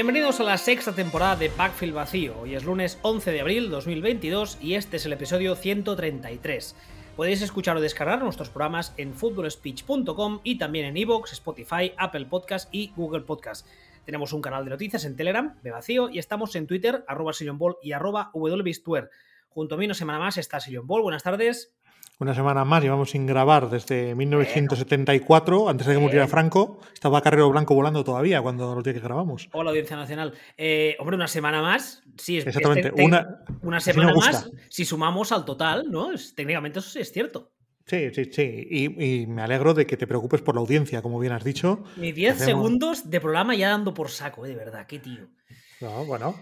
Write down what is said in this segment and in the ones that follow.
Bienvenidos a la sexta temporada de Backfield Vacío. Hoy es lunes 11 de abril 2022 y este es el episodio 133. Podéis escuchar o descargar nuestros programas en footballspeech.com y también en iVoox, Spotify, Apple Podcast y Google Podcast. Tenemos un canal de noticias en Telegram, de Vacío, y estamos en Twitter, arroba Ball y arroba Junto a mí una semana más está Sillon Ball. Buenas tardes. Una semana más, llevamos sin grabar desde 1974, antes de que muriera Franco. Estaba Carrero Blanco volando todavía cuando los días que grabamos. Hola, Audiencia Nacional. Eh, hombre, una semana más. Sí, es, Exactamente. una, una semana más, si sumamos al total, ¿no? técnicamente eso sí es cierto. Sí, sí, sí. Y, me alegro de que te preocupes por la audiencia, como bien has dicho. Ni 10 segundos de programa ya dando por saco, ¿eh? de verdad, qué tío. No, bueno.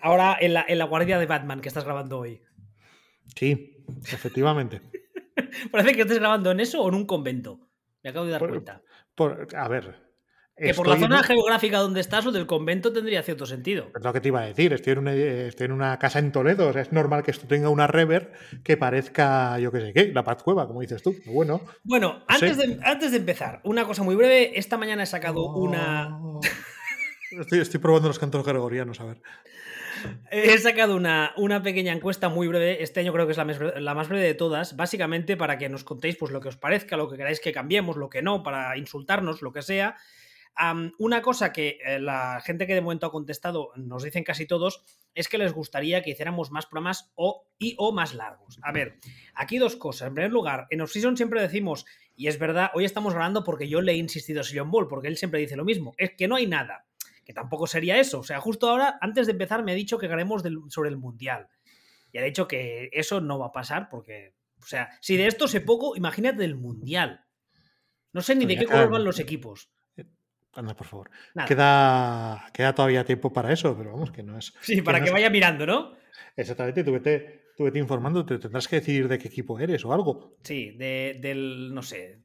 ahora en la, en la guardia de Batman que estás grabando hoy. Sí, efectivamente. Parece que estés grabando en eso o en un convento. Me acabo de dar cuenta. a ver. Que por la zona geográfica donde estás o del convento tendría cierto sentido. Es lo que te iba a decir. Estoy en una, estoy en una casa en Toledo. O sea, es normal que esto tenga una rever que parezca, yo qué sé qué, la Paz Cueva, como dices tú. Bueno. Bueno, antes, de, antes de empezar, una cosa muy breve. Esta mañana he sacado una. Oh. Estoy, estoy probando los cantos gregorianos, a ver. He sacado una, una, pequeña encuesta muy breve. Este año creo que es la más, breve de todas. Básicamente para que nos contéis pues, lo que os parezca, lo que queráis que cambiemos, lo que no, para insultarnos, lo que sea. una cosa que eh, la gente que de momento ha contestado nos dicen casi todos es que les gustaría que hiciéramos más programas o, y o más largos. A ver, aquí dos cosas. En primer lugar, en Off-Season siempre decimos, y es verdad, hoy estamos hablando porque yo le he insistido a Sillon Ball, porque él siempre dice lo mismo, es que no hay nada que tampoco sería eso. O sea, justo ahora, antes de empezar, me ha dicho que haremos sobre el Mundial. Y ha dicho que eso no va a pasar porque, o sea, si de esto sé poco, imagínate del Mundial. No sé ni de qué color van los equipos. Eh, anda, por favor. Queda, queda todavía tiempo para eso, pero vamos, que no es. Sí, para que, vaya mirando, ¿no? Exactamente, tú vete, tú vete informando, te tendrás que decidir de qué equipo eres o algo. Sí, de, del, no sé,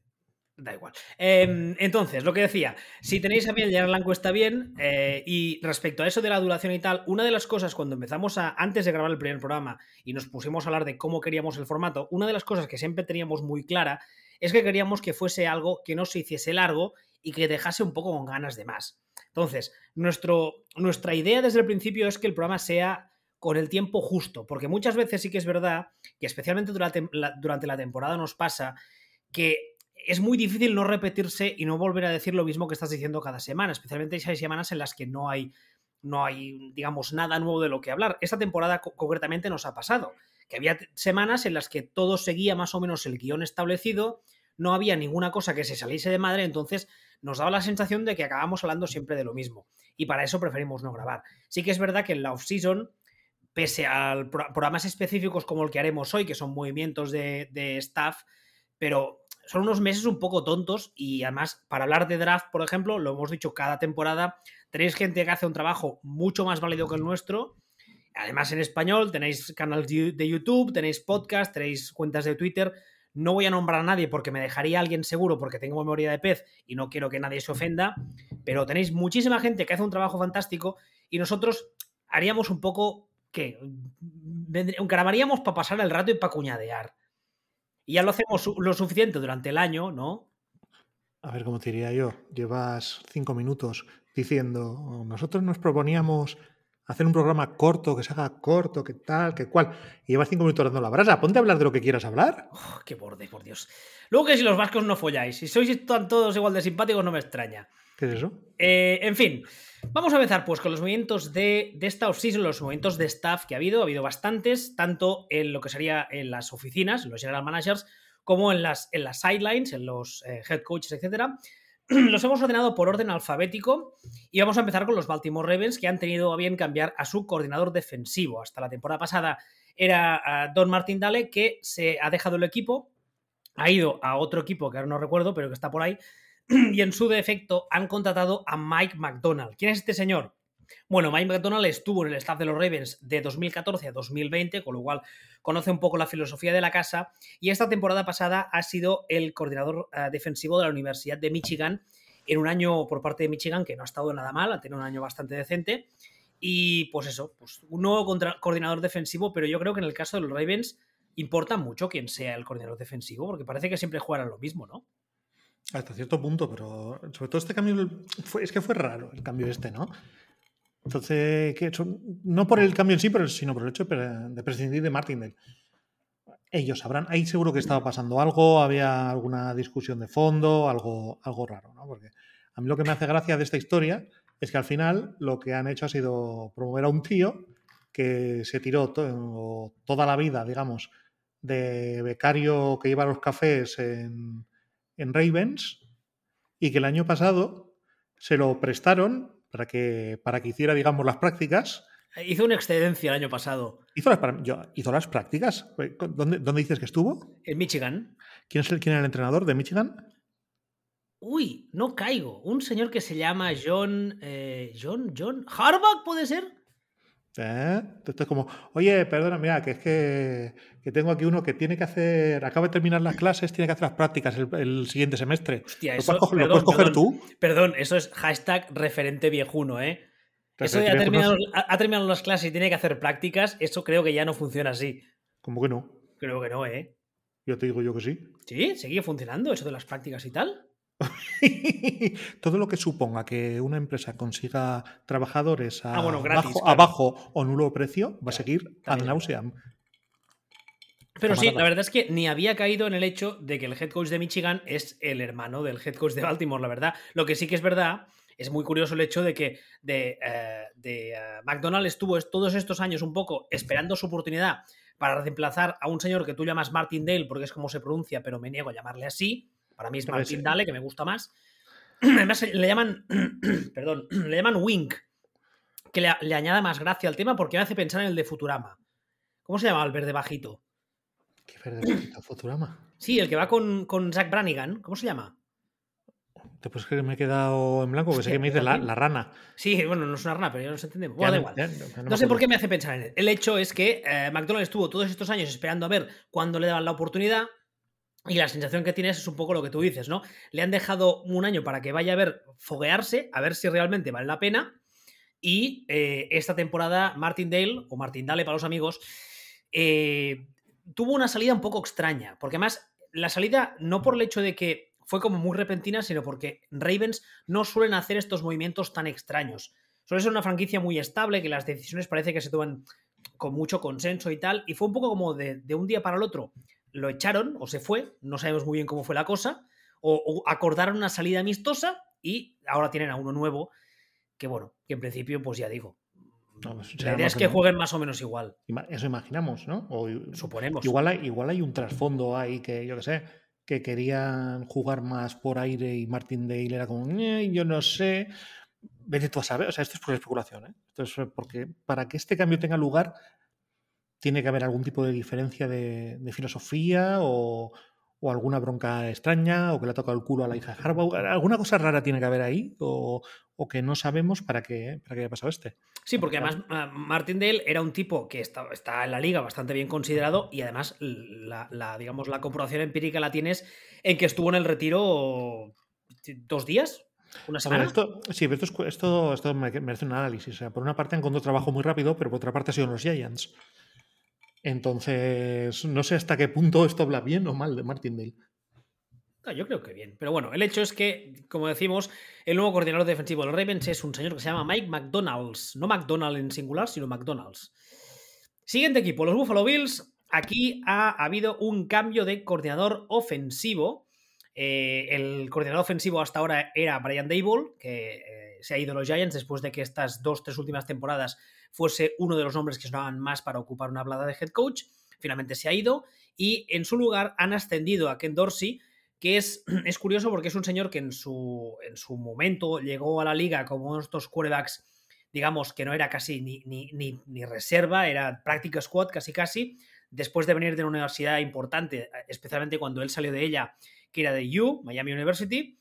Da igual. Em, entonces, lo que decía, si tenéis a bien llenar la encuesta bien, eh, y respecto a eso de la duración y tal, una de las cosas cuando empezamos a, antes de grabar el primer programa y nos pusimos a hablar de cómo queríamos el formato, una de las cosas que siempre teníamos muy clara es que queríamos que fuese algo que no se hiciese largo y que dejase un poco con ganas de más. Entonces, nuestro, nuestra idea desde el principio es que el programa sea con el tiempo justo, porque muchas veces sí que es verdad que especialmente durante la temporada nos pasa que es muy difícil no repetirse y no volver a decir lo mismo que estás diciendo cada semana, especialmente si hay semanas en las que no hay, no hay, digamos, nada nuevo de lo que hablar. Esta temporada concretamente nos ha pasado, que había semanas en las que todo seguía más o menos el guion establecido, no había ninguna cosa que se saliese de madre, entonces nos daba la sensación de que acabamos hablando siempre de lo mismo. Y para eso preferimos no grabar. Sí que es verdad que en la off-season, pese a programas específicos como el que haremos hoy, que son movimientos de, de staff, pero son unos meses un poco tontos y además para hablar de draft, por ejemplo, lo hemos dicho cada temporada, tenéis gente que hace un trabajo mucho más válido que el nuestro. Además en español tenéis canales de YouTube, tenéis podcast, tenéis cuentas de Twitter. No voy a nombrar a nadie porque me dejaría alguien seguro porque tengo memoria de pez y no quiero que nadie se ofenda, pero tenéis muchísima gente que hace un trabajo fantástico y nosotros haríamos un poco que grabaríamos para pasar el rato y para cuñadear. Y ya lo hacemos lo suficiente durante el año, ¿no? A ver, ¿cómo te diría yo? Llevas cinco minutos diciendo, nosotros nos proponíamos hacer un programa corto, que se haga corto, que tal, que cual. Y llevas cinco minutos dando la brasa. Ponte a hablar de lo que quieras hablar. Oh, ¡Qué borde, por Dios! Luego que si los vascos no folláis, si sois todos igual de simpáticos, no me extraña. ¿Qué es eso? Eh, en fin, vamos a empezar pues con los movimientos de, de esta off-season, los movimientos de staff que ha habido. Ha habido bastantes, tanto en lo que sería en las oficinas, en los general managers, como en las, en las sidelines, en los eh, head coaches, etc. Los hemos ordenado por orden alfabético y vamos a empezar con los Baltimore Ravens, que han tenido a bien cambiar a su coordinador defensivo. Hasta la temporada pasada era ah, Don Martin Dale, que se ha dejado el equipo, ha ido a otro equipo que ahora no recuerdo, pero que está por ahí, y en su defecto han contratado a Mike McDonald. ¿Quién es este señor? Bueno, Mike McDonald estuvo en el staff de los Ravens de 2014 a 2020, con lo cual conoce un poco la filosofía de la casa, y esta temporada pasada ha sido el coordinador eh, defensivo de la Universidad de Michigan en un año por parte de Michigan que no ha estado nada mal, ha tenido un año bastante decente. Y pues eso, pues un nuevo coordinador defensivo, pero yo creo que en el caso de los Ravens importa mucho quién sea el coordinador defensivo, porque parece que siempre juegan lo mismo, ¿no? Hasta cierto punto, pero sobre todo este cambio es que fue raro el cambio este, ¿no? Entonces, que no por el cambio en sí, pero, sino por el hecho de prescindir de Martindale. Ellos sabrán, ahí seguro que estaba pasando algo, había alguna discusión de fondo, algo, algo raro, ¿no? Porque a mí lo que me hace gracia de esta historia es que al final lo que han hecho ha sido promover a un tío que se tiró toda la vida, digamos, de becario que iba a los cafés en, en Ravens y que el año pasado se lo prestaron para que, para que hiciera, digamos, las prácticas. Hizo una excedencia el año pasado. ¿Hizo las, ¿hizo las prácticas? ¿Dónde, ¿Dónde, dices que estuvo? En Michigan. ¿Quién es el, quién era el entrenador de Michigan? Uy, no caigo. Un señor que se llama John. Eh, John, John. ¿Harbaugh puede ser? ¿Eh? Entonces, como, oye, perdona, mira, que es que, tengo aquí uno que tiene que hacer, acaba de terminar las clases, tiene que hacer las prácticas el, siguiente semestre. Hostia, eso, ¿Lo, puedes, coger tú? Perdón, eso es hashtag referente viejuno, ¿eh? Eso ya ha terminado, ha terminado, las clases y tiene que hacer prácticas, eso creo que ya no funciona así. ¿Cómo que no? Creo que no, ¿eh? Yo te digo yo que sí. ¿Sí? ¿Sigue funcionando eso de las prácticas y tal? Todo lo que suponga que una empresa consiga trabajadores a, ah, bajo, o nulo precio va a seguir ad nauseam. Pero sí, la verdad es que ni había caído en el hecho de que el head coach de Michigan es el hermano del head coach de Baltimore, la verdad. Lo que sí que es verdad, es muy curioso el hecho de que de, eh, de eh, McDonald's estuvo todos estos años un poco esperando su oportunidad para reemplazar a un señor que tú llamas Martin Dale, porque es como se pronuncia, pero me niego a llamarle así. Para mí es Martin Dale, que me gusta más. Además, le llaman. perdón, le llaman Wink, que le, le, añade más gracia al tema porque me hace pensar en el de Futurama. ¿Cómo se llama el verde bajito? ¿Qué verde bajito? ¿Futurama? Sí, el que va con, con Zach Brannigan. ¿Cómo se llama? Después que me he quedado en blanco, que sé que me dice la, rana. Sí, bueno, no es una rana, pero ya nos entendemos. Bueno, da igual. no, sé por qué me hace pensar en él. El hecho es que eh, McDonald's estuvo todos estos años esperando a ver cuándo le daban la oportunidad. Y la sensación que tienes es un poco lo que tú dices, ¿no? Le han dejado un año para que vaya a ver foguearse, a ver si realmente vale la pena. Y eh, esta temporada, Martin Dale, o Martin Dale para los amigos, eh, tuvo una salida un poco extraña. Porque además, la salida, no por el hecho de que fue como muy repentina, sino porque Ravens no suelen hacer estos movimientos tan extraños. Suele ser una franquicia muy estable, que las decisiones parece que se toman con mucho consenso y tal. Y fue un poco como de un día para el otro lo echaron o se fue, no sabemos muy bien cómo fue la cosa, o, acordaron una salida amistosa y ahora tienen a uno nuevo que, bueno, que en principio, pues ya digo. Pues la idea es que jueguen más o menos igual. Eso imaginamos, ¿no? O, Suponemos. Igual hay, igual hay un trasfondo ahí que, yo qué sé, que querían jugar más por aire y Martin Dale era como, yo no sé. Vete tú a saber, o sea, esto es por especulación, ¿eh? Esto es porque para que este cambio tenga lugar tiene que haber algún tipo de diferencia de, filosofía o, alguna bronca extraña o que le ha tocado el culo a la hija de Harbaugh. Alguna cosa rara tiene que haber ahí o, que no sabemos para qué, para qué haya pasado este. Sí, porque además ah, Martin Dale era un tipo que está, está, en la liga bastante bien considerado y además la, digamos, la comprobación empírica la tienes en que estuvo en el retiro dos días, ¿Una semana? esto, sí, pero esto, esto, merece un análisis. O sea, por una parte encontró trabajo muy rápido, pero por otra parte ha sido los Giants. Entonces, no sé hasta qué punto esto habla bien o mal de Martindale. Ah, yo creo que bien. Pero bueno, el hecho es que, como decimos, el nuevo coordinador defensivo de los Ravens es un señor que se llama Mike McDonald's. No McDonald en singular, sino McDonald's. Siguiente equipo, los Buffalo Bills. Aquí ha habido un cambio de coordinador ofensivo. Eh, el coordinador ofensivo hasta ahora era Brian Dable, que eh, se ha ido a los Giants después de que estas dos, tres últimas temporadas fuese uno de los nombres que sonaban más para ocupar una blada de head coach. Finalmente se ha ido y en su lugar han ascendido a Ken Dorsey, que es, es curioso porque es un señor que en su, en su momento llegó a la liga como estos quarterbacks, digamos, que no era casi ni, ni, reserva, era práctica squad casi casi, después de venir de una universidad importante, especialmente cuando él salió de ella, que era de U, Miami University,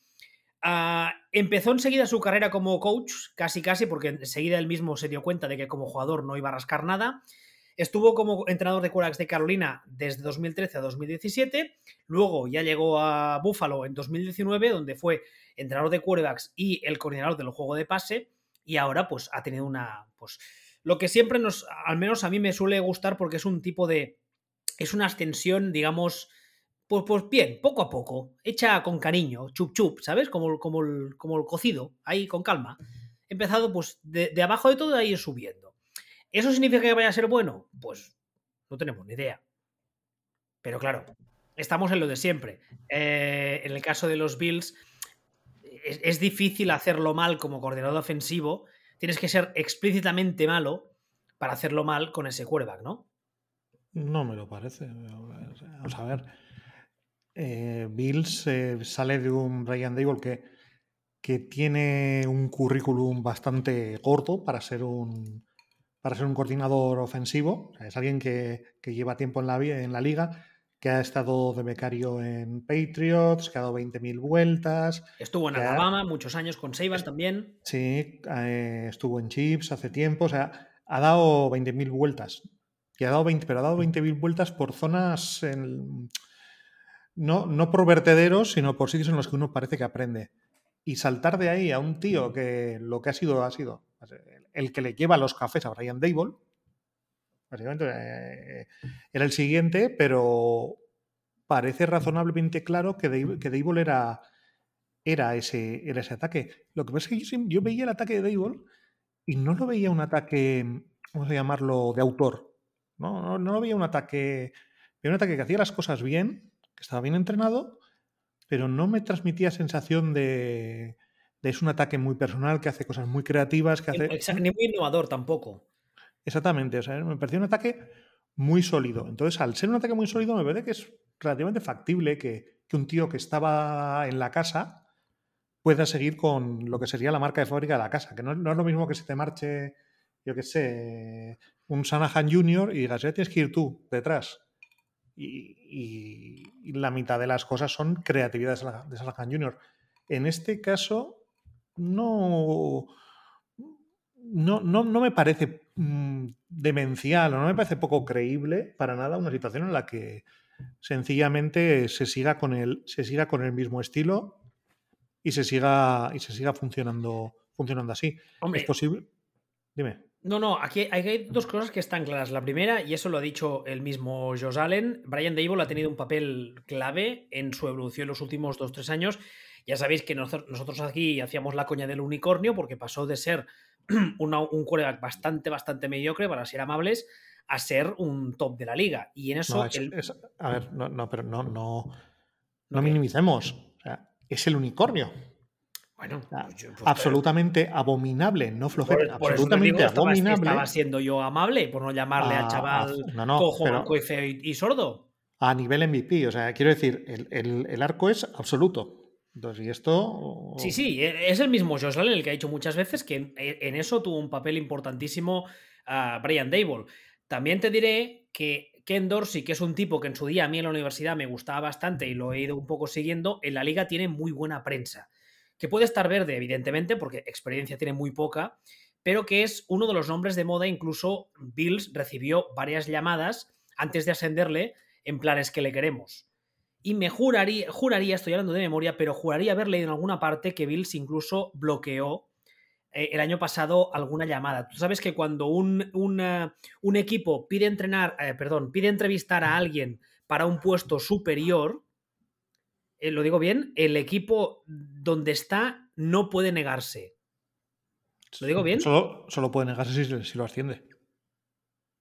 Ah, empezó enseguida su carrera como coach, casi casi, porque enseguida él mismo se dio cuenta de que como jugador no iba a rascar nada. Estuvo como entrenador de quarterbacks de Carolina desde 2013 a 2017. Luego ya llegó a Buffalo en 2019, donde fue entrenador de quarterbacks y el coordinador del juego de pase. Y ahora, pues, ha tenido una. Pues, lo que siempre nos. Al menos a mí me suele gustar porque es un tipo de. Es una extensión, digamos Pues, pues bien, poco a poco, hecha con cariño, chup chup, ¿sabes? Como, como, el, como el cocido, ahí con calma. Empezado pues de, abajo de todo a ir subiendo. ¿Eso significa que vaya a ser bueno? Pues no tenemos ni idea. Pero claro, estamos en lo de siempre. Eh, en el caso de los Bills, es, es, difícil hacerlo mal como coordinador ofensivo. Tienes que ser explícitamente malo para hacerlo mal con ese quarterback, ¿no? No me lo parece. Vamos a ver. Eh, Bills eh, sale de un Ryan Dable que, que tiene un currículum bastante corto para ser un, para ser un coordinador ofensivo. Es alguien que, que, lleva tiempo en la, en la liga, que ha estado de becario en Patriots, que ha dado 20.000 vueltas. Estuvo en Alabama ha... muchos años con Saban también. Sí, eh, estuvo en Chips hace tiempo. O sea, ha dado 20.000 vueltas. Y ha dado 20, pero ha dado 20.000 vueltas por zonas, en, no, no por vertederos, sino por sitios en los que uno parece que aprende. Y saltar de ahí a un tío que lo que ha sido ha sido el que le lleva los cafés a Brian Dable, básicamente eh, era el siguiente, pero parece razonablemente claro que que Dable era, era, ese, era ese ataque. Lo que pasa es que yo, yo veía el ataque de Dable y no lo veía un ataque, vamos a llamarlo, de autor. No, no, no veía un ataque. Veía un ataque que hacía las cosas bien, que estaba bien entrenado, pero no me transmitía sensación de, de es un ataque muy personal, que hace cosas muy creativas, que hace. Exacto, ni muy innovador tampoco. Exactamente. O sea, me pareció un ataque muy sólido. Entonces, al ser un ataque muy sólido, me parece que es relativamente factible que, que un tío que estaba en la casa pueda seguir con lo que sería la marca de fábrica de la casa. Que no, no es lo mismo que se te marche, yo qué sé, un Sanahan Junior y digas, ya tienes que ir tú detrás. Y, y, y, la mitad de las cosas son creatividad de Sanahan Junior. En este caso, no, no, no, no me parece mmm, demencial o no me parece poco creíble para nada una situación en la que sencillamente se siga con el, se siga con el mismo estilo y se siga, y se siga funcionando, funcionando así. Hombre, ¿Es posible? Dime. No, no, aquí hay, hay, dos cosas que están claras. La primera, y eso lo ha dicho el mismo Josh Allen, Brian Dable ha tenido un papel clave en su evolución en los últimos dos, tres años. Ya sabéis que nosotros aquí hacíamos la coña del unicornio porque pasó de ser una, un quarterback bastante, bastante mediocre, para ser amables, a ser un top de la liga. Y en eso... No, es, el... es, a ver, no, no, pero no, no, no minimicemos. O sea, es el unicornio. Bueno, pues yo, pues, absolutamente pero... abominable, no flojera, por, por absolutamente digo, abominable. Estaba, estaba, siendo yo amable por no llamarle Ah, al chaval ah, no, no, cojo, pero- manco y feo y, y sordo. A nivel MVP, o sea, quiero decir, el, el- el arco es absoluto. Entonces, y esto. Sí, sí, e- es el mismo Josh Allen el que ha dicho muchas veces que en, en eso tuvo un papel importantísimo a Brian Dable. También te diré que Ken Dorsey, que es un tipo que en su día a mí en la universidad me gustaba bastante y lo he ido un poco siguiendo, en la liga tiene muy buena prensa. Que puede estar verde, evidentemente, porque experiencia tiene muy poca, pero que es uno de los nombres de moda. Incluso Bills recibió varias llamadas antes de ascenderle en planes que le queremos. Y me juraría, juraría, estoy hablando de memoria, pero juraría haber leído en alguna parte que Bills incluso bloqueó eh, el año pasado alguna llamada. Tú sabes que cuando un, un equipo pide entrenar, eh, perdón, pide entrevistar a alguien para un puesto superior, eh, lo digo bien, el equipo donde está no puede negarse. ¿Lo digo bien? Solo, solo puede negarse si, si lo asciende.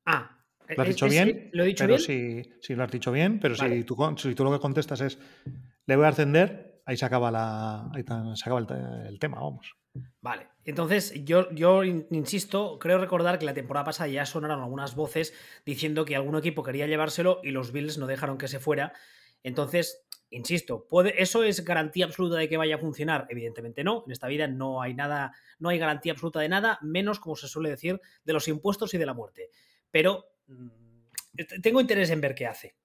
Ah, ¿Lo has ¿es- dicho es- bien? ¿Lo he dicho pero bien? Si, si lo has dicho bien, pero Vale. si, tú, si tú lo que contestas es le voy a ascender, ahí se acaba, la, ahí se acaba el, el tema, vamos. Vale, entonces yo, yo in- insisto, creo recordar que la temporada pasada ya sonaron algunas voces diciendo que algún equipo quería llevárselo y los Bills no dejaron que se fuera. Entonces, insisto, ¿puede, ¿eso es garantía absoluta de que vaya a funcionar? Evidentemente no. En esta vida no hay nada, no hay garantía absoluta de nada, menos, como se suele decir, de los impuestos y de la muerte. Pero mm, tengo interés en ver qué hace.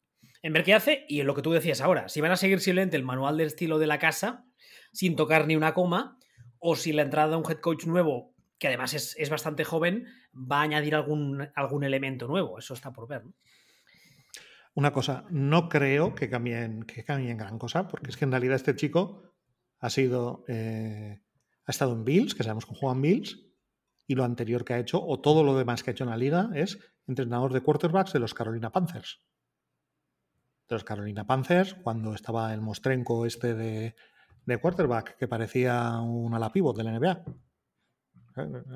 En ver qué hace y en lo que tú decías ahora. Si van a seguir simplemente el manual del estilo de la casa, sin tocar ni una coma, o si la entrada de un head coach nuevo, que además es, es bastante joven, va a añadir algún, algún elemento nuevo. Eso está por ver. ¿no? Una cosa, no creo que cambien, que cambien gran cosa, porque es que en realidad este chico ha sido. eh, ha estado en Bills, que sabemos que juega en Bills, y lo anterior que ha hecho, o todo lo demás que ha hecho en la liga, es entrenador de quarterbacks de los Carolina Panthers. de los Carolina Panthers, cuando estaba el mostrenco este de, de quarterback, que parecía un ala pivot de la NBA.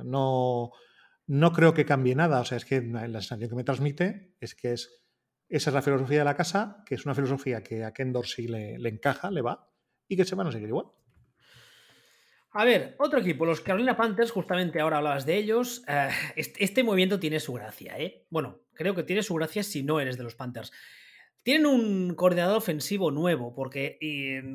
No, no creo que cambie nada. O sea, es que la sensación que me transmite es que es, esa es la filosofía de la casa, que es una filosofía que a Ken Dorsey le, le encaja, le va, y que se van a seguir igual. A ver, otro equipo, los Carolina Panthers, justamente ahora hablabas de ellos. eh, este, movimiento tiene su gracia, ¿eh? Bueno, creo que tiene su gracia si no eres de los Panthers. Tienen un coordinador ofensivo nuevo, porque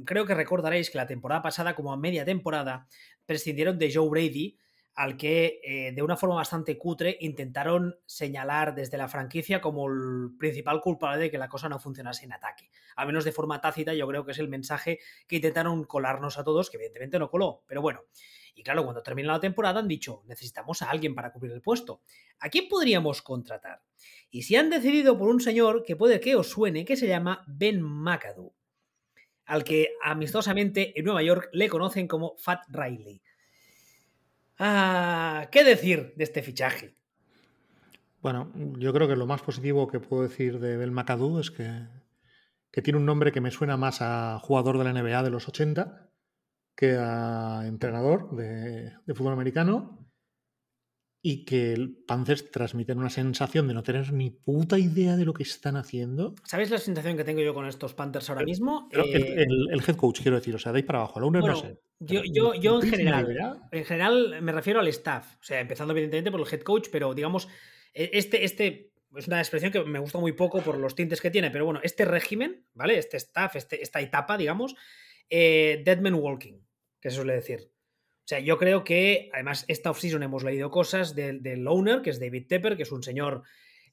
creo que recordaréis que la temporada pasada, como a media temporada, prescindieron de Joe Brady, al que eh, de una forma bastante cutre intentaron señalar desde la franquicia como el principal culpable de que la cosa no funcionase en ataque. Al menos de forma tácita, yo creo que es el mensaje que intentaron colarnos a todos, que evidentemente no coló, pero bueno. Y claro, cuando termina la temporada han dicho, necesitamos a alguien para cubrir el puesto. ¿A quién podríamos contratar? Y si han decidido por un señor que puede que os suene, que se llama Ben McAdoo, al que amistosamente en Nueva York le conocen como Fat Riley. Ah, ¿Qué decir de este fichaje? Bueno, yo creo que lo más positivo que puedo decir de Bel McAdoo es que, que tiene un nombre que me suena más a jugador de la NBA de los 80 que a entrenador de fútbol americano y que el Panthers transmiten una sensación de no tener ni puta idea de lo que están haciendo. ¿Sabes la sensación que tengo yo con estos Panthers ahora mismo? Pero Eh, el- el head coach, quiero decir, o sea, de ahí para abajo, owner bueno, no sé. yo, yo, yo en general, idea. en general me refiero al staff, o sea, empezando evidentemente por el head coach, pero digamos, e- este, este es una expresión que me gusta muy poco por los tintes que tiene, pero bueno, este régimen, ¿vale? Este staff, este, esta etapa, digamos, eh, Dead Man Walking, que se suele decir. O sea, yo creo que, además, esta offseason hemos leído cosas del, del owner, que es David Tepper, que es un señor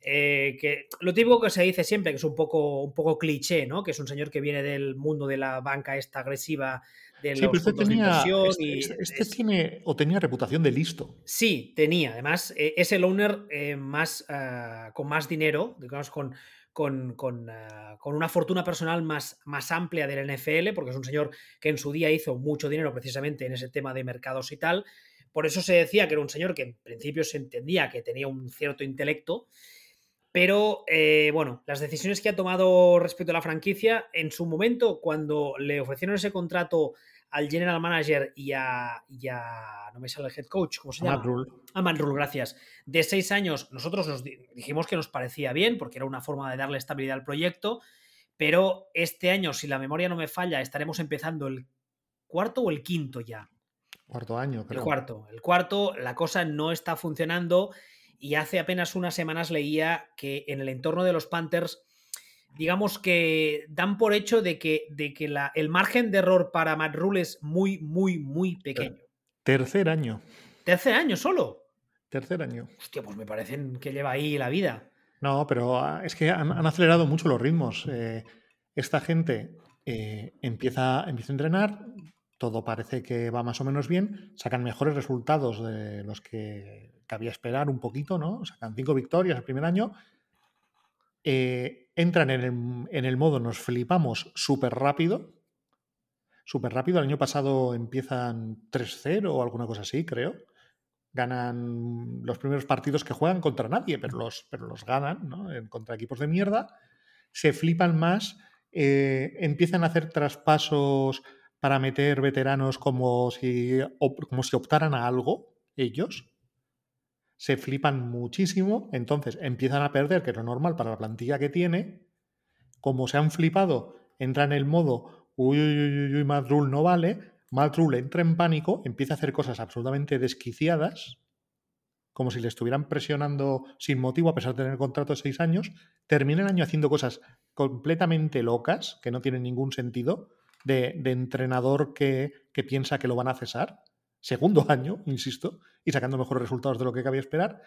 eh, que lo típico que se dice siempre, que es un poco, un poco cliché, ¿no? Que es un señor que viene del mundo de la banca esta agresiva, de Sí, los pero este de tenía, inversión este, y este- este es- tiene o tenía reputación de listo. Sí, tenía. Además, eh, es el owner eh, más, ah, con más dinero, digamos, con, con, con, ah, con una fortuna personal más, más amplia del NFL, porque es un señor que en su día hizo mucho dinero precisamente en ese tema de mercados y tal. Por eso se decía que era un señor que en principio se entendía que tenía un cierto intelecto, pero eh, bueno, las decisiones que ha tomado respecto a la franquicia, en su momento, cuando le ofrecieron ese contrato al general manager y a, y a- no me sale el head coach, ¿cómo se Matt llama? Rule. A Matt Rule, gracias. De seis años, nosotros nos di- dijimos que nos parecía bien, porque era una forma de darle estabilidad al proyecto, pero este año, si la memoria no me falla, estaremos empezando el cuarto o el quinto ya. Cuarto año, El creo. cuarto. El cuarto, la cosa no está funcionando y hace apenas unas semanas leía que en el entorno de los Panthers, digamos que dan por hecho de que, de que la- el margen de error para Matt Rule es muy, muy, muy pequeño. Tercer año. Tercer año solo. Tercer año. Hostia, pues me parecen que lleva ahí la vida. No, pero ah, es que han, han acelerado mucho los ritmos. Eh, esta gente eh, empieza, empieza a entrenar, todo parece que va más o menos bien, sacan mejores resultados de los que cabía esperar un poquito, ¿no? Sacan cinco victorias el primer año. eh, entran en el, modo, nos flipamos súper rápido. Súper rápido. El año pasado empiezan 3-0 o alguna cosa así, creo ganan los primeros partidos que juegan contra nadie, pero los, pero los ganan, ¿no? Contra equipos de mierda. Se flipan más, eh, empiezan a hacer traspasos para meter veteranos como si, como si optaran a algo ellos. Se flipan muchísimo, entonces empiezan a perder, que es lo normal para la plantilla que tiene. Como se han flipado, entra en el modo, uy, uy, uy, uy, Matt Rule no vale, Matt Rule entra en pánico, empieza a hacer cosas absolutamente desquiciadas, como si le estuvieran presionando sin motivo a pesar de tener contrato de seis años, termina el año haciendo cosas completamente locas, que no tienen ningún sentido, de, entrenador que piensa que lo van a cesar, segundo año, insisto, y sacando mejores resultados de lo que cabía esperar,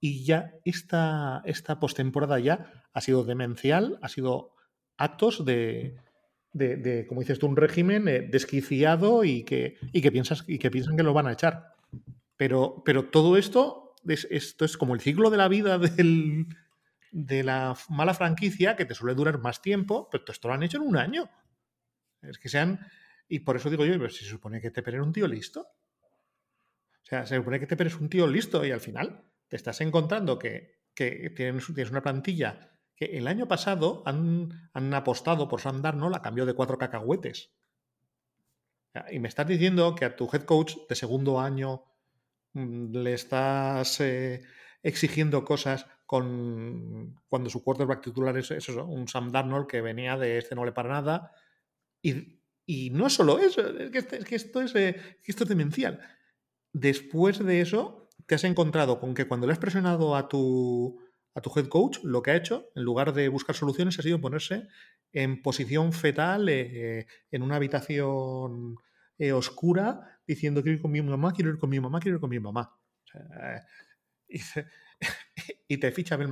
y ya esta, esta postemporada ya ha sido demencial, ha sido actos de, de, de, como dices tú, un régimen eh, desquiciado y que, y, que piensas, y que piensan que lo van a echar. Pero, pero todo esto es, esto es como el ciclo de la vida del, de la mala franquicia que te suele durar más tiempo, pero esto lo han hecho en un año. Es que sean. Y por eso digo yo, pero si se supone que Tepper era un tío listo. O sea, se supone que Tepper es un tío listo y al final te estás encontrando que, tienes, una plantilla que el año pasado han, apostado por Sam Darnold a cambio de cuatro cacahuetes. Y me estás diciendo que a tu head coach de segundo año mm, le estás eh, exigiendo cosas con cuando su quarterback titular es, eso, un Sam Darnold que venía de este no le para nada. Y, no solo eso, es que, es que esto, es, eh, esto es demencial. Después de eso, te has encontrado con que cuando le has presionado a tu, a tu head coach, lo que ha hecho, en lugar de buscar soluciones, ha sido ponerse en posición fetal eh, en una habitación eh, oscura diciendo quiero ir con mi mamá, quiero ir con mi mamá, quiero ir con mi mamá. y, te ficha Bel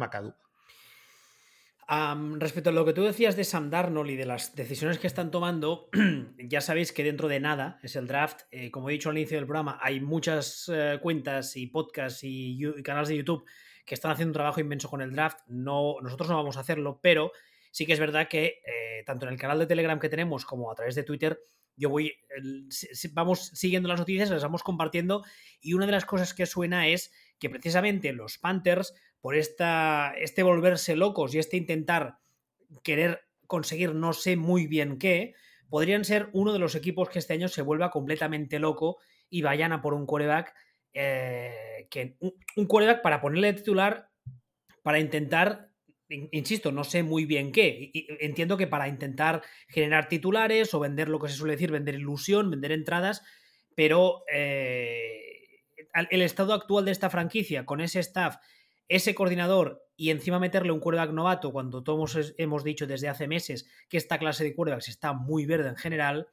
Respecto a lo que tú decías de Sam Darnold y de las decisiones que están tomando, ya sabéis que dentro de nada es el draft. Eh, como he dicho al inicio del programa, hay muchas eh, cuentas y podcasts y, canales de YouTube que están haciendo un trabajo inmenso con el draft. No, nosotros no vamos a hacerlo, pero sí que es verdad que tanto en el canal de Telegram que tenemos como a través de Twitter yo voy, vamos siguiendo las noticias, las vamos compartiendo y una de las cosas que suena es que precisamente los Panthers, por esta, este volverse locos y este intentar querer conseguir no sé muy bien qué, podrían ser uno de los equipos que este año se vuelva completamente loco y vayan a por un quarterback, eh, que, un, un quarterback para ponerle titular, para intentar insisto, no sé muy bien qué. Entiendo que para intentar generar titulares o vender lo que se suele decir, vender ilusión, vender entradas, pero eh, el estado actual de esta franquicia, con ese staff, ese coordinador y encima meterle un quarterback novato, cuando todos hemos dicho desde hace meses que esta clase de quarterbacks está muy verde en general,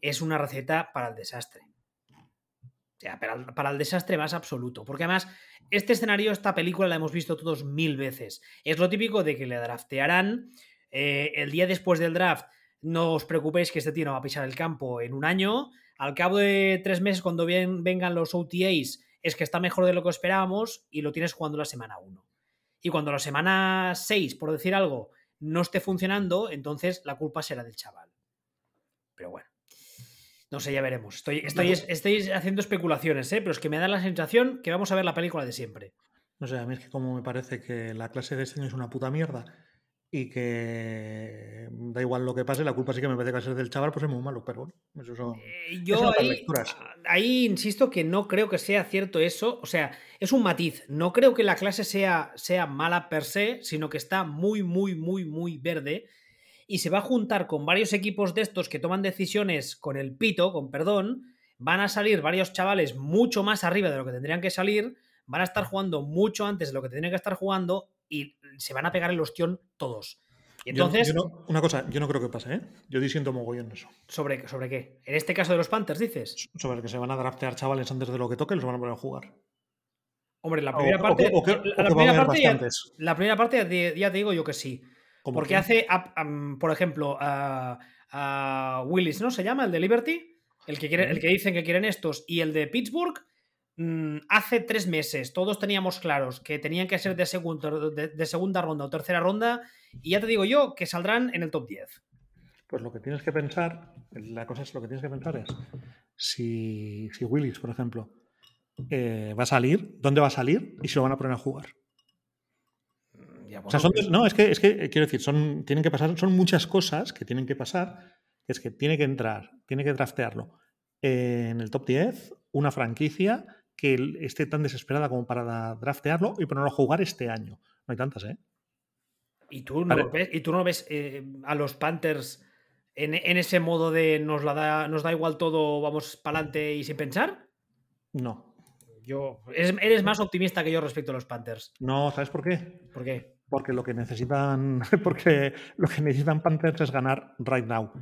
es una receta para el desastre. O sea, para, el desastre más absoluto. Porque además, este escenario, esta película la hemos visto todos mil veces. Es lo típico de que le draftearán. Eh, el día después del draft, no os preocupéis que este tío no va a pisar el campo en un año. Al cabo de tres meses, cuando vengan los OTAs, es que está mejor de lo que esperábamos y lo tienes jugando la semana 1. Y cuando la semana 6, por decir algo, no esté funcionando, entonces la culpa será del chaval. Pero bueno. No sé, ya veremos. Estoy, estoy, estoy haciendo especulaciones, ¿eh? pero es que me da la sensación que vamos a ver la película de siempre. No sé, a mí es que como me parece que la clase de este año es una puta mierda y que da igual lo que pase, la culpa sí que me parece que va a ser del chaval, pues es muy malo, pero bueno, eso son, eh, yo ahí, ahí, insisto que no creo que sea cierto eso, o sea, es un matiz, no creo que la clase sea, sea mala per se, sino que está muy, muy, muy, muy verde y se va a juntar con varios equipos de estos que toman decisiones con el pito, con perdón, van a salir varios chavales mucho más arriba de lo que tendrían que salir, van a estar jugando mucho antes de lo que tendrían que estar jugando y se van a pegar el ostión todos. Y entonces, una cosa, yo no creo que pase, ¿eh? Yo disiento mogollón eso. ¿Sobre, ¿Sobre qué? En este caso de los Panthers, dices. Sobre que se van a draftear chavales antes de lo que toque y los van a poner a jugar. Hombre, la primera parte. la, primera parte ya, te digo yo que sí. Porque hace, por ejemplo, a, Willis, ¿no? Se llama el de Liberty, el que, quiere, el que dicen que quieren estos, y el de Pittsburgh. Mm, hace tres meses todos teníamos claros que tenían que ser de, de, segunda ronda o tercera ronda, y ya te digo yo que saldrán en el top 10. Pues lo que tienes que pensar, la cosa es lo que tienes que pensar es si, Willis, por ejemplo, eh, va a salir, dónde va a salir y si lo van a poner a jugar no, es que, es que eh, quiero decir, son, tienen que pasar, son muchas cosas que tienen que pasar, es que tiene que entrar, tiene que draftearlo en el top 10, una franquicia que esté tan desesperada como para draftearlo y ponerlo a jugar este año. No hay tantas, ¿eh? ¿Y tú no ves, ¿y tú no ves eh, a los Panthers en, ese modo de nos, la da, nos da igual todo, vamos para adelante y sin pensar? No. Yo, eres, más optimista que yo respecto a los Panthers. No, ¿sabes por qué? ¿Por qué? porque lo que necesitan, porque lo que necesitan Panthers es ganar right now.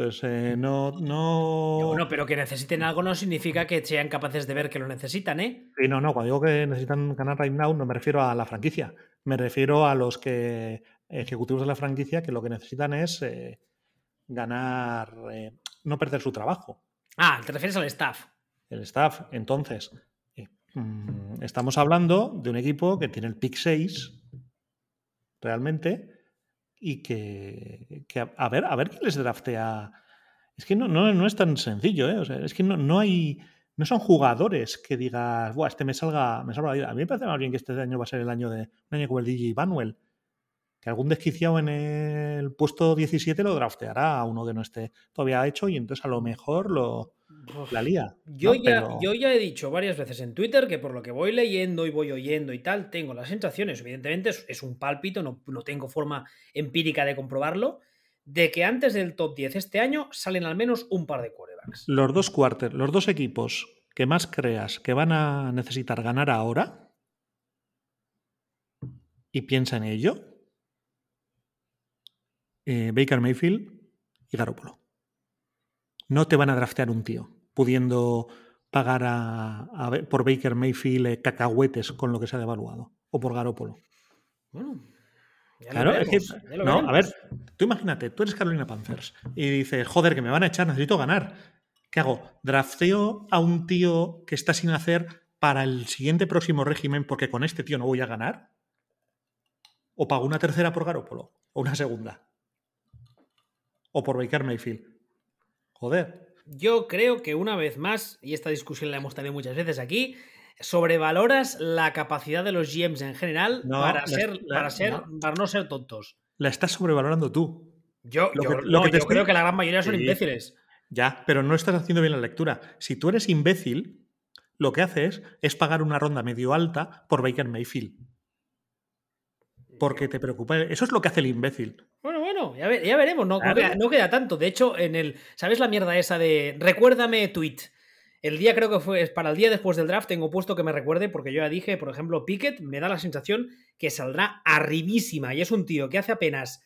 Entonces, eh, no, no. Bueno, pero que necesiten algo no significa que sean capaces de ver que lo necesitan, ¿eh? Sí, no, no. Cuando digo que necesitan ganar right now, no me refiero a la franquicia. Me refiero a los que ejecutivos de la franquicia que lo que necesitan es eh, ganar, eh, no perder su trabajo. Ah, te refieres al staff. El staff. Entonces, mm, estamos hablando de un equipo que tiene el pick 6 realmente y que, a, ver, a ver qué les draftea. Es que no, no, es tan sencillo, ¿eh? O sea, es que no, no hay. No son jugadores que digas, Buah, este me salga, me salga la vida. A mí me parece más bien que este año va a ser el año de un año como el DJ Manuel, que algún desquiciado en el puesto 17 lo drafteará a uno que no esté todavía hecho y entonces a lo mejor lo, la lía. Yo, ya, yo ya he dicho varias veces en Twitter que por lo que voy leyendo y voy oyendo y tal, tengo las sensaciones, evidentemente es, un pálpito, no, no, tengo forma empírica de comprobarlo, de que antes del top 10 este año salen al menos un par de quarterbacks. Los dos quarters, los dos equipos que más creas que van a necesitar ganar ahora y piensa en ello, eh, Baker Mayfield y Garoppolo. No te van a draftear un tío pudiendo pagar a, por Baker Mayfield eh, cacahuetes con lo que se ha devaluado o por Garoppolo. Bueno, claro, es que, no, a ver, tú imagínate, tú eres Carolina Panthers y dices, joder, que me van a echar, necesito ganar. ¿Qué hago? ¿Drafteo a un tío que está sin hacer para el siguiente próximo régimen porque con este tío no voy a ganar? ¿O pago una tercera por Garópolo? ¿O una segunda? ¿O por Baker Mayfield? Joder. Yo creo que una vez más, y esta discusión la hemos tenido muchas veces aquí, sobrevaloras la capacidad de los GMs en general para, ser, para, ser, no. para no ser tontos. La estás sobrevalorando tú. Yo, creo que la gran mayoría son imbéciles. Ya, pero no estás haciendo bien la lectura. Si tú eres imbécil, lo que haces es pagar una ronda medio alta por Baker Mayfield. Porque te preocupa. Eso es lo que hace el imbécil. Bueno, bueno, ya, veremos. No, no, queda, tanto. De hecho, en el. ¿Sabes la mierda esa de. Recuérdame tweet? El día creo que fue. Para el día después del draft tengo puesto que me recuerde, porque yo ya dije, por ejemplo, Pickett me da la sensación que saldrá arribísima. Y es un tío que hace apenas.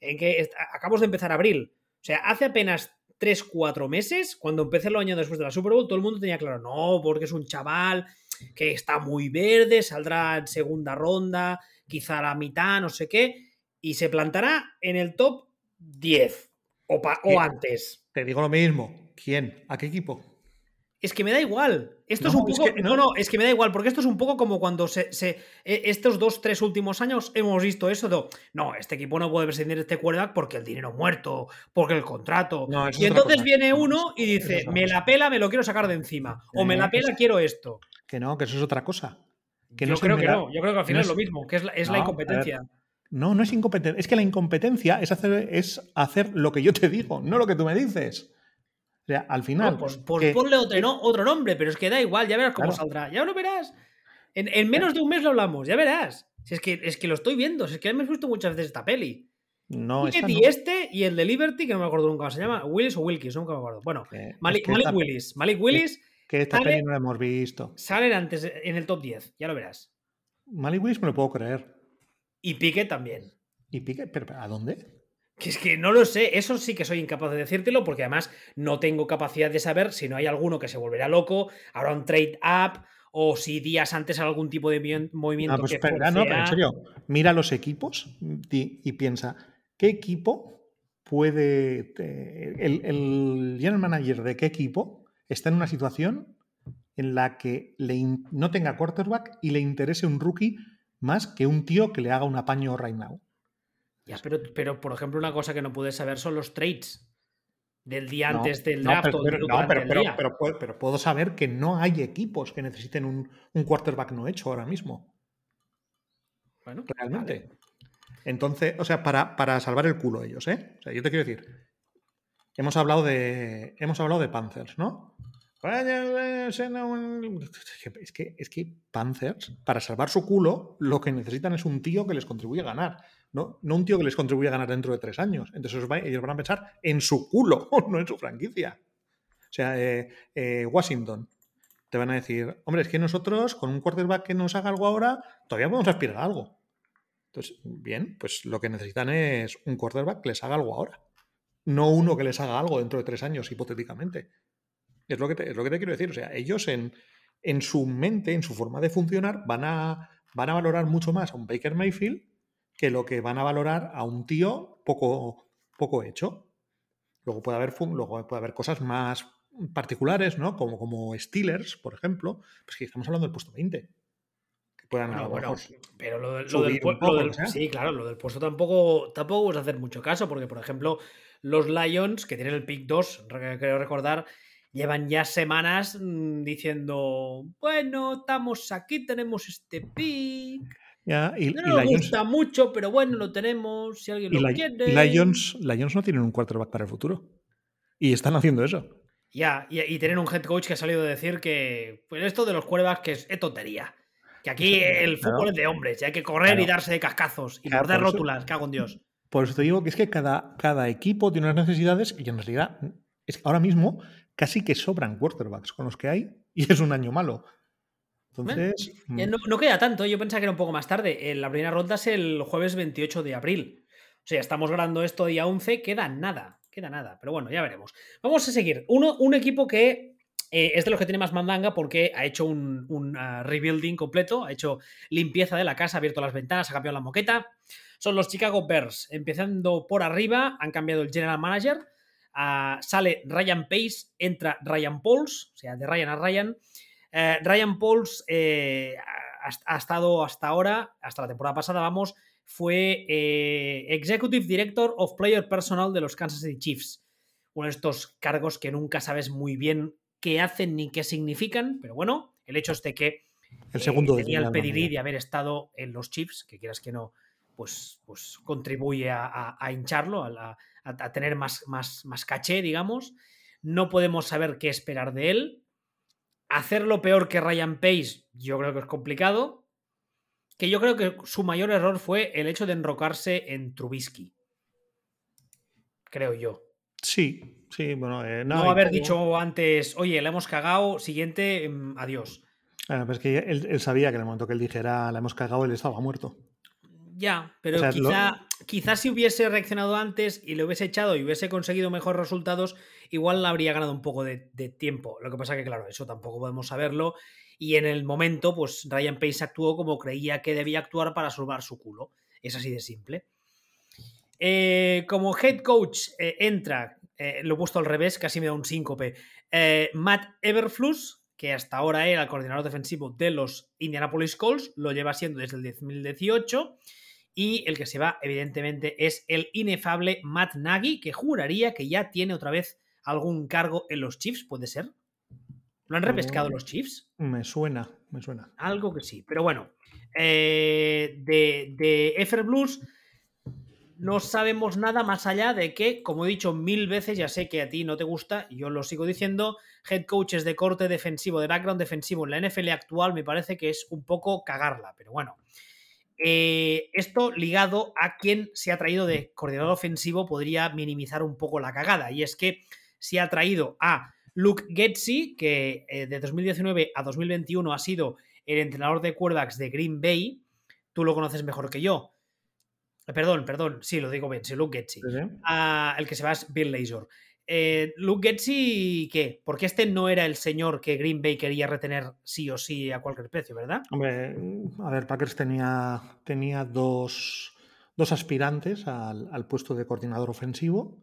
En que acabamos de empezar abril. O sea, hace apenas 3, 4 meses, cuando empecé el año después de la Super Bowl, todo el mundo tenía claro, no, porque es un chaval que está muy verde, saldrá en segunda ronda, quizá a la mitad, no sé qué, y se plantará en el top 10 o, o antes. Te digo lo mismo. ¿Quién? ¿A qué equipo? Es que me da igual. Esto es un poco. no. no. es que me da igual, porque esto es un poco como cuando se, e, estos dos, tres últimos años hemos visto eso de. No, este equipo no puede prescindir este quarterback porque el dinero muerto, porque el contrato. y entonces viene uno y dice: Me la pela, me lo quiero sacar de encima. O me la pela, quiero esto. Que no, que eso es otra cosa. Que yo creo que no. Yo creo que al final es, lo mismo, que es la, incompetencia. No, no es incompetencia. Es que la incompetencia es hacer, es hacer lo que yo te digo, no lo que tú me dices sea, al final. pues, pues ponle otro, otro, nombre, pero es que da igual, ya verás cómo saldrá. Ya lo verás. En, menos de un mes lo hablamos, ya verás. Si es que, es que lo estoy viendo, si es que hemos visto muchas veces esta peli. No, y este y el de Liberty, que no me acuerdo nunca se llama, Willis o Wilkis, nunca me acuerdo. Bueno, Malik, Willis. Malik Willis. Que esta peli no la hemos visto. Salen antes en el top 10, ya lo verás. Malik Willis me lo puedo creer. Y Pique también. ¿Y Pique? ¿Pero a dónde? Que es que no lo sé, eso sí que soy incapaz de decírtelo porque además no tengo capacidad de saber si no hay alguno que se volverá loco, habrá un trade up o si días antes algún tipo de movimiento. Ah, pues no, pero en serio, mira los equipos y, piensa, ¿qué equipo puede. El, el, general manager de qué equipo está en una situación en la que le no tenga quarterback y le interese un rookie más que un tío que le haga un apaño right now? pero, pero, por ejemplo, una cosa que no puedes saber son los trades del día antes del draft. pero, puedo saber que no hay equipos que necesiten un, quarterback no hecho ahora mismo. Bueno, realmente. Entonces, o sea, para, para, salvar el culo ellos, ¿eh? O sea, yo te quiero decir, hemos hablado de, hemos hablado de Panthers, ¿no? Es que, es que Panthers, para salvar su culo, lo que necesitan es un tío que les contribuya a ganar. ¿no? un tío que les contribuya a ganar dentro de tres años. Entonces ellos van a pensar en su culo, no en su franquicia. O sea, eh, eh, Washington, te van a decir, hombre, es que nosotros con un quarterback que nos haga algo ahora, todavía podemos aspirar a algo. Entonces, bien, pues lo que necesitan es un quarterback que les haga algo ahora. No uno que les haga algo dentro de tres años, hipotéticamente. Es lo que te, es lo que te quiero decir. O sea, ellos en, en su mente, en su forma de funcionar, van a, van a valorar mucho más a un Baker Mayfield que lo que van a valorar a un tío poco, poco hecho. Luego puede haber, luego puede haber cosas más particulares, ¿no? Como, como Steelers, por ejemplo, pues que estamos hablando del puesto 20. Que puedan bueno, pero lo, del, sí, claro, lo del puesto tampoco tampoco vamos a hacer mucho caso, porque por ejemplo, los Lions, que tienen el pick 2, creo recordar, llevan ya semanas mm, diciendo, bueno, estamos aquí, tenemos este pick Ya, y, No y nos Lions, gusta mucho, pero bueno, lo tenemos. Si alguien y lo Li- quiere. Lions, Lions no tienen un quarterback para el futuro. Y están haciendo eso. Ya, y, y tener un head coach que ha salido a decir que pues esto de los quarterbacks que es, es tontería. Que aquí el Claro. fútbol es de hombres y hay que correr y darse de cascazos y Claro, morder rótulas, cago en Dios. Por eso te digo que es que cada, cada equipo tiene unas necesidades y en realidad es que ahora mismo casi que sobran quarterbacks con los que hay y es un año malo. Entonces, mm, No, no queda tanto, yo pensaba que era un poco más tarde. Eh, La primera ronda es el jueves 28 de abril. O sea, estamos grabando esto día 11, queda nada, queda nada. Pero bueno, ya veremos. Vamos a seguir. Uno, un equipo que eh, es de los que tiene más mandanga porque ha hecho un, un, ah, rebuilding completo, ha hecho limpieza de la casa, ha abierto las ventanas, ha cambiado la moqueta. Son los Chicago Bears. Empezando por arriba, han cambiado el general manager. Sale Ryan Pace, entra Ryan Pauls, o sea, de Ryan a Ryan. Eh, Ryan Pauls eh, ha, ha estado hasta ahora, hasta la temporada pasada, vamos, fue eh, Executive Director of Player Personnel de los Kansas City Chiefs. Uno de estos cargos que nunca sabes muy bien qué hacen ni qué significan, pero bueno, el hecho es de que el segundo tenía el manager. de haber estado en los Chiefs, que quieras que no, pues, pues contribuye a, a- a hincharlo, a, la- tener más, más, más caché, digamos. No podemos saber qué esperar de él. Hacerlo peor que Ryan Pace, yo creo que es complicado. Que yo creo que su mayor error fue el hecho de enrocarse en Trubisky. Creo yo. Sí, sí, bueno, eh, no, haber dicho antes, oye, le hemos cagado, siguiente, mm, adiós. Bueno, pues es que él, él sabía que en el momento que él dijera la hemos cagado, él estaba muerto. Ya, pero O sea, lo- quizá, quizá si hubiese reaccionado antes y lo hubiese echado y hubiese conseguido mejores resultados, igual le habría ganado un poco de, de tiempo. Lo que pasa que, claro, eso tampoco podemos saberlo. Y en el momento, pues Ryan Pace actuó como creía que debía actuar para salvar su culo. Es así de simple. Eh, como head coach eh, entra, eh, lo he puesto al revés, casi me da un síncope, eh, Matt Everfluss, que hasta ahora era el coordinador defensivo de los Indianapolis Colts, lo lleva siendo desde el 2018. Y el que se va, evidentemente, es el inefable Matt Nagy, que juraría que ya tiene otra vez algún cargo en los Chiefs, ¿puede ser? ¿Lo han repescado los Chiefs? Me suena, me suena. Algo que sí. Pero bueno, eh, de, de Efer Blues no sabemos nada más allá de que, como he dicho mil veces, ya sé que a ti no te gusta, yo lo sigo diciendo, head coaches de corte defensivo, de background defensivo en la NFL actual me parece que es un poco cagarla, pero bueno. Eh, esto ligado a quien se ha traído de coordinador ofensivo podría minimizar un poco la cagada, y es que se ha traído a Luke Getzi, que eh, de 2019 a 2021 ha sido el entrenador de quarterbacks de Green Bay. Tú lo conoces mejor que yo. Perdón, perdón, sí, lo digo bien, sí, Luke Getzi. Sí. Ah, el que se va es Bill Lazor. Eh, Luke Getzi, ¿qué? Porque este no era el señor que Green Bay quería retener sí o sí a cualquier precio, ¿verdad? Hombre, a ver, Packers tenía, tenía dos, dos aspirantes al, al puesto de coordinador ofensivo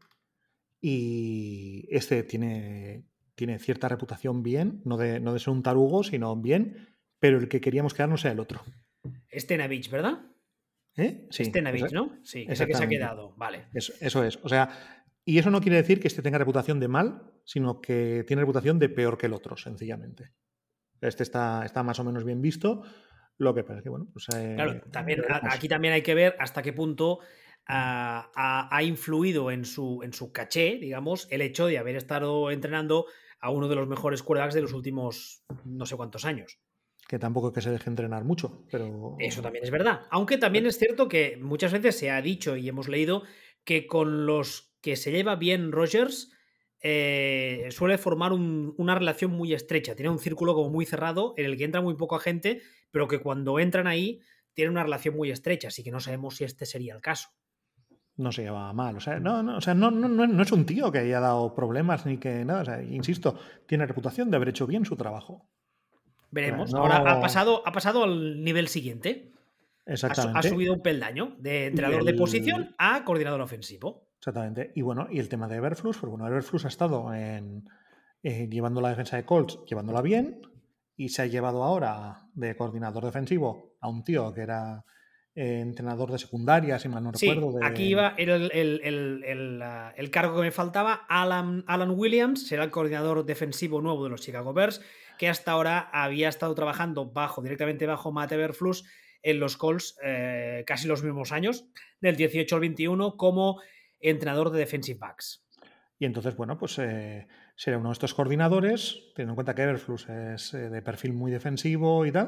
y este tiene, tiene cierta reputación bien, no de, no de ser un tarugo, sino bien, pero el que queríamos quedarnos era el otro. Stenavich, ¿verdad? ¿Eh? Sí, Stenavich, ¿no? Sí, ese que se ha quedado. Vale. Eso, eso es. O sea, y eso no quiere decir que este tenga reputación de mal, sino que tiene reputación de peor que el otro, sencillamente. Este está, está más o menos bien visto. Lo que pasa es que, bueno, pues. eh, Claro, también, veremos. aquí también hay que ver hasta qué punto ah, ha, ha influido en su, en su caché, digamos, el hecho de haber estado entrenando a uno de los mejores quarterbacks de los últimos no sé cuántos años. Que tampoco es que se deje entrenar mucho, pero. Eso también es verdad. Aunque también es cierto que muchas veces se ha dicho y hemos leído que con los que se lleva bien Rogers eh, suele formar un- una relación muy estrecha. Tiene un círculo como muy cerrado en el que entra muy poca gente, pero que cuando entran ahí tiene una relación muy estrecha. Así que no sabemos si este sería el caso. No se lleva mal. O sea, no, no, o sea, no, no, no, es un tío que haya dado problemas ni que nada. O sea, insisto, tiene reputación de haber hecho bien su trabajo. Veremos. no- Ahora ha pasado, ha pasado al nivel siguiente. Exactamente. ha subido un peldaño de entrenador de posición a coordinador ofensivo. Exactamente. Y bueno, y el tema de Everflux, porque bueno, Everflux ha estado en, eh, llevando la defensa de Colts, llevándola bien, y se ha llevado ahora de coordinador defensivo a un tío que era eh, entrenador de secundaria, si mal no Sí, recuerdo. de- aquí iba era el, el- el- el, el cargo que me faltaba. Alan, Alan Williams será el coordinador defensivo nuevo de los Chicago Bears, que hasta ahora había estado trabajando bajo, directamente bajo Matt Everfluss en los Colts eh, casi los mismos años, del 18 al 21, como entrenador de defensive backs. Y entonces, bueno, pues eh, será uno de estos coordinadores, teniendo en cuenta que Everflux es eh, de perfil muy defensivo y tal,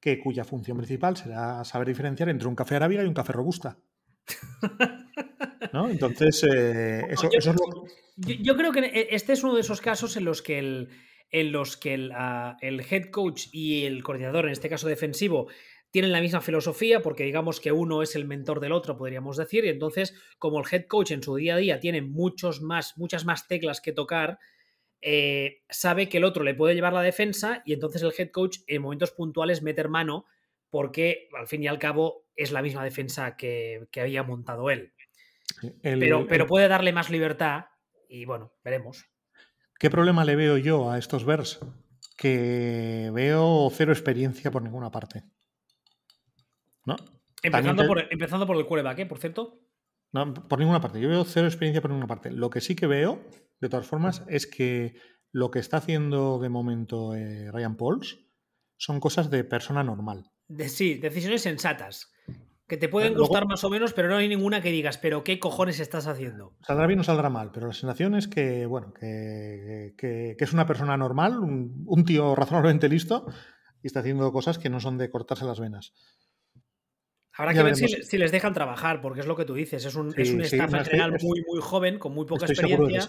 que cuya función principal será saber diferenciar entre un café arábiga y un café robusta. ¿No? Entonces, eso, yo, es lo... yo, creo que este es uno de esos casos en los que el, en los que el, ah, el head coach y el coordinador, en este caso defensivo, tienen la misma filosofía, porque digamos que uno es el mentor del otro, podríamos decir, y entonces, como el head coach en su día a día tiene muchos más, muchas más teclas que tocar, eh, sabe que el otro le puede llevar la defensa y entonces el head coach en momentos puntuales meter mano porque al fin y al cabo es la misma defensa que, había montado él. pero, pero puede darle más libertad y bueno, veremos. ¿Qué problema le veo yo a estos vers? Que veo cero experiencia por ninguna parte. Empezando, por, empezando por el quarterback, ¿eh? Por cierto. No, por ninguna parte. Yo veo cero experiencia por ninguna parte. Lo que sí que veo, de todas formas, es que lo que está haciendo de momento eh, Ryan Pauls son cosas de persona normal. De, sí, decisiones sensatas. Que te pueden gustar más o menos, pero no hay ninguna que digas, pero ¿qué cojones estás haciendo? Saldrá bien o saldrá mal, pero la sensación es que, bueno, que, es una persona normal, un, tío razonablemente listo, y está haciendo cosas que no son de cortarse las venas. Habrá que ver si, les dejan trabajar, porque es lo que tú dices. Es un, staff en general muy, muy joven, con muy poca experiencia.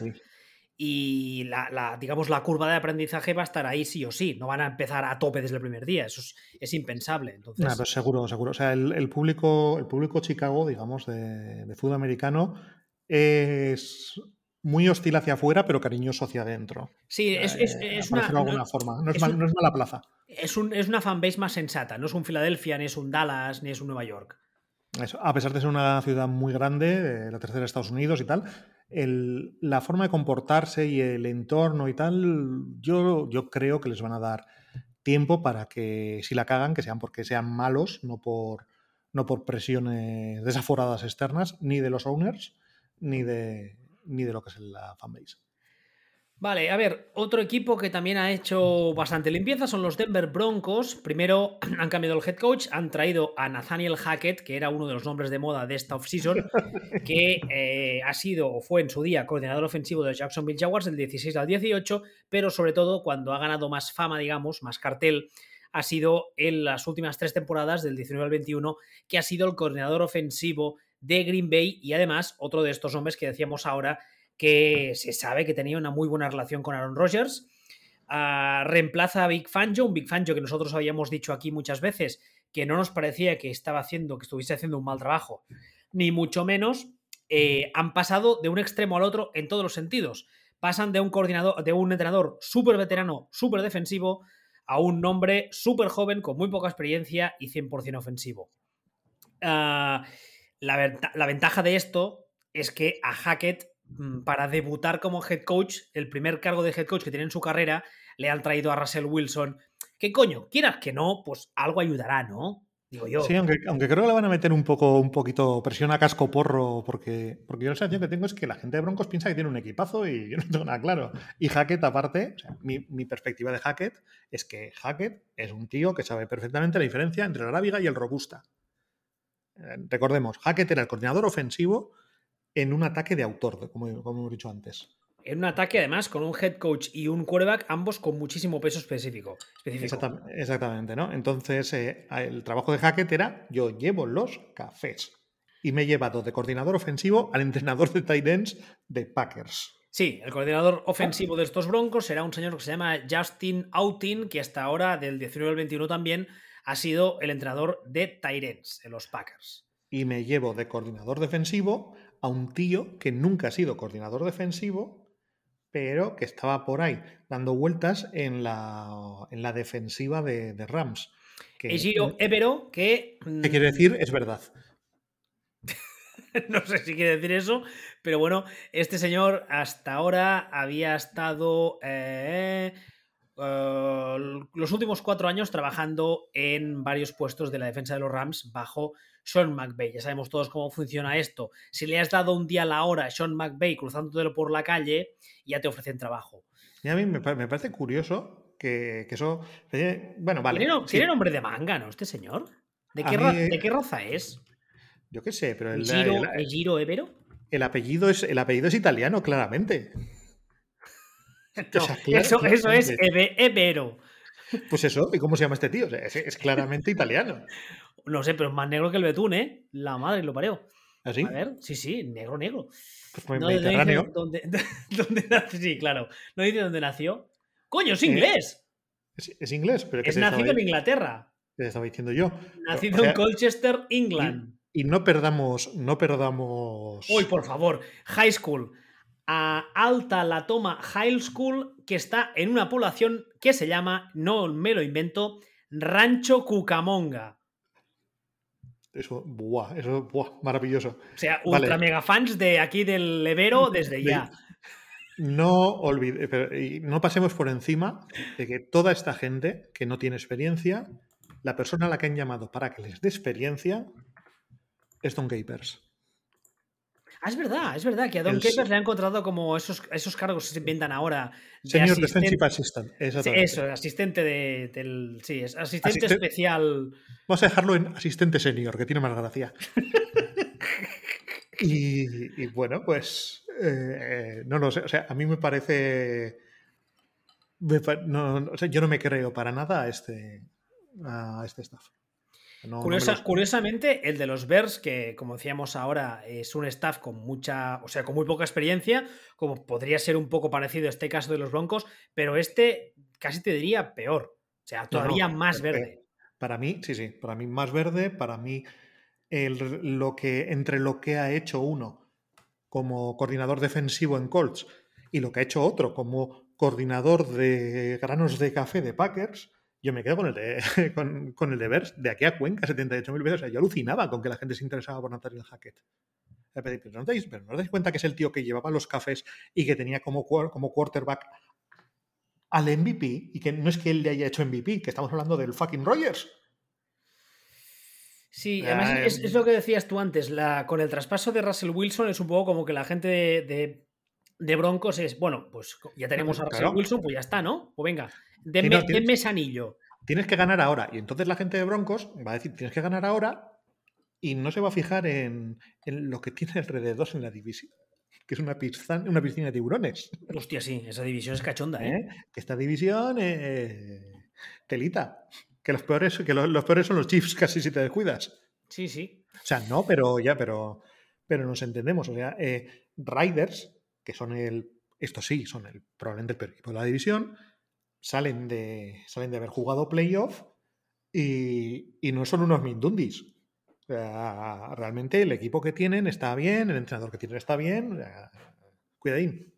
Y la, digamos, la curva de aprendizaje va a estar ahí sí o sí. No van a empezar a tope desde el primer día. Eso es, impensable. Entonces... seguro, seguro. O sea, el, público, el público Chicago, digamos, de, de fútbol americano, es muy hostil hacia afuera, pero cariñoso hacia adentro. Sí, es, una. De alguna forma. No es, mala plaza. Es, un, es una fanbase más sensata. No es un Filadelfia, ni es un Dallas, ni es un Nueva York. a pesar de ser una ciudad muy grande, la tercera de Estados Unidos y tal, la forma de comportarse y el entorno y tal, yo, yo creo que les van a dar tiempo para que, si la cagan, que sean porque sean malos, no por, no por presiones desaforadas externas, ni de los owners, ni de, ni de lo que es la fanbase. Vale, a ver, otro equipo que también ha hecho bastante limpieza son los Denver Broncos. Primero han cambiado el head coach, han traído a Nathaniel Hackett, que era uno de los nombres de moda de esta offseason, que eh, ha sido o fue en su día coordinador ofensivo de Jacksonville Jaguars del 16 al 18, pero sobre todo cuando ha ganado más fama, digamos, más cartel, ha sido en las últimas tres temporadas, del 19 al 21, que ha sido el coordinador ofensivo de Green Bay y además otro de estos hombres que decíamos ahora que se sabe que tenía una muy buena relación con Aaron Rodgers. Ah, reemplaza a Big Fangio, un Big Fangio que nosotros habíamos dicho aquí muchas veces que no nos parecía que estaba haciendo, que estuviese haciendo un mal trabajo, ni mucho menos. Eh, han pasado de un extremo al otro en todos los sentidos. Pasan de un coordinador, de un entrenador súper veterano, súper defensivo, a un nombre súper joven, con muy poca experiencia y 100% ofensivo. Uh, la, ventaja de esto es que a Hackett, mm, para debutar como head coach, el primer cargo de head coach que tiene en su carrera, le han traído a Russell Wilson. ¿Qué coño? Quieras que no, pues algo ayudará, ¿no? Digo yo. Sí, aunque, aunque, creo que le van a meter un poco, un poquito presión a casco porro, porque, porque yo la sensación que tengo es que la gente de Broncos piensa que tiene un equipazo y yo no tengo nada claro. Y Hackett, aparte, mi, mi, perspectiva de Hackett es que Hackett es un tío que sabe perfectamente la diferencia entre el arábiga y el robusta. Recordemos, Hackett era el coordinador ofensivo en un ataque de autor, como, hemos dicho antes. En un ataque, además, con un head coach y un quarterback, ambos con muchísimo peso específico. Exactamente, ¿no? Entonces, eh, el trabajo de Hackett era: yo llevo los cafés. Y me he llevado de coordinador ofensivo al entrenador de tight ends de Packers. Sí, el coordinador ofensivo de estos broncos será un señor que se llama Justin Outin, que hasta ahora, del 19 al 21 también, ha sido el entrenador de Tyrens en los Packers. Y me llevo de coordinador defensivo a un tío que nunca ha sido coordinador defensivo, pero que estaba por ahí dando vueltas en la, en la defensiva de, Rams. Que, Ejiro Evero, que. ¿Qué quiere decir? Es verdad. no sé si quiere decir eso, pero bueno, este señor hasta ahora había estado. Eh, eh, los últimos cuatro años trabajando en varios puestos de la defensa de los Rams bajo Sean McVay. Ya sabemos todos cómo funciona esto. Si le has dado un día a la hora a Sean McVay cruzándotelo por la calle, ya te ofrecen trabajo. Y a mí me, parece curioso que, eso. Bueno, vale. ¿Tiene, nombre de manga, ¿no? Este señor. ¿De qué, mí, eh, ¿De qué raza es? Yo qué sé, pero ¿El el, Giro, el- el Giro Evero? el apellido es, el apellido es italiano, claramente. No, clara- eso, eso es Evero. Pues eso, ¿y cómo se llama este tío? O sea, es, es claramente italiano. No sé, pero es más negro que el betún, ¿eh? La madre lo parió. ¿Así? A ver, sí, sí, negro, negro. Pues No, Mediterráneo. dónde, dónde nació. Sí, claro. No dice dónde nació. ¡Coño, es inglés! Es, es inglés, pero que es estaba, nacido en Inglaterra. te estaba diciendo yo. Nacido O sea, en Colchester, England. Y no perdamos, no perdamos. Uy, por favor. High School. A Alta La Toma High School, que está en una población que se llama, no me lo invento, Rancho Cucamonga. Eso, buah, eso, buah, maravilloso. O sea, Vale. ultra mega fans de aquí del Evero desde De- ya. No olvide, pero- no pasemos por encima de que toda esta gente que no tiene experiencia, la persona a la que han llamado para que les dé experiencia es Don Capers. Ah, es verdad, es verdad que a Don El- Capers le han encontrado como esos, esos cargos que se inventan ahora. de Senior asistente- Defensive Assistant. Exactamente. eso, asistente de, del. Sí, es asistente Asisten- especial. Vamos a dejarlo en asistente senior, que tiene más gracia. y, y bueno, pues eh, eh, no lo sé. O sea, a mí me parece. me pa- no, no, o sea, yo no me creo para nada a este, a este staff. No- no me Curiosa- los- Curiosamente, el de los Bears, que como decíamos ahora, es un staff con mucha, o sea, con muy poca experiencia, como podría ser un poco parecido a este caso de los Broncos, pero este casi te diría peor. O sea, no, todavía más verde. Para mí, sí, sí, para mí más verde, para mí el- lo que, entre lo que ha hecho uno como coordinador defensivo en Colts y lo que ha hecho otro como coordinador de granos de café de Packers, yo me quedo con el de, con, con el de Bears de aquí a Cuenca 78.000 veces. O sea, yo alucinaba con que la gente se interesaba por Nathaniel Hackett. Eh, Pero no, os dais, pero no os dais cuenta que es el tío que llevaba los cafés y que tenía como, como quarterback al MVP y que no es que él le haya hecho MVP, que estamos hablando del fucking Rogers. Sí, además es, em. es lo que decías tú antes, la, con el traspaso de Russell Wilson es un poco como que la gente de, de- de Broncos es, bueno, pues ya tenemos a Russell Claro. Wilson, pues ya está, ¿no? Pues venga, denme, no, tienes- denme ese anillo. Tienes que ganar ahora. Y entonces la gente de Broncos va a decir, tienes que ganar ahora y no se va a fijar en, en lo que tiene alrededor en la división, que es una piscina, una piscina de tiburones. Hostia, sí, esa división es cachonda, ¿eh? ¿eh? Que esta división, eh, telita. Que los peores, que los, los peores son los Chiefs, casi si te descuidas. Sí, sí. O sea, no, pero ya, pero, pero nos entendemos. O sea, eh, Riders, que son el, esto sí, son el, probablemente el peor equipo de la división, salen de, salen de haber jugado playoff y, y no son unos mindundis. Realmente el equipo que tienen está bien, el entrenador que tienen está bien. cuidadín.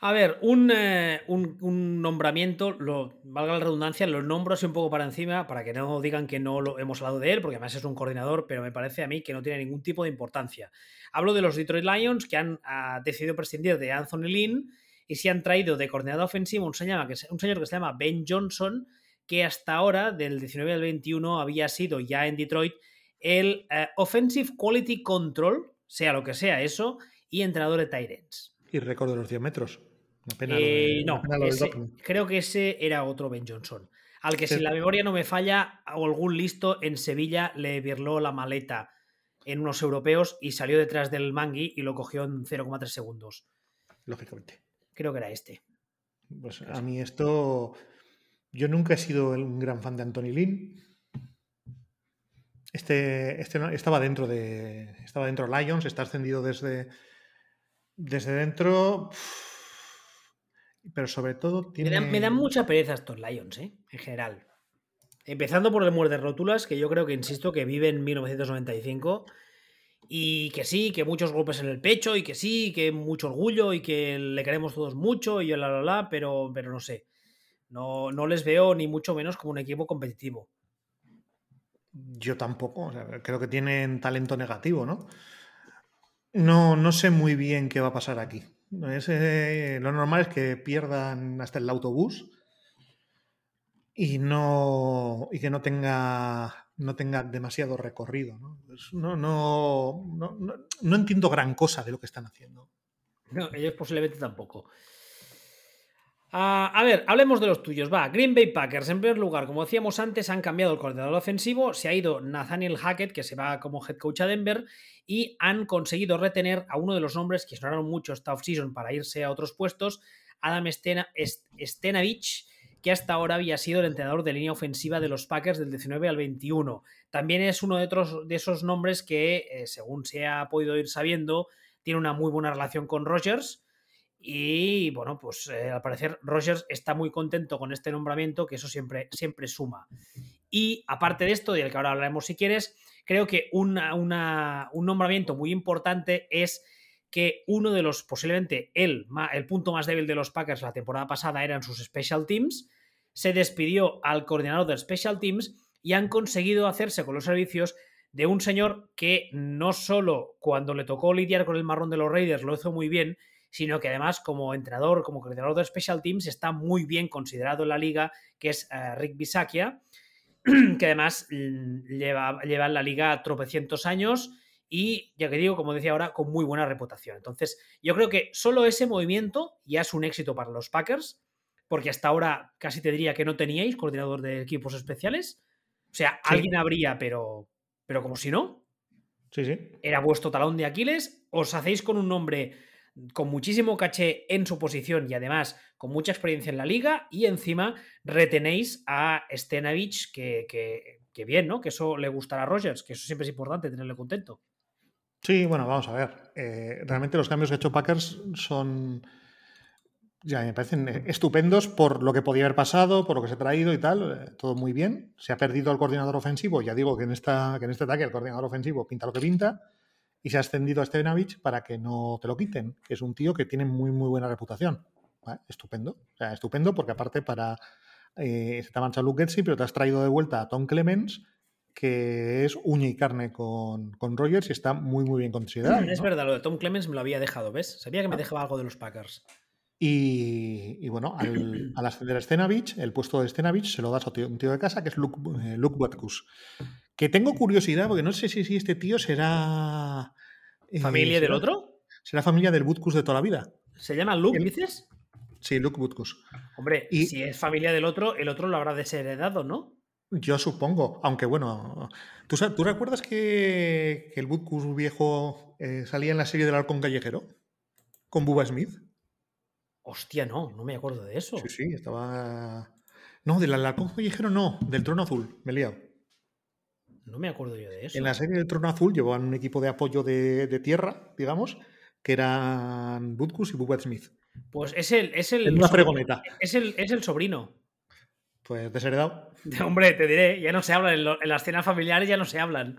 A ver, un, eh, un- un nombramiento, lo, valga la redundancia, lo nombro así un poco para encima, para que no digan que no lo hemos hablado de él, porque además es un coordinador, pero me parece a mí que no tiene ningún tipo de importancia. Hablo de los Detroit Lions, que han decidido prescindir de Anthony Lynn y se han traído de coordinador ofensivo un señor, que, se- un señor que se llama Ben Johnson, que hasta ahora, del 19 al 21, había sido ya en Detroit el eh, Offensive Quality Control, sea lo que sea eso, y entrenador de Tyrants. Y récord de los 10 metros. Eh, no, ese- creo que ese era otro Ben Johnson. Al que Sí. si la memoria no me falla, algún listo en Sevilla le virló la maleta en unos europeos y salió detrás del mangui y lo cogió en 0,3 segundos. Lógicamente. Creo que era este. Pues a mí esto. Yo nunca he sido un gran fan de Anthony Lynn. Este, este no- estaba dentro de. Estaba dentro de Lions, está ascendido desde. Desde dentro. Pero sobre todo Me dan, me dan mucha pereza estos Lions, ¿eh? En general. Empezando por el muerde rótulas, que yo creo que, insisto, que vive en 1995. Y que sí, que muchos golpes en el pecho, y que sí, que mucho orgullo, y que le queremos todos mucho, y la la la, pero, pero no sé. No, no les veo ni mucho menos como un equipo competitivo. Yo tampoco. o sea, creo que tienen talento negativo, ¿no? No, no sé muy bien qué va a pasar aquí. Es, eh, lo normal es que pierdan hasta el autobús y no y que no tenga no tenga demasiado recorrido. ¿no? Pues no, no, no, no, entiendo gran cosa de lo que están haciendo. No, ellos posiblemente tampoco. Ah, a ver, hablemos de los tuyos. Va, Green Bay Packers, en primer lugar, como decíamos antes, han cambiado el coordinador ofensivo, se ha ido Nathaniel Hackett, que se va como head coach a Denver, y han conseguido retener a uno de los nombres que sonaron mucho esta offseason para irse a otros puestos, Adam Stenavich, que hasta ahora había sido el entrenador de línea ofensiva de los Packers del 19 al 21. También es uno de, otros, de esos nombres que, eh, según se ha podido ir sabiendo, tiene una muy buena relación con Rogers y bueno, pues eh, al parecer Rogers está muy contento con este nombramiento, que eso siempre, siempre suma. Y aparte de esto, del que ahora hablaremos si quieres, creo que un nombramiento muy importante es que uno de los, posiblemente el, el punto más débil de los Packers la temporada pasada eran sus special teams, se despidió al coordinador de special teams y han conseguido hacerse con los servicios de un señor que no solo cuando le tocó lidiar con el marrón de los Raiders lo hizo muy bien, sino que además como entrenador, como coordinador de Special Teams, está muy bien considerado en la liga, que es eh, Rick Bisakia, que además lleva, lleva en la liga tropecientos años y, ya que digo, como decía ahora, con muy buena reputación. Entonces, yo creo que solo ese movimiento ya es un éxito para los Packers, porque hasta ahora casi te diría que no teníais coordinador de equipos especiales. O sea, alguien habría, pero, pero como si no. Sí, sí. Era vuestro talón de Aquiles. Os hacéis con un nombre con muchísimo caché en su posición y además con mucha experiencia en la liga y encima retenéis a Stenavich que, que, bien, ¿no? Que eso le gustará a Rogers, que eso siempre es importante tenerle contento. Sí, bueno, vamos a ver. Eh, realmente los cambios que ha hecho Packers son, ya me parecen estupendos por lo que podía haber pasado, por lo que se ha traído y tal, eh, todo muy bien. Se ha perdido el coordinador ofensivo, ya digo que en, esta, que en este ataque el coordinador ofensivo pinta lo que pinta y se ha extendido a Stevenavich para que no te lo quiten, que es un tío que tiene muy, muy buena reputación. Estupendo. O sea, estupendo porque aparte para... Eh, se te ha manchado Luke Getsi, pero te has traído de vuelta a Tom Clemens, que es uña y carne con, con Rogers y está muy, muy bien considerado. Es verdad, lo de Tom Clemens me lo había dejado, ¿ves? Sabía que me ah. dejaba algo de los Packers. Y, bueno, al, al, ascender a Stenavich, el puesto de Stenavich se lo das a un tío de casa que es Luke, eh, Luke Watkus. Que tengo curiosidad, porque no sé si, si este tío será. Eh, ¿Familia del otro? Será familia del Butkus de toda la vida. ¿Se llama Luke, dices? Sí, Luke Butkus. Hombre, y si es familia del otro, el otro lo habrá desheredado, ¿no? Yo supongo, aunque bueno. ¿Tú, ¿tú recuerdas que, el Butkus viejo eh, salía en la serie del Halcón Callejero? Con Bubba Smith. Hostia, no, no me acuerdo de eso. Sí, sí, estaba. No, del Halcón Callejero no, del Trono Azul, me he liado. No me acuerdo yo de eso. En la serie del Trono Azul llevaban un equipo de apoyo de, tierra, digamos, que eran Butkus y Bubba Smith. Pues es el. Es el una fregoneta. Es el, es el sobrino. Pues desheredado. Hombre, te diré, ya no se hablan. En, las cenas familiares ya no se hablan.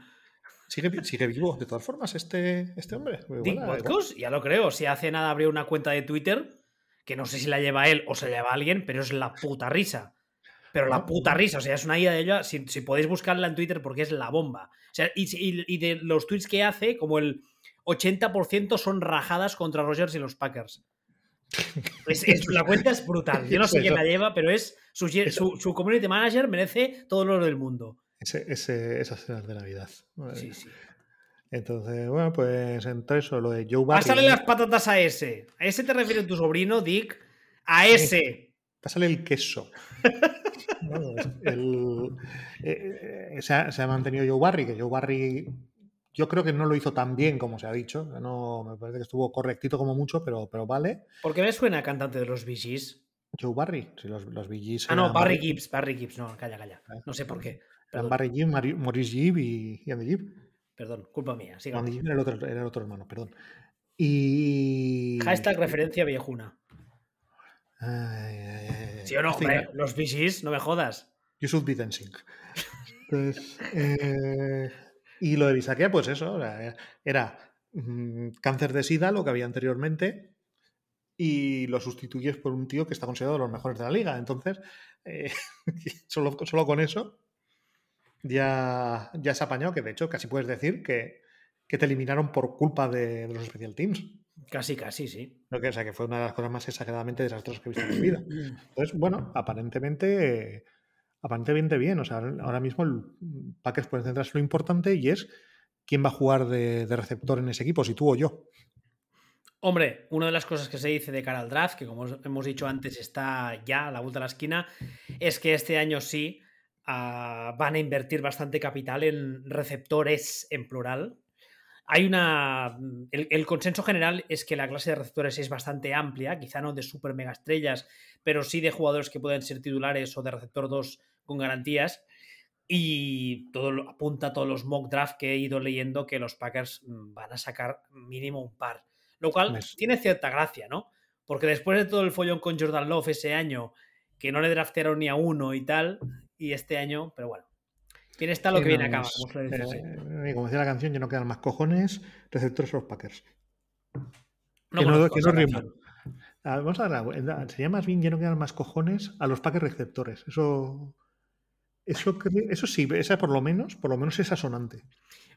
Sigue, sigue vivo, de todas formas, este, este hombre. Dick Butkus, ya lo creo. Si hace nada abrió una cuenta de Twitter, que no sé si la lleva él o se la lleva alguien, pero es la puta risa. Pero la puta risa, o sea, es una idea de ella. Si, podéis buscarla en Twitter porque es la bomba. O sea, y, de los tweets que hace, como el 80% son rajadas contra Rogers y los Packers. la cuenta es brutal. Yo no sé quién la lleva, pero es su, su, community manager merece todo el oro del mundo. Ese, ese, esas cenas de Navidad. Sí, sí. Entonces, bueno, pues entre eso, lo de Joe Barry. Pásale las patatas a ese. ¿A ese te refiere tu sobrino, Dick? A ese. Pásale el queso. Eh, eh, se, ha, mantenido Joe Barry, que Joe Barry yo creo que no lo hizo tan bien como se ha dicho. No, me parece que estuvo correctito como mucho, pero, pero vale. ¿Por qué me suena cantante de los Bee Joe Barry, sí, los, los Bee Ah, no, Barry, Gibbs, Barry Gibbs, no, calla, calla. Ah. No sé por qué. Eran Barry Gibbs, Maurice Gibb y, Andy Gibb. Perdón, culpa mía. Andy Gibb era el, otro, era el otro hermano, perdón. Y. Hashtag referencia viejuna. ¿Sí o no? los VCs, no me jodas. You should be dancing. Eh, y lo de Bisaquia, pues eso, era mm, cáncer de sida, lo que había anteriormente, y lo sustituyes por un tío que está considerado de los mejores de la liga. Entonces, eh, solo, solo, con eso ya, ya se ha apañado, que de hecho casi puedes decir que, te eliminaron por culpa de, de los Special Teams. Casi, casi, sí. Lo que, o sea, que fue una de las cosas más exageradamente desastrosas que he visto en mi vida. Entonces, bueno, aparentemente, aparentemente bien. O sea, ahora mismo el Packers puede centrarse lo importante y es quién va a jugar de, receptor en ese equipo, si tú o yo. Hombre, una de las cosas que se dice de cara al draft, que como hemos dicho antes está ya a la vuelta de la esquina, es que este año sí uh, van a invertir bastante capital en receptores en plural. Hay una. El, el, consenso general es que la clase de receptores es bastante amplia, quizá no de super mega estrellas, pero sí de jugadores que pueden ser titulares o de receptor 2 con garantías. Y todo apunta a todos los mock draft que he ido leyendo que los Packers mm, van a sacar mínimo un par. Lo cual pues tiene cierta gracia, ¿no? Porque después de todo el follón con Jordan Love ese año, que no le draftearon ni a uno y tal, y este año, pero bueno. Bien está lo que viene como, eh, eh, como decía la canción, ya no quedan más cojones, receptores los Packers. No que no, que no rima. Ah, vamos a dar Sería más bien ya no quedan más cojones a los Packers receptores. Eso. Eso, eso sí, esa por lo menos, por lo menos es asonante.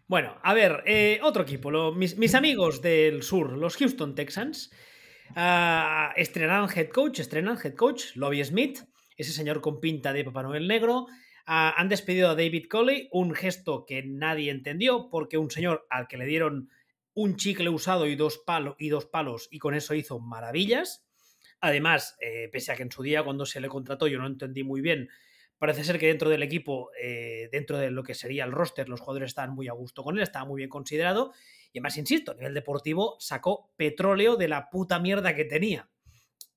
Bueno, a ver, eh, otro equipo, lo, mis, mis, amigos del sur, los Houston Texans, uh, estrenaron head coach, estrenan head coach, Lobby Smith, ese señor con pinta de Papá Noel negro. Han despedido a David Coley, un gesto que nadie entendió, porque un señor al que le dieron un chicle usado y dos, y dos palos, y con eso hizo maravillas. Además, eh, pese a que en su día, cuando se le contrató, yo no entendí muy bien Parece ser que dentro del equipo, eh, dentro de lo que sería el roster, los jugadores estaban muy a gusto con él, estaba muy bien considerado. Y además, insisto, a nivel deportivo sacó petróleo de la puta mierda que tenía.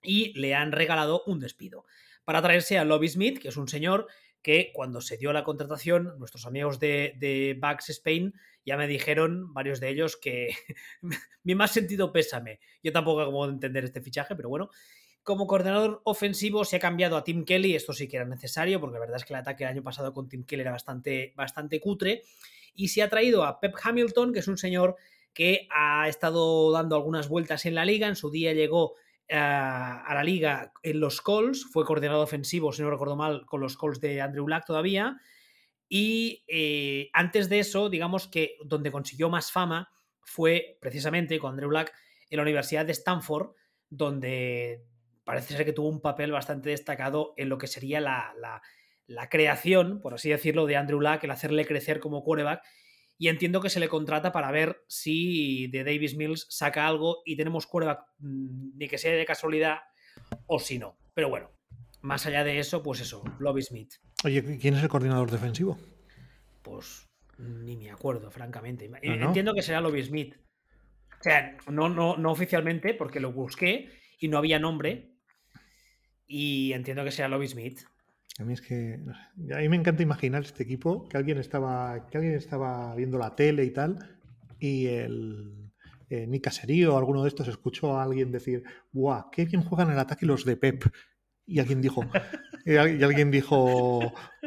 Y le han regalado un despido. Para traerse a Lobby Smith, que es un señor que cuando se dio la contratación, nuestros amigos de, de Spain ya me dijeron, varios de ellos, que mi más sentido pésame. Yo tampoco acabo de entender este fichaje, pero bueno. Como coordinador ofensivo se ha cambiado a Tim Kelly, esto sí que era necesario, porque la verdad es que el ataque el año pasado con Tim Kelly era bastante, bastante cutre, y se ha traído a Pep Hamilton, que es un señor que ha estado dando algunas vueltas en la liga, en su día llegó a la liga en los Colts, fue coordinador ofensivo, si no recuerdo mal, con los Colts de Andrew Black todavía, y eh, antes de eso, digamos que donde consiguió más fama fue precisamente con Andrew Black en la Universidad de Stanford, donde parece ser que tuvo un papel bastante destacado en lo que sería la, la, la creación, por así decirlo, de Andrew Luck, el hacerle crecer como quarterback. Y entiendo que se le contrata para ver si de Davis Mills saca algo y tenemos quarterback, mm, ni que sea de casualidad o si no. Pero bueno, más allá de eso, pues eso, Lobby Smith. Oye, ¿quién es el coordinador defensivo? Pues ni me acuerdo, francamente. ¿Ah, no? Entiendo que será Lobby Smith. O sea, no, no, no oficialmente, porque lo busqué y no había nombre, y entiendo que sea Lobby Smith. A mí es que a mí me encanta imaginar este equipo que alguien estaba que alguien estaba viendo la tele y tal y el eh, Nick Caserío o alguno de estos escuchó a alguien decir, ¡guau! ¡Qué bien juegan el ataque los de Pep! Y alguien dijo, y alguien dijo,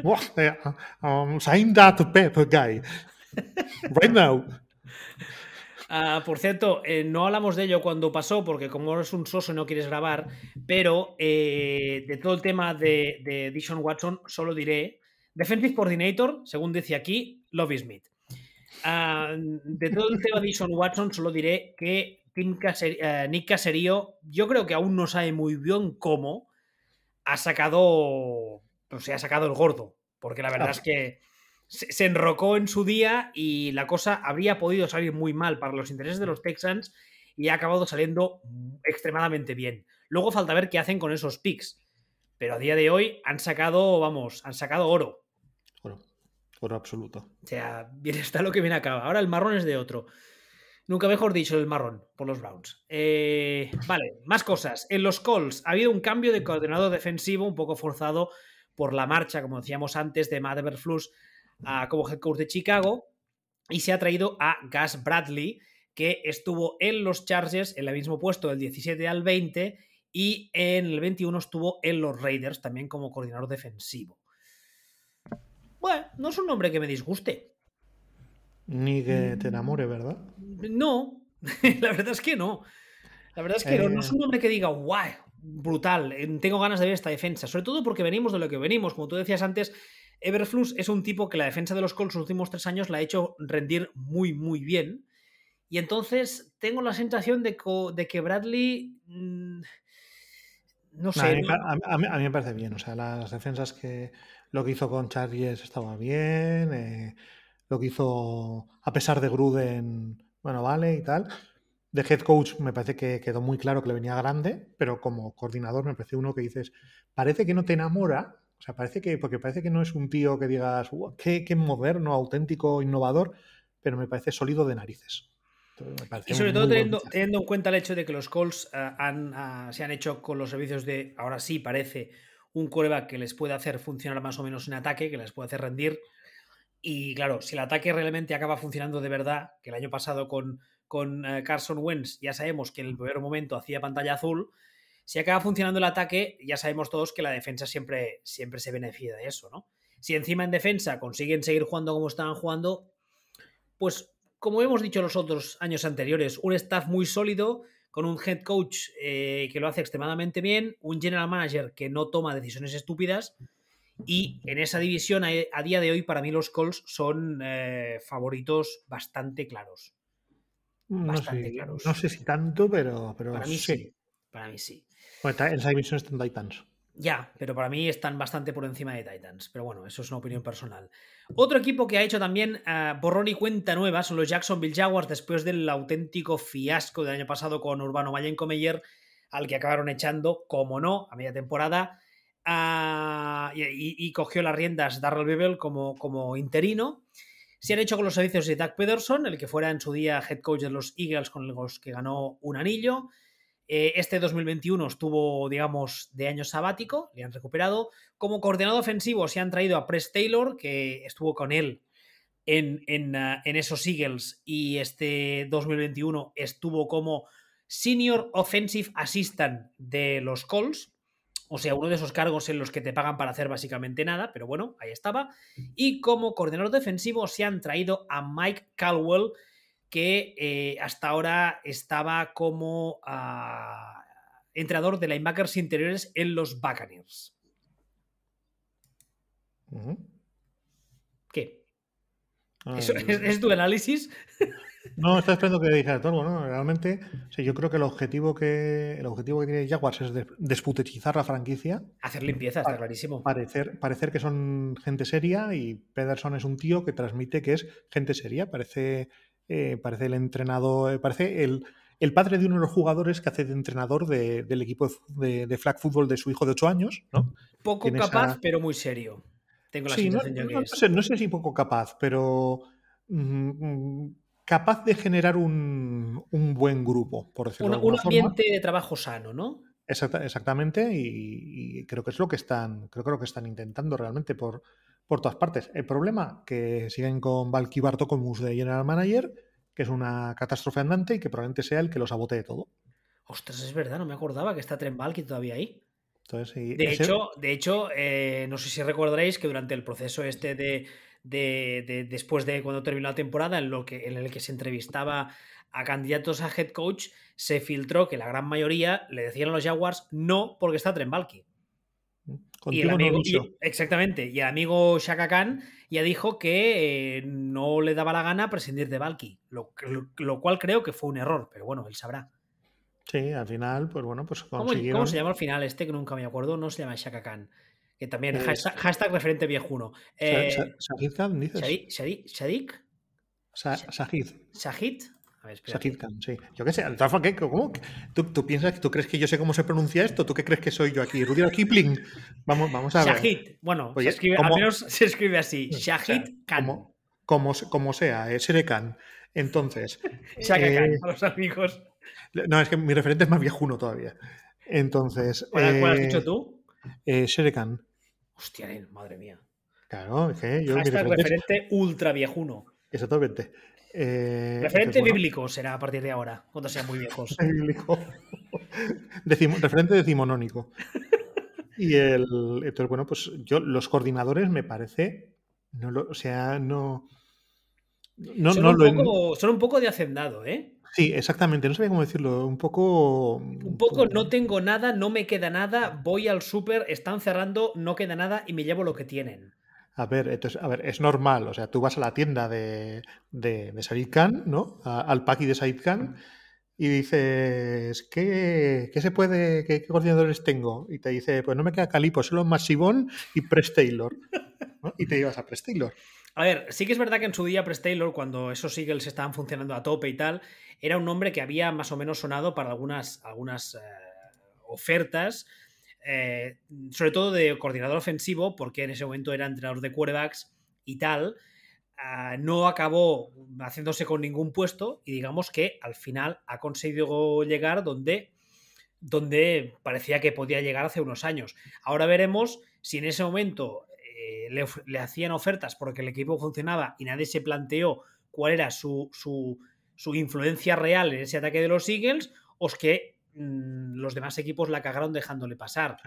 ¡Wow! Eh, um, sign that Pep guy right now. Uh, por cierto, eh, no hablamos de ello cuando pasó, porque como eres un soso y no quieres grabar, pero eh, de todo el tema de, de Dishon Watson, solo diré Defensive Coordinator, según dice aquí, Lobby Smith. Uh, de todo el tema de Dishon Watson, solo diré que Tim Caser uh, Nick Caserío, yo creo que aún no sabe muy bien cómo ha sacado, o sea, ha sacado el gordo, porque la verdad es que se, enrocó en su día y la cosa habría podido salir muy mal para los intereses de los Texans y ha acabado saliendo extremadamente bien. Luego falta ver qué hacen con esos picks. Pero a día de hoy han sacado, vamos, han sacado oro. Oro. Oro absoluto. O sea, bien está lo que viene acá. Ahora el marrón es de otro. Nunca mejor dicho el marrón por los Browns. Eh, vale, más cosas. En los Colts ha habido un cambio de coordinador defensivo un poco forzado por la marcha, como decíamos antes, de Matt a, como head coach de Chicago y se ha traído a Gus Bradley, que estuvo en los Chargers en el mismo puesto del 17 al 20 y en el 21 estuvo en los Raiders también como coordinador defensivo. Bueno, no es un nombre que me disguste. Ni que te enamore, ¿verdad? No, la verdad es que no. La verdad es que eh... no, no, es un nombre que diga, guau, brutal, tengo ganas de ver esta defensa. Sobre todo porque venimos de lo que venimos. Como tú decías antes, Everflux es un tipo que la defensa de los Colts los últimos tres años la ha hecho rendir muy, muy bien. Y entonces tengo la sensación de, de que Bradley. Mmm, no sé. A mí, a, mí, a mí, me parece bien. O sea, las defensas que. Lo que hizo con Chargers estaba bien. Eh, lo que hizo a pesar de Gruden, bueno, vale y tal. de head coach me parece que quedó muy claro que le venía grande, pero como coordinador me parece uno que dices, parece que no te enamora, o sea, parece que, porque parece que no es un tío que digas, qué, qué moderno, auténtico, innovador, pero me parece sólido de narices. Y sobre todo teniendo, en cuenta el hecho de que los Colts eh, han, ah, se han hecho con los servicios de, ahora sí parece, un coreback que les puede hacer funcionar más o menos en ataque, que les puede hacer rendir. Y claro, si el ataque realmente acaba funcionando de verdad, que el año pasado con, con eh, Carson Wentz ya sabemos que en el primer momento hacía pantalla azul, si acaba funcionando el ataque, ya sabemos todos que la defensa siempre, siempre se beneficia de eso, ¿no? Si encima en defensa consiguen seguir jugando como estaban jugando, pues como hemos dicho los otros años anteriores, un staff muy sólido, con un head coach eh, que lo hace extremadamente bien, un general manager que no toma decisiones estúpidas. Y en esa división, a, día de hoy, para mí los Colts son eh, favoritos bastante claros. Bastante claros. No sé si tanto, pero, pero para mí sí. Para mí sí. Bueno, en esa división están Titans. Ya, pero para mí están bastante por encima de Titans. Pero bueno, eso es una opinión personal. Otro equipo que ha hecho también uh, borrón y cuenta nueva son los Jacksonville Jaguars después del auténtico fiasco del año pasado con Urbano Mayenko Meyer, al que acabaron echando, como no, a media temporada. Uh, y, cogió las riendas Darrell Bevel como, como interino. Se han hecho con los servicios de Doug Pederson, el que fuera en su día head coach de los Eagles con los que ganó un anillo. Eh, este 2021 estuvo, digamos, de año sabático, le han recuperado. Como coordinador ofensivo se han traído a Press Taylor, que estuvo con él en, en, ah, esos Eagles y este 2021 estuvo como Senior Offensive Assistant de los Colts. O sea, uno de esos cargos en los que te pagan para hacer básicamente nada, pero bueno, ahí estaba. Y como coordinador defensivo se han traído a Mike Caldwell, que eh, hasta ahora estaba como ah, entrenador de linebackers interiores en los Buccaneers. ¿Qué? ¿Es, tu análisis? No, está esperando que digas todo, ¿no? Realmente, yo creo que el objetivo que el objetivo que tiene Jaguars es desputechizar la franquicia. Hacer limpieza, está clarísimo. Parecer, parecer que son gente seria y Pederson es un tío que transmite que es gente seria. Parece eh, parece el entrenador, eh, parece el, el, padre de uno de los jugadores que hace de entrenador del equipo de, flag football de su hijo de 8 años, ¿no? Poco capaz, pero muy serio. Tengo la sensación no, sé, no, sé, si poco capaz, pero mm, capaz de generar un, un, buen grupo, por decirlo un, Un ambiente de trabajo sano, ¿no? exactamente, y, creo que es lo que están, creo que lo que están intentando realmente por, por todas partes. El problema que siguen con Valky Bartokomus de General Manager, que es una catástrofe andante y que probablemente sea el que lo sabotee todo. Ostras, es verdad, no me acordaba que está Trent Valky todavía ahí. de, hecho, de hecho, eh, no sé si recordaréis que durante el proceso este de, de, después de cuando terminó la temporada, en, lo que, en el que se entrevistaba a candidatos a head coach, se filtró que la gran mayoría le decían a los Jaguars no porque está Trent Valky y el amigo, exactamente. Y el amigo Shaka Khan ya dijo que eh, no le daba la gana prescindir de Valky, lo, cual creo que fue un error, pero bueno, él sabrá. Sí, al final, pues bueno, pues consiguieron... ¿Cómo, se llama al final este? Que nunca me acuerdo, no se llama Shaka Khan. Que también, hashtag, referente viejuno. Eh, ¿Shahid Khan dices? ¿Shahid? ¿Shahid? Shahid. ¿Shahid? Shahid Khan, sí. Yo qué sé, ¿qué? ¿Cómo? ¿Tú, ¿Tú, piensas, ¿Tú crees que yo sé cómo se pronuncia esto? ¿Tú qué crees que soy yo aquí? Rudyard Kipling. Vamos, vamos a ver. Shahid. Bueno, se escribe, al menos se escribe así. Shahid Khan. Como, como, como sea, es Shere Khan. Entonces. Shaka eh, Khan, a los amigos. No, es que mi referente es más viejuno todavía. Entonces. ¿Cuál, has dicho tú? Eh, Shere Khan. Hostia, madre mía. Claro, es que yo. Hashtag referente ultra viejuno. Exactamente. Eh, referente bíblico será a partir de ahora, cuando sean muy viejos. referente decimonónico. Y el. Entonces, bueno, pues yo, los coordinadores me parece. No lo, o sea, no. No, son, un poco, son un poco de hacendado, ¿eh? Sí, exactamente, no sabía cómo decirlo. Un poco. Un poco no tengo nada, no me queda nada, voy al súper, están cerrando, no queda nada y me llevo lo que tienen. A ver, entonces, a ver, es normal. O sea, tú vas a la tienda de, de, Said Khan, ¿no? al paqui de Said Khan y dices, ¿qué, qué se puede, qué, coordinadores tengo? Y te dice, pues no me queda Calipo, solo Masivón y Press Taylor. Y te llevas a Press Taylor. A ver, sí que es verdad que en su día Press Taylor, cuando esos Eagles estaban funcionando a tope y tal, era un nombre que había más o menos sonado para algunas, algunas eh, ofertas, eh, sobre todo de coordinador ofensivo, porque en ese momento era entrenador de quarterbacks y tal. Ah, no acabó haciéndose con ningún puesto y digamos que al final ha conseguido llegar donde, donde parecía que podía llegar hace unos años. Ahora veremos si en ese momento eh, le, hacían ofertas porque el equipo funcionaba y nadie se planteó cuál era su, su, su influencia real en ese ataque de los Eagles o es que los demás equipos la cagaron dejándole pasar.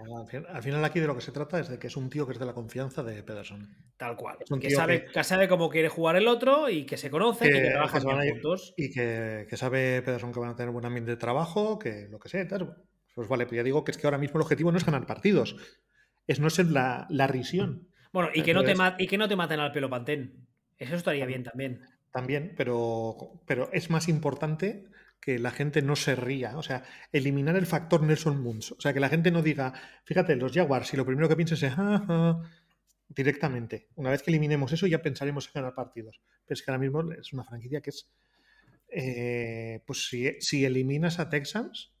Al final aquí de lo que se trata es de que es un tío que es de la confianza de Pederson. Tal cual. Que sabe, que... sabe, cómo quiere jugar el otro y que se conoce y que trabajan juntos. Y que, sabe Pederson que van a tener buen ambiente de trabajo, que lo que sea. Pues vale, pues ya digo que es que ahora mismo el objetivo no es ganar partidos, es no ser la, la risión. Bueno, y que, no te y que no te maten al pelo pantén. Eso estaría bien también. También, pero, pero es más importante que la gente no se ría. O sea, eliminar el factor Nelson Moons. O sea, que la gente no diga, fíjate, los Jaguars, y lo primero que pienses es, ah, directamente. Una vez que eliminemos eso, ya pensaremos en ganar partidos. Pero es que ahora mismo es una franquicia que es. Eh, pues si, si eliminas a Texans,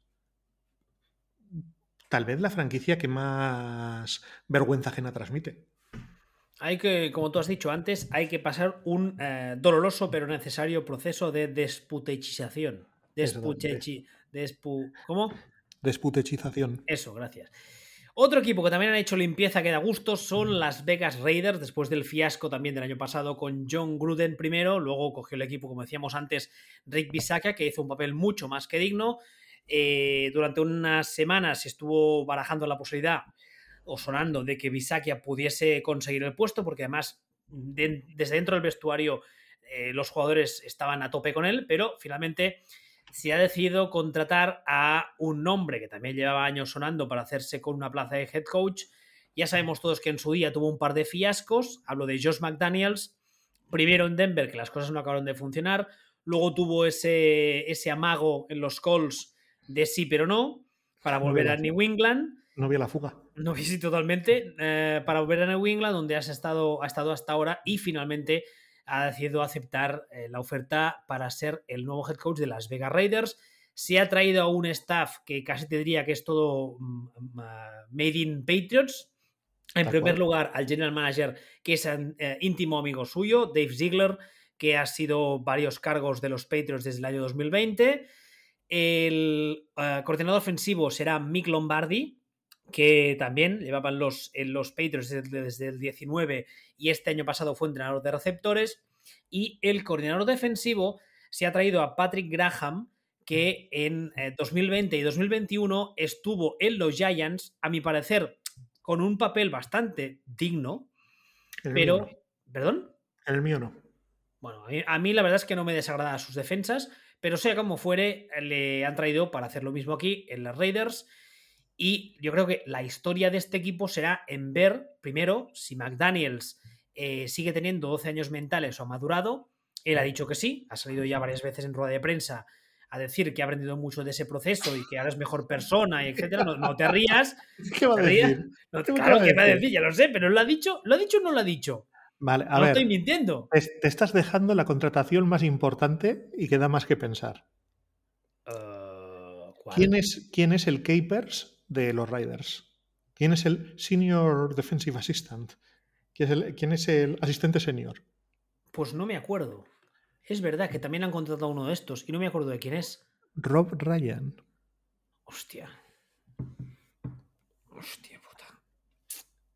tal vez la franquicia que más vergüenza ajena transmite. Hay que, como tú has dicho antes, hay que pasar un eh, doloroso pero necesario proceso de desputechización. Despuchechi, despu, ¿Cómo? Desputechización. Eso, gracias. Otro equipo que también han hecho limpieza que da gusto son las Vegas Raiders, después del fiasco también del año pasado con John Gruden primero, luego cogió el equipo, como decíamos antes, Rick Bisaccia, que hizo un papel mucho más que digno. Eh, durante unas semanas estuvo barajando la posibilidad o sonando de que Bisaccia pudiese conseguir el puesto, porque además desde dentro del vestuario eh, los jugadores estaban a tope con él, pero finalmente se ha decidido contratar a un nombre que también llevaba años sonando para hacerse con una plaza de head coach. Ya sabemos todos que en su día tuvo un par de fiascos. Hablo de Josh McDaniels. Primero en Denver, que las cosas no acabaron de funcionar. Luego tuvo ese, ese amago en los calls de sí pero no, para volver a New England. No vi la fuga. No vi sí totalmente. Eh, para volver a New England, donde has estado, ha estado hasta ahora y finalmente ha decidido aceptar eh, la oferta para ser el nuevo head coach de las Vegas Raiders. Se ha traído a un staff que casi te diría que es todo mm, mm, made in Patriots. En primer lugar, al general manager, que es eh, íntimo amigo suyo, Dave Ziegler, que ha sido varios cargos de los Patriots desde el año 2020. El eh, coordinador ofensivo será Mick Lombardi, que también llevaban los, en los Patriots desde, el 19 y este año pasado fue entrenador de receptores. Y el coordinador defensivo se ha traído a Patrick Graham, que en 2020 eh, y 2021 estuvo en los Giants, a mi parecer, con un papel bastante digno, pero... ¿Perdón? El mío no. Bueno, a mí, la verdad es que no me desagrada sus defensas, pero sea como fuere, le han traído para hacer lo mismo aquí en las Raiders. Y yo creo que la historia de este equipo será en ver, primero, si McDaniels eh, sigue teniendo 12 años mentales o ha madurado. Él ha dicho que sí, ha salido ya varias veces en rueda de prensa a decir que ha aprendido mucho de ese proceso y que ahora es mejor persona y etcétera. No, te rías. ¿Qué va a decir? claro que va a decir, ya lo sé, pero lo ha dicho, ¿lo ha dicho o no lo ha dicho? Vale, a no ver, estoy mintiendo. Te, estás dejando la contratación más importante y que da más que pensar. Uh, ¿Quién, es, ¿Quién es el Capers de los Riders? ¿Quién es el Senior Defensive Assistant? ¿Quién es el, asistente senior? Pues no me acuerdo. Es verdad que también han contratado a uno de estos y no me acuerdo de quién es. Rob Ryan. Hostia. Hostia puta.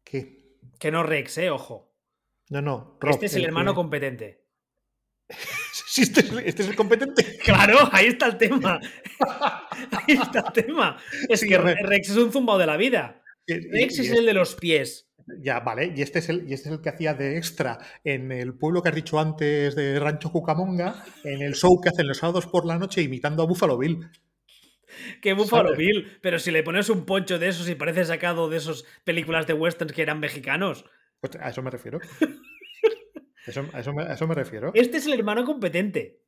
¿Qué? Que no Rex, eh, ojo. No, no. Rob, este es el, hermano competente. Si este, este, es, el competente. Claro, ahí está el tema. ahí está el tema. Es que Rex es un zumbao de la vida. Rex es el de los pies. Ya, vale. Y este, es el, y este es el que hacía de extra en el pueblo que has dicho antes de Rancho Cucamonga, en el show que hacen los sábados por la noche imitando a Buffalo Bill. Que Buffalo Bill, pero si le pones un poncho de esos y parece sacado de esas películas de westerns que eran mexicanos. Pues a eso me refiero. Eso, a, eso me, refiero. Este es el hermano competente.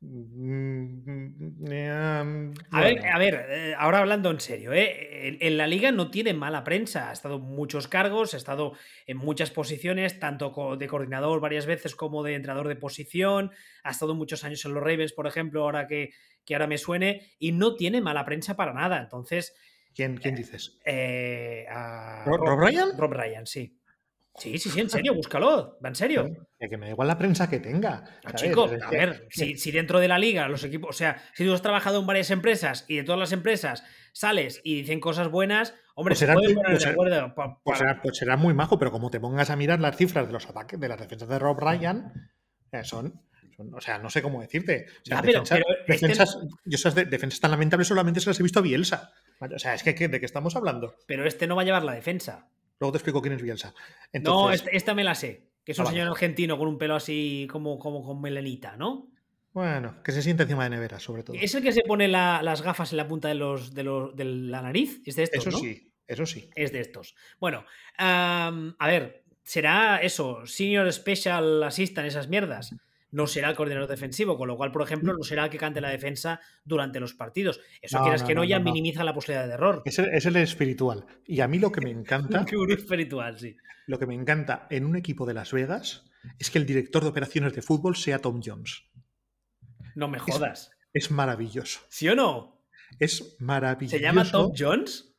Mm, eh, A ver, a ver, eh, ahora hablando en serio, ¿eh? en, en la liga no tiene mala prensa, ha estado en muchos cargos, ha estado en muchas posiciones, tanto de coordinador varias veces como de entrenador de posición, ha estado muchos años en los Ravens, por ejemplo, ahora que, que ahora me suene, y no tiene mala prensa para nada. Entonces, ¿quién, quién dices? eh, a ¿Ro- Rob Ryan? Rob Ryan, sí. Sí, sí, sí, en serio, búscalo, va en serio. Que me da igual la prensa que tenga. Ah, ¿sabes? chico, a ver, si, si dentro de la liga los equipos, o sea, si tú has trabajado en varias empresas y de todas las empresas sales y dicen cosas buenas, hombre, Pues se será poner pues de acuerdo. Pues pues muy majo, pero como te pongas a mirar las cifras de los ataques, de las defensas de Rob Ryan, eh, son, O sea, no sé cómo decirte. O sea, pero- defensas, pero este- defensas- yo esas de- defensas tan lamentables solamente se las he visto a Bielsa. O sea, es que ¿qué- ¿de qué estamos hablando? Pero este no va a llevar la defensa. Luego te explico quién es Bielsa. no, Entonces, este- esta me la sé. Que es Ah, un vale. señor argentino con un pelo así como, como con melenita, ¿no? bueno, que se siente encima de nevera, sobre todo. Es el que se pone la- las gafas en la punta de, los, de, los, de la nariz. Es de estos, Eso ¿no? sí, eso sí. Es de estos. Bueno, a ver, será eso, Senior Special Assistant, esas mierdas. No será el coordinador defensivo, con lo cual, por ejemplo, no será el que cante la defensa durante los partidos. Eso No, quieras no, que no, ya minimiza la posibilidad de error. Es el, es el espiritual. Y a mí lo que me encanta, gurú espiritual, sí. lo que me encanta en un equipo de Las Vegas es que el director de operaciones de fútbol sea Tom Jones. No me jodas. Es maravilloso. ¿Sí o no? Es maravilloso. ¿Se llama Tom Jones?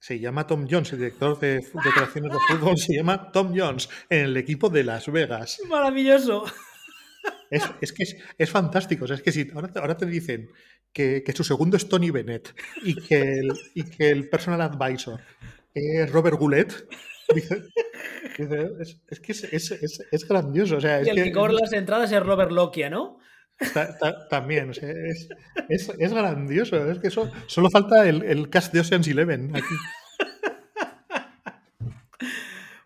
Se llama Tom Jones, el director de, de operaciones de fútbol se llama Tom Jones en el equipo de Las Vegas. Maravilloso. Es, es que es, es fantástico. O sea, es que si ahora, te- ahora te dicen que, que su segundo es Tony Bennett y que el, y que el personal advisor es Robert Goulet, dice- dice, es, es que es, es- es- es grandioso. O sea, Y el que que- cobra las entradas es Robert Lokia, ¿no? Ta- ta- también, o sea, es, es- es grandioso. Es que eso, solo falta el, el cast de Ocean's Eleven aquí.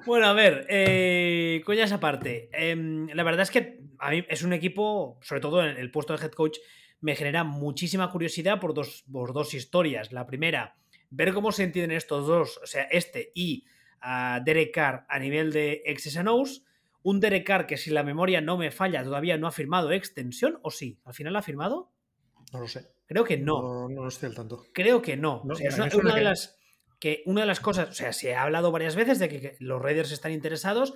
Bueno, a ver, eh, coñas aparte. em, la verdad es que a mí es un equipo, sobre todo en el puesto de head coach, me genera muchísima curiosidad por dos, por dos historias. La primera, ver cómo se entienden estos dos, o sea, este y ah, Derek Carr a nivel de X's and O's. Un Derek Carr que, si la memoria no me falla, todavía no ha firmado extensión, ¿o sí? ¿Al final ha firmado? No lo sé. Creo que no. No, no, estoy al tanto. Creo que no. No, O sea, es una, de no. las que una de las cosas, o sea, se ha hablado varias veces de que, los Raiders están interesados,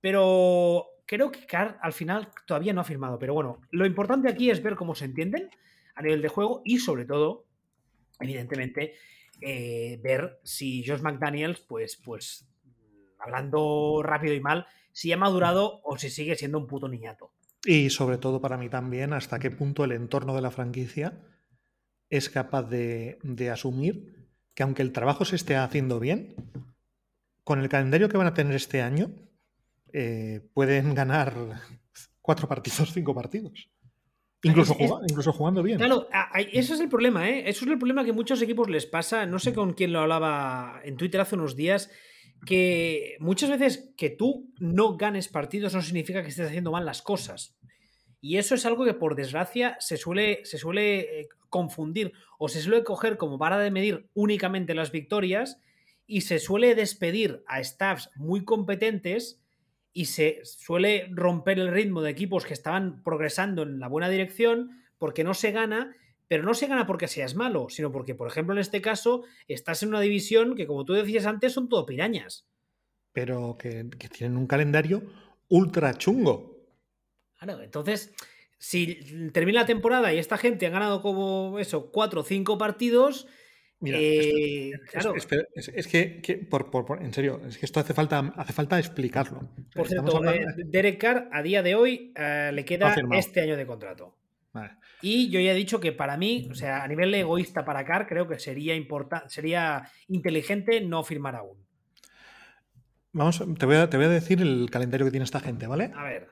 pero creo que Carr al final todavía no ha firmado. Pero bueno, lo importante aquí es ver cómo se entienden a nivel de juego y sobre todo, evidentemente, eh, ver si Josh McDaniels, pues, pues, hablando rápido y mal, si ha madurado o si sigue siendo un puto niñato. Y sobre todo para mí también, hasta qué punto el entorno de la franquicia es capaz de, de asumir que aunque el trabajo se esté haciendo bien, con el calendario que van a tener este año, eh, pueden ganar cuatro partidos, cinco partidos. Incluso, Es- es- juga- incluso jugando bien. Claro, eso es el problema, ¿eh? Eso es el problema que muchos equipos les pasa. No sé con quién lo hablaba en Twitter hace unos días. Que muchas veces que tú no ganes partidos no significa que estés haciendo mal las cosas. Y eso es algo que, por desgracia, se suele, se suele eh, confundir o se suele coger como vara de medir únicamente las victorias y se suele despedir a staffs muy competentes y se suele romper el ritmo de equipos que estaban progresando en la buena dirección porque no se gana, pero no se gana porque seas malo, sino porque, por ejemplo, en este caso, estás en una división que, como tú decías antes, son todo pirañas. Pero que, que tienen un calendario ultra chungo. Claro, entonces, si termina la temporada y esta gente ha ganado como eso, cuatro o cinco partidos, Mira, eh, Es- claro, espera, es, es que, que por, en serio, es que esto hace falta, hace falta explicarlo. por cierto, hablando- eh, Derek Carr a día de hoy eh, le queda este año de contrato. Vale. Y yo ya he dicho que para mí, o sea, a nivel egoísta para Carr, creo que sería importante, sería inteligente no firmar aún. Vamos, te voy, a, te voy a decir el calendario que tiene esta gente, ¿vale? A ver,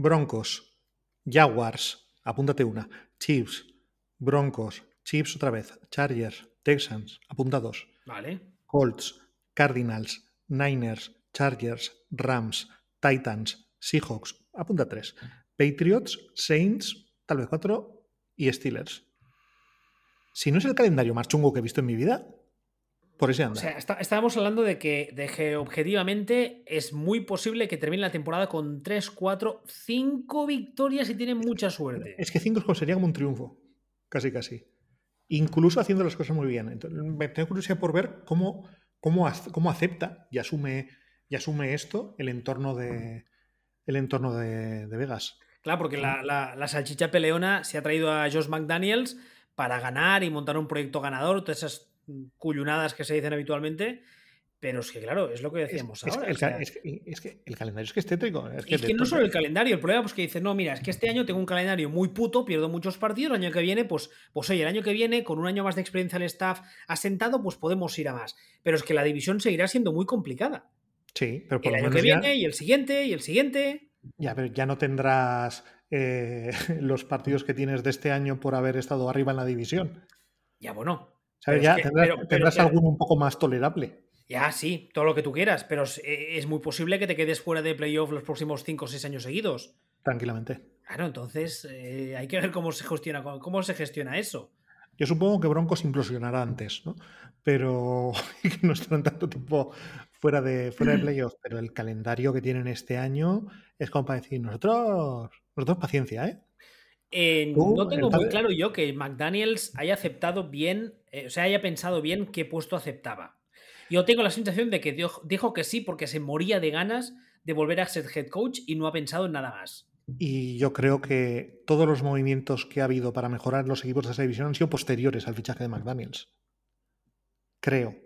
Broncos, Jaguars, apúntate una, Chiefs, Broncos, Chiefs otra vez, Chargers, Texans, apunta dos, vale. Colts, Cardinals, Niners, Chargers, Rams, Titans, Seahawks, apunta tres, Patriots, Saints, tal vez cuatro, y Steelers. Si no es el calendario más chungo que he visto en mi vida, Por ese O anda. sea, está- estábamos hablando de que, de que objetivamente es muy posible que termine la temporada con 3, 4, 5 victorias y tiene mucha suerte. Es que 5 sería como un triunfo. Casi, casi. Incluso haciendo las cosas muy bien. Entonces, me tengo curiosidad por ver cómo, cómo, cómo acepta y asume, y asume esto el entorno de, el entorno de, de Vegas. Claro, porque la, la- la salchicha peleona se ha traído a Josh McDaniels para ganar y montar un proyecto ganador, todas esas cuyunadas que se dicen habitualmente. Pero es que, claro, es lo que decíamos es- ahora. el, o sea, ca- es que, es que el calendario es que es tétrico. Es que, no solo el calendario, el problema es que dices, no, mira, es que este año tengo un calendario muy puto, pierdo muchos partidos, el año que viene, pues, pues oye, el año que viene, con un año más de experiencia al staff asentado, pues podemos ir a más. Pero es que la división seguirá siendo muy complicada. Sí, pero por El lo año que ya, viene, y el siguiente, y el siguiente. ya, pero ya no tendrás eh, los partidos que tienes de este año por haber estado arriba en la división. Ya, bueno. ¿Sabes? Es Ya que- tendrás, pero- pero tendrás que- alguno un poco más tolerable. Ya, sí, todo lo que tú quieras, pero es, es muy posible que te quedes fuera de playoff los próximos 5 o 6 años seguidos. Tranquilamente. Claro, entonces eh, hay que ver cómo se gestiona, cómo se gestiona eso. Yo supongo que Broncos implosionará antes, ¿no? Pero que no estarán tanto tiempo fuera de, fuera de playoff. Pero el calendario que tienen este año es como para decir, nosotros, nosotros paciencia, ¿eh? Eh, no tengo muy claro yo que McDaniels haya aceptado bien, eh, o sea, haya pensado bien qué puesto aceptaba. Yo tengo la sensación de que dio- dijo que sí porque se moría de ganas de volver a ser head coach y no ha pensado en nada más. Y yo creo que todos los movimientos que ha habido para mejorar los equipos de esa división han sido posteriores al fichaje de McDaniels. Creo.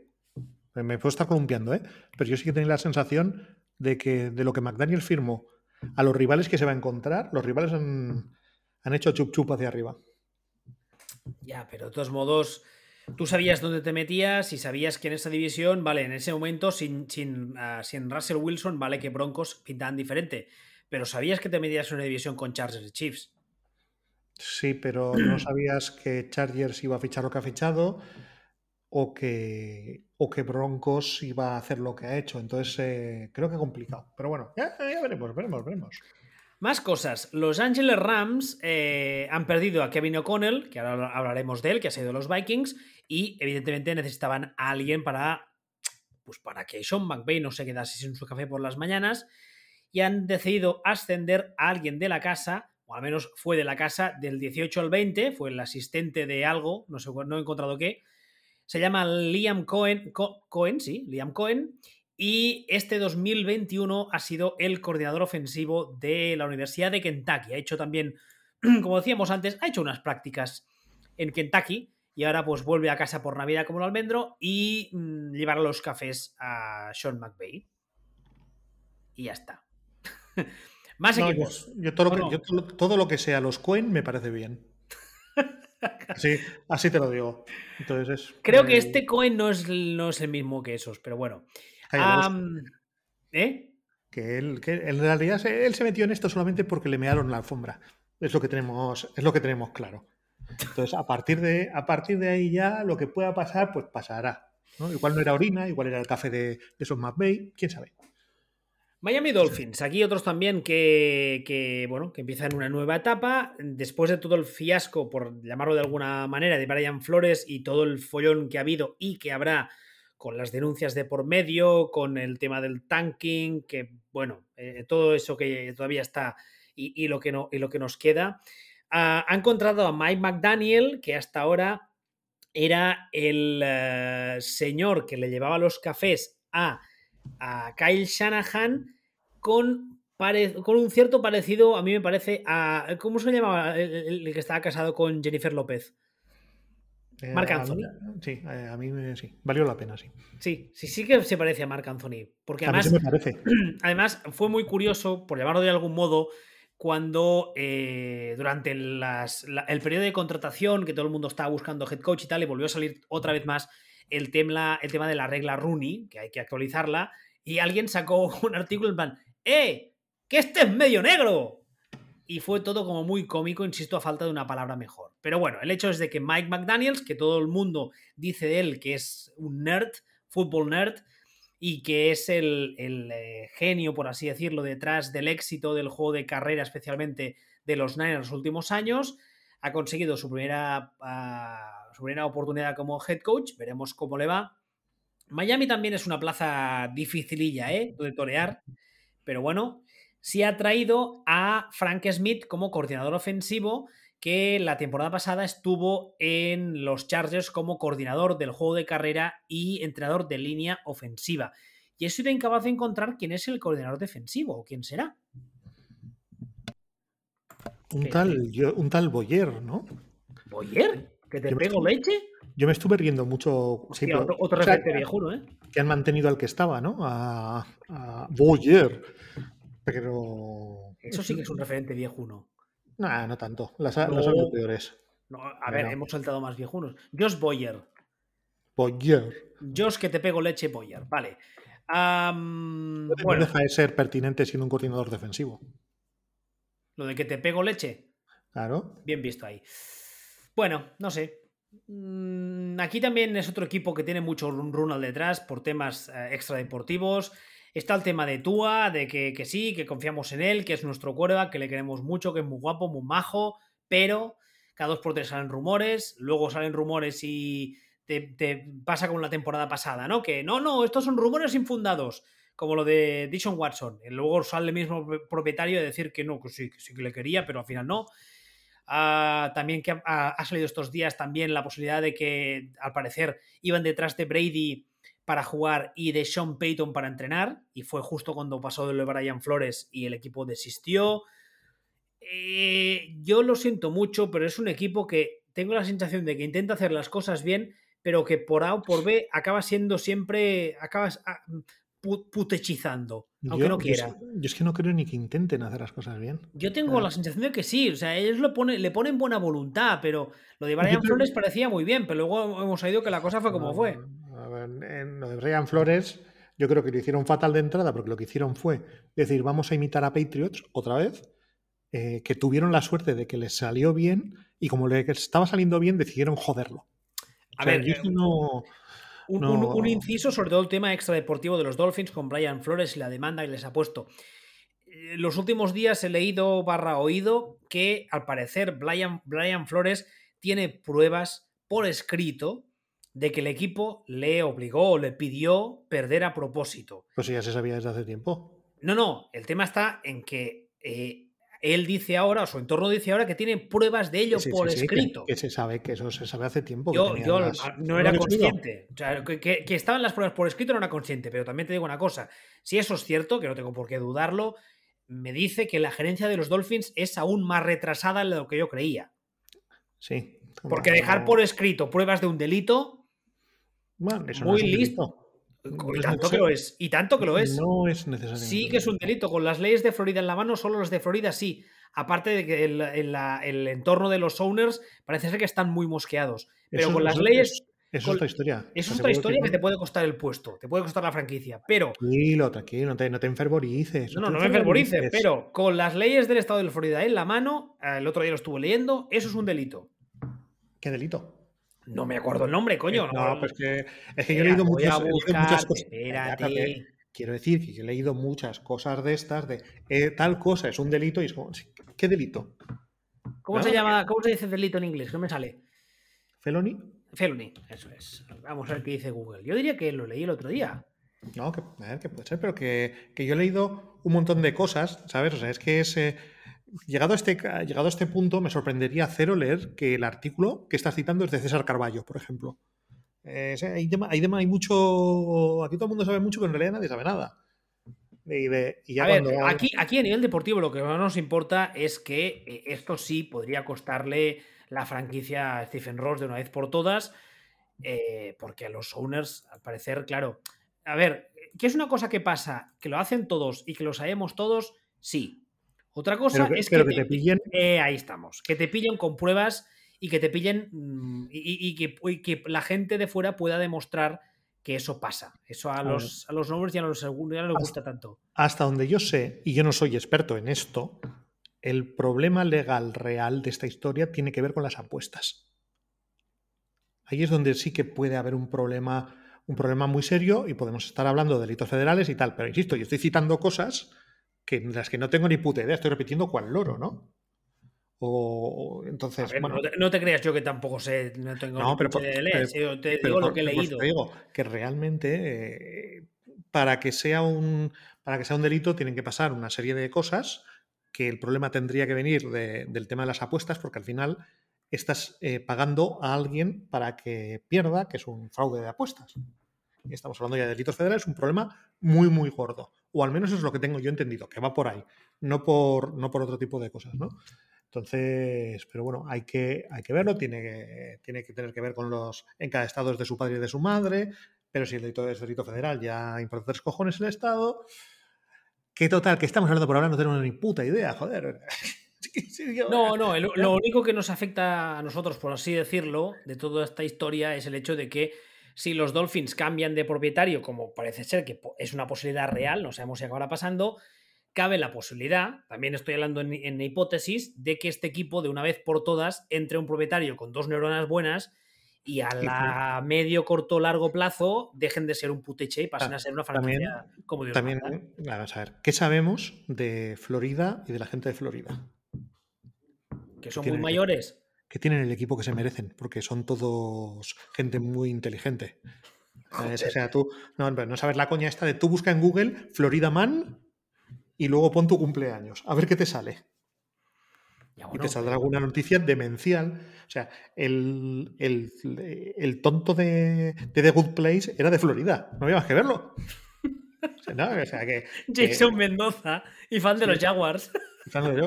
Me puedo estar columpiando, ¿eh? Pero yo sí que tenía la sensación de que de lo que McDaniels firmó a los rivales que se va a encontrar, los rivales han, han hecho chup chup hacia arriba. Ya, pero de todos modos, tú sabías dónde te metías y sabías que en esa división, vale, en ese momento, sin, sin, ah, sin Russell Wilson, vale que Broncos pintaban diferente, pero sabías que te metías en una división con Chargers y Chiefs. Sí, pero no sabías que Chargers iba a fichar lo que ha fichado o que, o que Broncos iba a hacer lo que ha hecho. Entonces, eh, creo que complicado. Pero bueno, ya, ya veremos, veremos, veremos. Más cosas. Los Angeles Rams eh, han perdido a Kevin O'Connell, que ahora hablaremos de él, que ha sido los Vikings, y evidentemente necesitaban a alguien para, pues para que Sean McVay no se quedase sin su café por las mañanas, y han decidido ascender a alguien de la casa, o al menos fue de la casa del 18 al 20, fue el asistente de algo, no sé, no he encontrado qué. Se llama Liam Cohen, Co- Cohen, sí, Liam Cohen, y este 2021 ha sido el coordinador ofensivo de la Universidad de Kentucky. Ha hecho también, como decíamos antes, ha hecho unas prácticas en Kentucky y ahora pues vuelve a casa por Navidad como un almendro y mm, llevará los cafés a Sean McVay. Y ya está. Más No, equipos. yo todo, lo que, yo todo, lo que sea los Cohen me parece bien. Así, así te lo digo. Entonces es, Creo que eh, este Cohen no es, no es el mismo que esos, pero bueno. ¿Eh? que él, que en realidad se- él se metió en esto solamente porque le mearon la alfombra. Es lo que tenemos, es lo que tenemos claro. Entonces, a partir de, a partir de ahí ya lo que pueda pasar, pues pasará. ¿no? Igual no era orina, igual era el café de, de Son McVay, quién sabe. Miami Dolphins, aquí otros también que, que, bueno, que empiezan una nueva etapa. Después de todo el fiasco, por llamarlo de alguna manera, de Brian Flores y todo el follón que ha habido y que habrá con las denuncias de por medio, con el tema del tanking, que bueno, eh, todo eso que todavía está y, lo, que no, y lo que nos queda. Ah, ha encontrado a Mike McDaniel, que hasta ahora era el eh, señor que le llevaba los cafés a, a Kyle Shanahan con, con un cierto parecido, a mí me parece, a... ¿Cómo se llamaba el- el que estaba casado con Jennifer López? Eh, Marc Anthony. mí- sí, eh, a mí sí, valió la pena, sí. Sí, sí, sí que se parece a Marc Anthony. Porque A mí además, sí me parece. además fue muy curioso, por llamarlo de algún modo, cuando eh, durante las- la- el periodo de contratación, que todo el mundo estaba buscando head coach y tal, y volvió a salir otra vez más el tema, el tema de la regla Rooney, que hay que actualizarla, y alguien sacó un artículo en plan, ¡eh! ¡Que este es medio negro! Y fue todo como muy cómico, insisto, a falta de una palabra mejor. Pero bueno, el hecho es de que Mike McDaniels, que todo el mundo dice de él que es un nerd, fútbol nerd, y que es el, el, eh, genio, por así decirlo, detrás del éxito del juego de carrera, especialmente de los Niners en los últimos años, ha conseguido su primera, ah, su primera oportunidad como head coach, veremos cómo le va. Miami también es una plaza dificililla, ¿eh? De torear. Pero bueno, sí ha traído a Frank Smith como coordinador ofensivo, que la temporada pasada estuvo en los Chargers como coordinador del juego de carrera y entrenador de línea ofensiva. Y he sido incapaz de encontrar quién es el coordinador defensivo o quién será. Un tal, yo, un tal Boyer, ¿no? ¿Boyer? ¿Que te Yo pego estoy- leche? Yo me estuve riendo mucho. sí, Hostia, pero- otro, otro o sea, referente viejuno, ¿eh? que han mantenido al que estaba, ¿no? A, a Boyer. Pero. Eso sí que es un referente viejuno. Nah, no tanto. Las, No. las peores. No, a ver, hemos saltado más viejunos. Josh Boyer. Boyer. Josh que te pego leche Boyer. Vale. No bueno, deja de ser pertinente siendo un coordinador defensivo. lo de que te pego leche. Claro. Bien visto ahí. Bueno, no sé. Mm, Aquí también es otro equipo que tiene mucho run run al detrás por temas eh, extradeportivos. Está el tema de Tua, de que, que sí, que confiamos en él, que es nuestro quarterback, que le queremos mucho, que es muy guapo, muy majo, pero cada dos por tres salen rumores, luego salen rumores y te, pasa como la temporada pasada, ¿no? Que no, no, estos son rumores infundados, como lo de Dishon Watson. Luego sale el mismo propietario de decir que no, que sí, que sí que le quería, pero al final no. Ah, también que ha, ha salido estos días también la posibilidad de que al parecer iban detrás de Brady para jugar y de Sean Payton para entrenar y fue justo cuando pasó de lo de Brian Flores y el equipo desistió. Eh, yo lo siento mucho, pero es un equipo que tengo la sensación de que intenta hacer las cosas bien, pero que por A o por B acaba siendo siempre, acabas ah, pu- putechizando, aunque yo, no quiera. es, yo es que no creo ni que intenten hacer las cosas bien. Yo tengo la sensación de que sí, o sea, ellos lo pone, le ponen buena voluntad, pero lo de Brian Flores parecía muy bien, pero luego hemos oído que la cosa fue como fue. En lo de Brian Flores, yo creo que lo hicieron fatal de entrada, porque lo que hicieron fue decir, vamos a imitar a Patriots otra vez, eh, que tuvieron la suerte de que les salió bien, y como le estaba saliendo bien, decidieron joderlo. O A sea, ver, yo eh, no. Un, No. un- un inciso sobre todo el tema extradeportivo de los Dolphins con Brian Flores y la demanda que les ha puesto. Eh, Los últimos días he leído barra oído que al parecer Brian, Brian Flores tiene pruebas por escrito de que el equipo le obligó o le pidió perder a propósito. Pues ya se sabía desde hace tiempo. No, no, el tema está en que eh, él dice ahora, o su entorno dice ahora, que tiene pruebas de ello Sí, por sí, escrito. Que, se sabe, que eso se sabe hace tiempo. Yo, tenían yo las- no ¿Lo era consciente. O sea, que, que- que estaban las pruebas por escrito no era consciente, pero también te digo una cosa. Si eso es cierto, que no tengo por qué dudarlo, me dice que la gerencia de los Dolphins es aún más retrasada de lo que yo creía. Sí. Porque dejar por escrito pruebas de un delito, Bueno, eso no muy es un listo. No y tanto que lo es, y tanto que lo es. No es necesario. Sí que es un delito. Con las leyes de Florida en la mano, solo los de Florida sí. Aparte de que el, el entorno de los owners parece ser que están muy mosqueados. Pero Eso- con las eso- leyes, Eso es otra historia. es otra historia que no. te puede costar el puesto, te puede costar la franquicia. Pero Tranquilo, tranquilo, no te, no te enfervorices. No, no, no me enfervorice, enfervorices. pero con las leyes del estado de Florida en la mano, eh, el otro día lo estuve leyendo, eso es un delito. ¿Qué delito? No me acuerdo el nombre, coño. Eh, no, pues que, es que yo he leído muchas, buscar, muchas cosas. espérate. Quiero decir que yo he leído muchas cosas de estas de eh, tal cosa es un delito y es como, ¿qué delito? ¿Cómo No, se no, llama? ¿Cómo se dice delito en inglés? ¿Qué me sale? ¿Felony? Felony, eso es. Vamos a ver qué dice Google. Yo diría que lo leí el otro día. No, que, a ver, que puede ser, pero que, que yo he leído un montón de cosas, ¿sabes? O sea, es que es. eh, llegado, a este, llegado a este punto, me sorprendería cero leer que el artículo que estás citando es de César Carballo, por ejemplo. Eh, hay, tema- hay, tema- hay mucho. Aquí todo el mundo sabe mucho, pero en realidad nadie sabe nada. Y, de- y ya a ver, aquí, aquí a nivel deportivo lo que más nos importa es que eh, esto sí podría costarle la franquicia a Stephen Ross de una vez por todas, eh, porque a los owners, al parecer, claro, a ver, ¿qué es una cosa que pasa? ¿Que lo hacen todos y que lo sabemos todos? Sí. Otra cosa pero es pero que, que te pillen. eh, ahí estamos, que te pillen con pruebas y que te pillen mm, y, que, y que la gente de fuera pueda demostrar que eso pasa. Eso a los, a los owners ya no les, ya no les gusta tanto. Hasta donde yo sé, y yo no soy experto en esto, el problema legal real de esta historia tiene que ver con las apuestas. Ahí es donde sí que puede haber un problema, un problema muy serio y podemos estar hablando de delitos federales y tal. Pero insisto, yo estoy citando cosas que, las que no tengo ni puta idea. Estoy repitiendo cual loro, ¿no? O, entonces, A ver, bueno, no, te, no te creas yo que tampoco sé, no tengo No, ni pero puta idea de leer, pero- te pero digo lo que he leído. te digo que realmente eh, para que sea un para que sea un delito tienen que pasar una serie de cosas que el problema tendría que venir de- del tema de las apuestas porque al final estás eh, pagando a alguien para que pierda, que es un fraude de apuestas. Y estamos hablando ya de delitos federales, un problema muy, muy gordo. O al menos eso es lo que tengo yo entendido, que va por ahí, no por, no por otro tipo de cosas, ¿no? Entonces, pero bueno, hay que, hay que verlo, tiene que, tiene que tener que ver con los. En cada estado es de su padre y de su madre, pero si el delito es delito federal, ya importa tres cojones el estado. Que total, que estamos hablando por ahora, no tenemos ni puta idea, joder. No, no, el- lo único que nos afecta a nosotros, por así decirlo, de toda esta historia es el hecho de que si los Dolphins cambian de propietario, como parece ser que es una posibilidad real, no sabemos si acabará pasando, cabe la posibilidad, también estoy hablando en, en hipótesis, de que este equipo de una vez por todas entre un propietario con dos neuronas buenas y a la medio, corto, largo plazo dejen de ser un puteche y pasen Ah, a ser una también- franquicia como Dios También, manda. vamos a ver, ¿qué sabemos de Florida y de la gente de Florida? Que son muy mayores. Que tienen el equipo que se merecen, porque son todos gente muy inteligente. O sea, tú no, no sabes la coña esta de tú busca en Google Florida Man y luego pon tu cumpleaños, a ver qué te sale. Ya, Y te saldrá alguna noticia demencial. O sea, el, el- el tonto de, de The Good Place era de Florida, no había más que verlo. O sea, no, o sea, que, Jason Mendoza y fan de Sí. los Jaguars.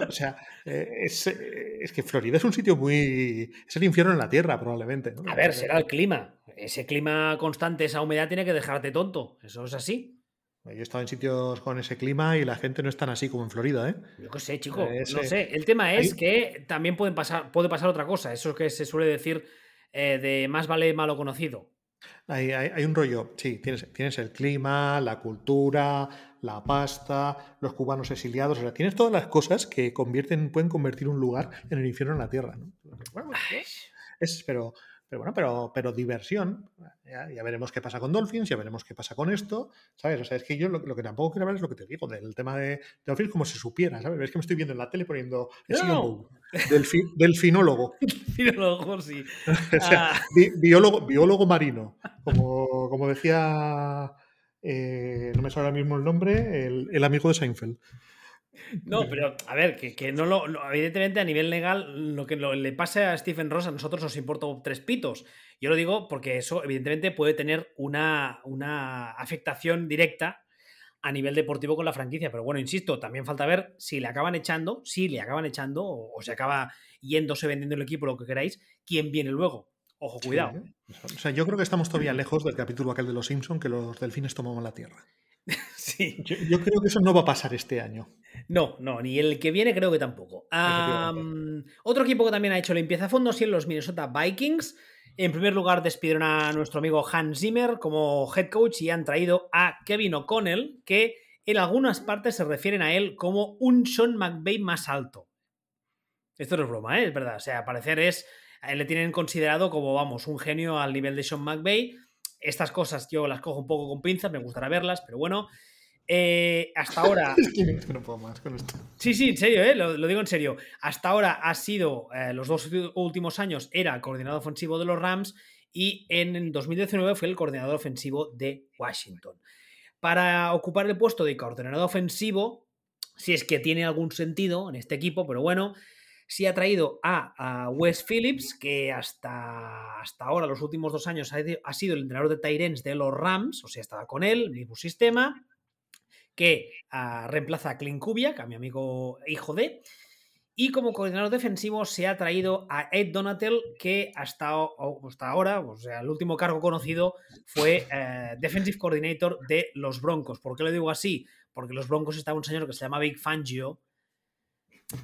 O sea, eh, es, eh, es que Florida es un sitio muy. Es el infierno en la tierra, probablemente. ¿no? A ver, será el clima. Ese clima constante, esa humedad tiene que dejarte tonto. Eso es así. Yo he estado en sitios con ese clima y la gente no es tan así como en Florida, ¿eh? Yo qué sé, chico. Ese- No sé. El tema es Ahí- que también pueden pasar, puede pasar otra cosa. Eso que se suele decir eh, de más vale malo conocido. Hay, hay- hay un rollo, sí, tienes, tienes el clima, la cultura, la pasta, los cubanos exiliados, o sea, tienes todas las cosas que convierten, pueden convertir un lugar en el infierno en la tierra, ¿no? Bueno, pues, es, pero, pero bueno, pero, pero diversión. Ya, ya veremos qué pasa con Dolphins, ya veremos qué pasa con esto, ¿sabes? O sea, es que yo lo, lo que tampoco quiero hablar es lo que te digo, del tema de, de Dolphins como si supiera, ¿sabes? Es que me estoy viendo en la tele poniendo No, ojos, sí. O sea, Ah, bi- biólogo, biólogo marino, como, como decía, eh, no me sale ahora mismo el nombre, el, el amigo de Seinfeld. No, pero a ver, que, que no lo. evidentemente, a nivel legal, lo que lo- le pase a Stephen Ross a nosotros nos importa tres pitos. Yo lo digo porque eso, evidentemente, puede tener una, una afectación directa a nivel deportivo con la franquicia. Pero bueno, insisto, también falta ver si le acaban echando, si le acaban echando, o, o se acaba yéndose vendiendo el equipo, lo que queráis, quién viene luego. Ojo, cuidado. Sí, O sea, yo creo que estamos todavía lejos del capítulo aquel de los Simpson que los delfines tomaban la tierra. Sí. Yo, yo creo que eso no va a pasar este año. No, no, ni el que viene creo que tampoco. Am, otro equipo que también ha hecho limpieza a fondo sido los Minnesota Vikings. En primer lugar, despidieron a nuestro amigo Hans Zimmer como head coach y han traído a Kevin O'Connell, que en algunas partes se refieren a él como un Sean McVay más alto. Esto no es broma, ¿eh? es verdad. O sea, al parecer es. a él le tienen considerado como, vamos, un genio al nivel de Sean McVay. Estas cosas yo las cojo un poco con pinzas, me gustará verlas, pero bueno. Eh, hasta ahora. Es que no puedo más con esto. Sí, sí, en serio, ¿eh? lo, lo digo en serio. Hasta ahora ha sido, eh, los dos últimos años era coordinador ofensivo de los Rams y en 2019 fue el coordinador ofensivo de Washington. Para ocupar el puesto de coordinador ofensivo, si es que tiene algún sentido en este equipo, pero bueno, sí ha traído a, a Wes Phillips, que hasta, hasta ahora, los últimos dos años, ha, ha sido el entrenador de Tyrens de los Rams, o sea, estaba con él, mismo sistema que uh, reemplaza a Clint Kubiak, a mi amigo hijo de. Y como coordinador defensivo se ha traído a Ed Donatel, que hasta, hasta ahora, o sea, el último cargo conocido fue eh, Defensive Coordinator de los Broncos. ¿Por qué lo digo así? Porque los Broncos estaba un señor que se llama Big Fangio,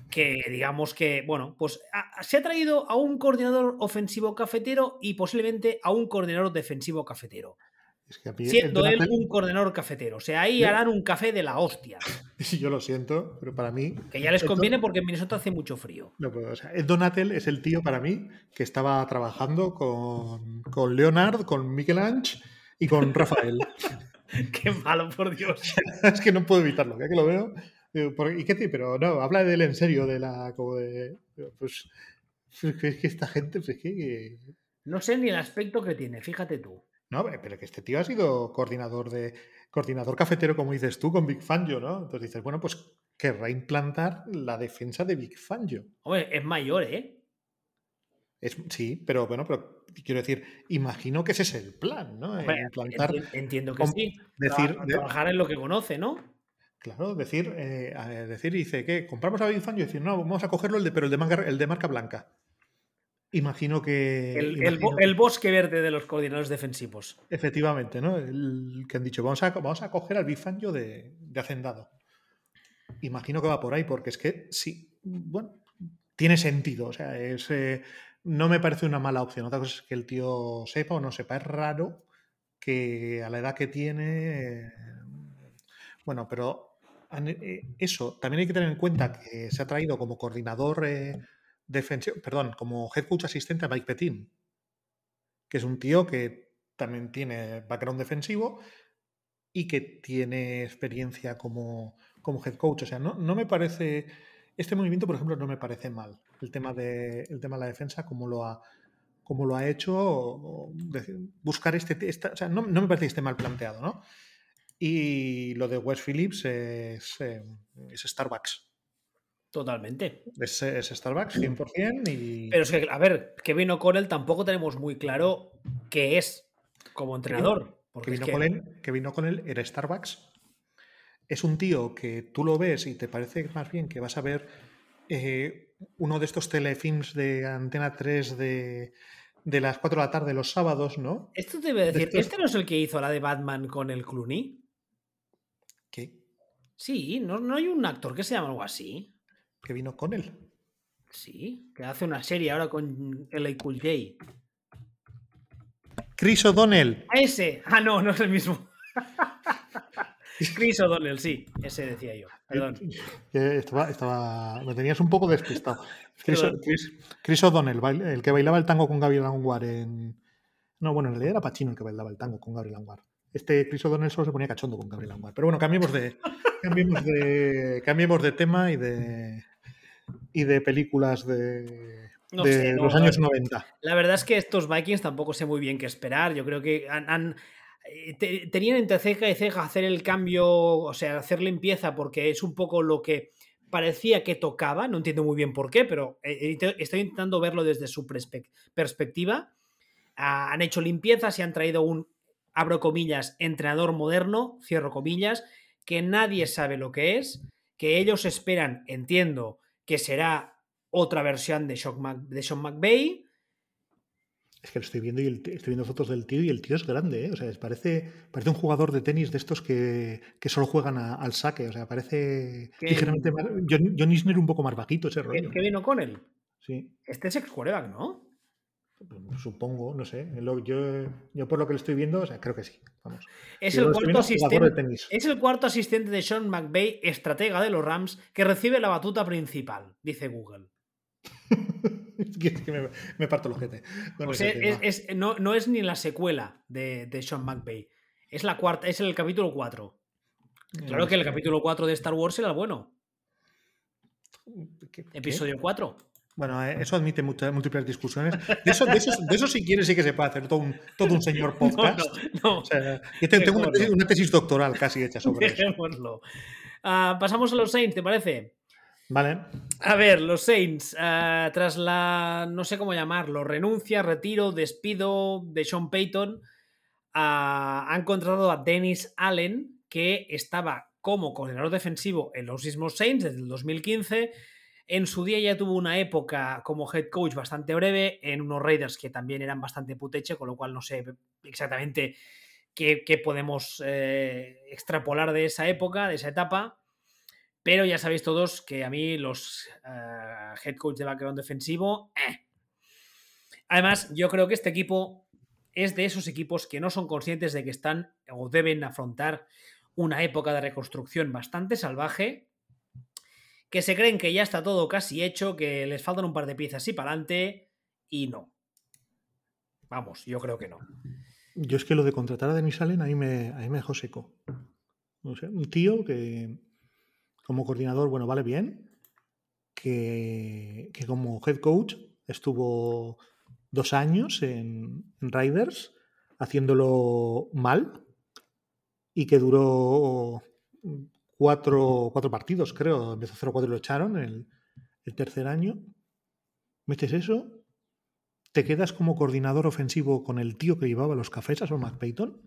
que digamos que, bueno, pues se ha traído a un coordinador ofensivo cafetero y posiblemente a un coordinador defensivo cafetero. Es que a mí Siendo él un coordinador cafetero. O sea, ahí harán un café de la hostia. Yo lo siento, pero para mí. Que ya les conviene porque en Minnesota hace mucho frío. No, pero, o sea, Ed Donatel es el tío para mí que estaba trabajando con, con Leonard, con Michelangelo y con Rafael. Qué malo, por Dios. es que no puedo evitarlo, que que lo veo. ¿Y qué Pero no, habla de él en serio, de la. Como de. Pues. Es que esta gente, pues que. No sé ni el aspecto que tiene, fíjate tú. No, pero que este tío ha sido coordinador de. Coordinador cafetero, como dices tú, con Big Fangio, ¿no? Entonces dices, bueno, pues querrá implantar la defensa de Big Fangio. Hombre, es mayor, ¿eh? Es, sí, pero bueno, pero quiero decir, imagino que ese es el plan, ¿no? implantar. Entiendo que sí. Decir, trabajar en lo que conoce, ¿no? Claro, decir, eh, decir, dice que compramos a Big Fangio y decir, no, vamos a cogerlo, el de, pero el de, el de marca blanca. Imagino que. El, bosque verde de los coordinadores defensivos. Efectivamente, ¿no? El que han dicho, vamos a, vamos a coger al Bifangio de, de Hacendado. Imagino que va por ahí, porque es que sí, bueno, tiene sentido. O sea, es, eh, no me parece una mala opción. Otra cosa es que el tío sepa o no sepa. Es raro que a la edad que tiene. bueno, pero eh, eso, también hay que tener en cuenta que se ha traído como coordinador. Eh, defensivo, perdón, como head coach asistente a Mike Petin, que es un tío que también tiene background defensivo y que tiene experiencia como, como head coach. O sea, no, no me parece. Este movimiento, por ejemplo, no me parece mal. El tema de, el tema de la defensa, como lo ha, como lo ha hecho, buscar este. o sea, no, no, me parece que esté mal planteado, ¿no? Y lo de West Phillips es, eh, es Starbucks. Totalmente. Es, Starbucks, 100%. Y... Pero es que, a ver, Kevin O'Connell tampoco tenemos muy claro qué es como entrenador. Porque Kevin, O'Connell, era Starbucks. Es un tío que tú lo ves y te parece más bien que vas a ver eh, uno de estos telefilms de Antena 3 de, las 4 de la tarde los sábados, ¿no? Esto te voy a decir, ¿este no es el que hizo la de Batman con el Clooney? ¿Qué? Sí, ¿no, no hay un actor que se llama algo así? Que vino con él. Sí, que hace una serie ahora con el Cool J. Chris O'Donnell. ese. Ah, no, no es el mismo. Chris O'Donnell, sí, ese decía yo. Perdón. Estaba, estaba, me tenías un poco despistado. Chris, O'Donnell, el que bailaba el tango con Gabriel Anguar en. No, bueno, en realidad era Pachino el que bailaba el tango con Gabriel Anguar. Este Chris O'Donnell solo se ponía cachondo con Gabriel Anguar. Pero bueno, cambiemos de, cambiemos de, cambiemos de tema y de, y de películas de, los años 90. La verdad es que estos Vikings tampoco sé muy bien qué esperar. Yo creo que han, eh, tenían entre ceja y ceja hacer el cambio, o sea, hacer limpieza, porque es un poco lo que parecía que tocaba. No entiendo muy bien por qué, pero eh, estoy intentando verlo desde su perspectiva. Ah, han hecho limpiezas y han traído un, abro comillas, entrenador moderno, cierro comillas, que nadie sabe lo que es, que ellos esperan, entiendo, que será otra versión de, de Sean McVay. Es que lo estoy viendo y estoy viendo fotos del tío y el tío es grande, ¿eh? O sea, parece, parece un jugador de tenis de estos que, solo juegan al saque. O sea, parece ligeramente más. John, Isner un poco más bajito ese rollo. ¿Qué vino con él? Sí. Este es ex ¿no? Supongo, no sé. Yo, yo por lo que le estoy viendo, o sea, creo que sí. Vamos. Es, el cuarto asistente, es el cuarto asistente de Sean McVay, estratega de los Rams, que recibe la batuta principal, dice Google. me, parto el ojete. no, es ni la secuela de, de, Sean McVay. Es la cuarta, es el capítulo 4. Claro que el capítulo 4 de Star Wars era el bueno. Episodio 4. Bueno, eh, eso admite múltiples discusiones. De eso, de, eso, si quieres sí que se puede hacer todo un, todo un señor podcast. No, yo tengo una tesis, doctoral casi hecha sobre Dejémoslo. Ah, pasamos a los Saints, ¿te parece? Vale. A ver, los Saints, ah, tras la, no sé cómo llamarlo, renuncia, retiro, despido de Sean Payton, uh, han contratado a Dennis Allen, que estaba como coordinador defensivo en los mismos Saints desde el 2015 en su día ya tuvo una época como head coach bastante breve en unos Raiders que también eran bastante puteche, con lo cual no sé exactamente qué, podemos eh, extrapolar de esa época, de esa etapa. Pero ya sabéis todos que a mí los eh, head coach de background defensivo... Eh. Además, yo creo que este equipo es de esos equipos que no son conscientes de que están o deben afrontar una época de reconstrucción bastante salvaje que se creen que ya está todo casi hecho, que les faltan un par de piezas y para adelante, y no. Vamos, yo creo que no. Yo es que lo de contratar a Denis Allen ahí me, ahí me dejó seco. un tío que, como coordinador, bueno, vale bien. Que, que como head coach estuvo dos años en, en Riders haciéndolo mal y que duró cuatro, cuatro partidos, creo. Empezó 0-4 y lo echaron el, el tercer año. Metes eso, te quedas como coordinador ofensivo con el tío que llevaba los cafés, a Sean McPayton.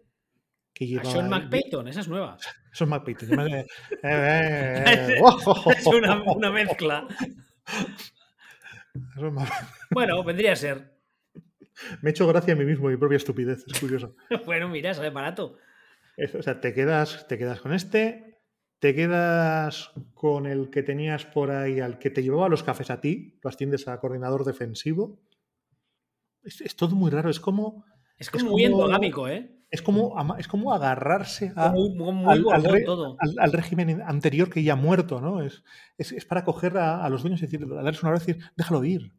Que A llevaba, Sean McPayton, esa es nueva. Sean McPayton. eh, eh, eh, oh, Es una, una mezcla. Bueno, vendría a ser. Me he hecho gracia a mí mismo, mi propia estupidez, es curioso. Bueno, mira, sale barato. O sea, te quedas, te quedas con este, te quedas con el que tenías por ahí, al que te llevaba los cafés a ti, lo asciendes a coordinador defensivo. Es, es todo muy raro, es como, Es Es como muy como- endogámico, ¿eh? es como, es como agarrarse a, muy, muy al, al gorgón re- todo. al- al régimen anterior que ya ha muerto, ¿no? Es, es, es para coger a, a los dueños y decir, a darles una hora y decir, déjalo ir.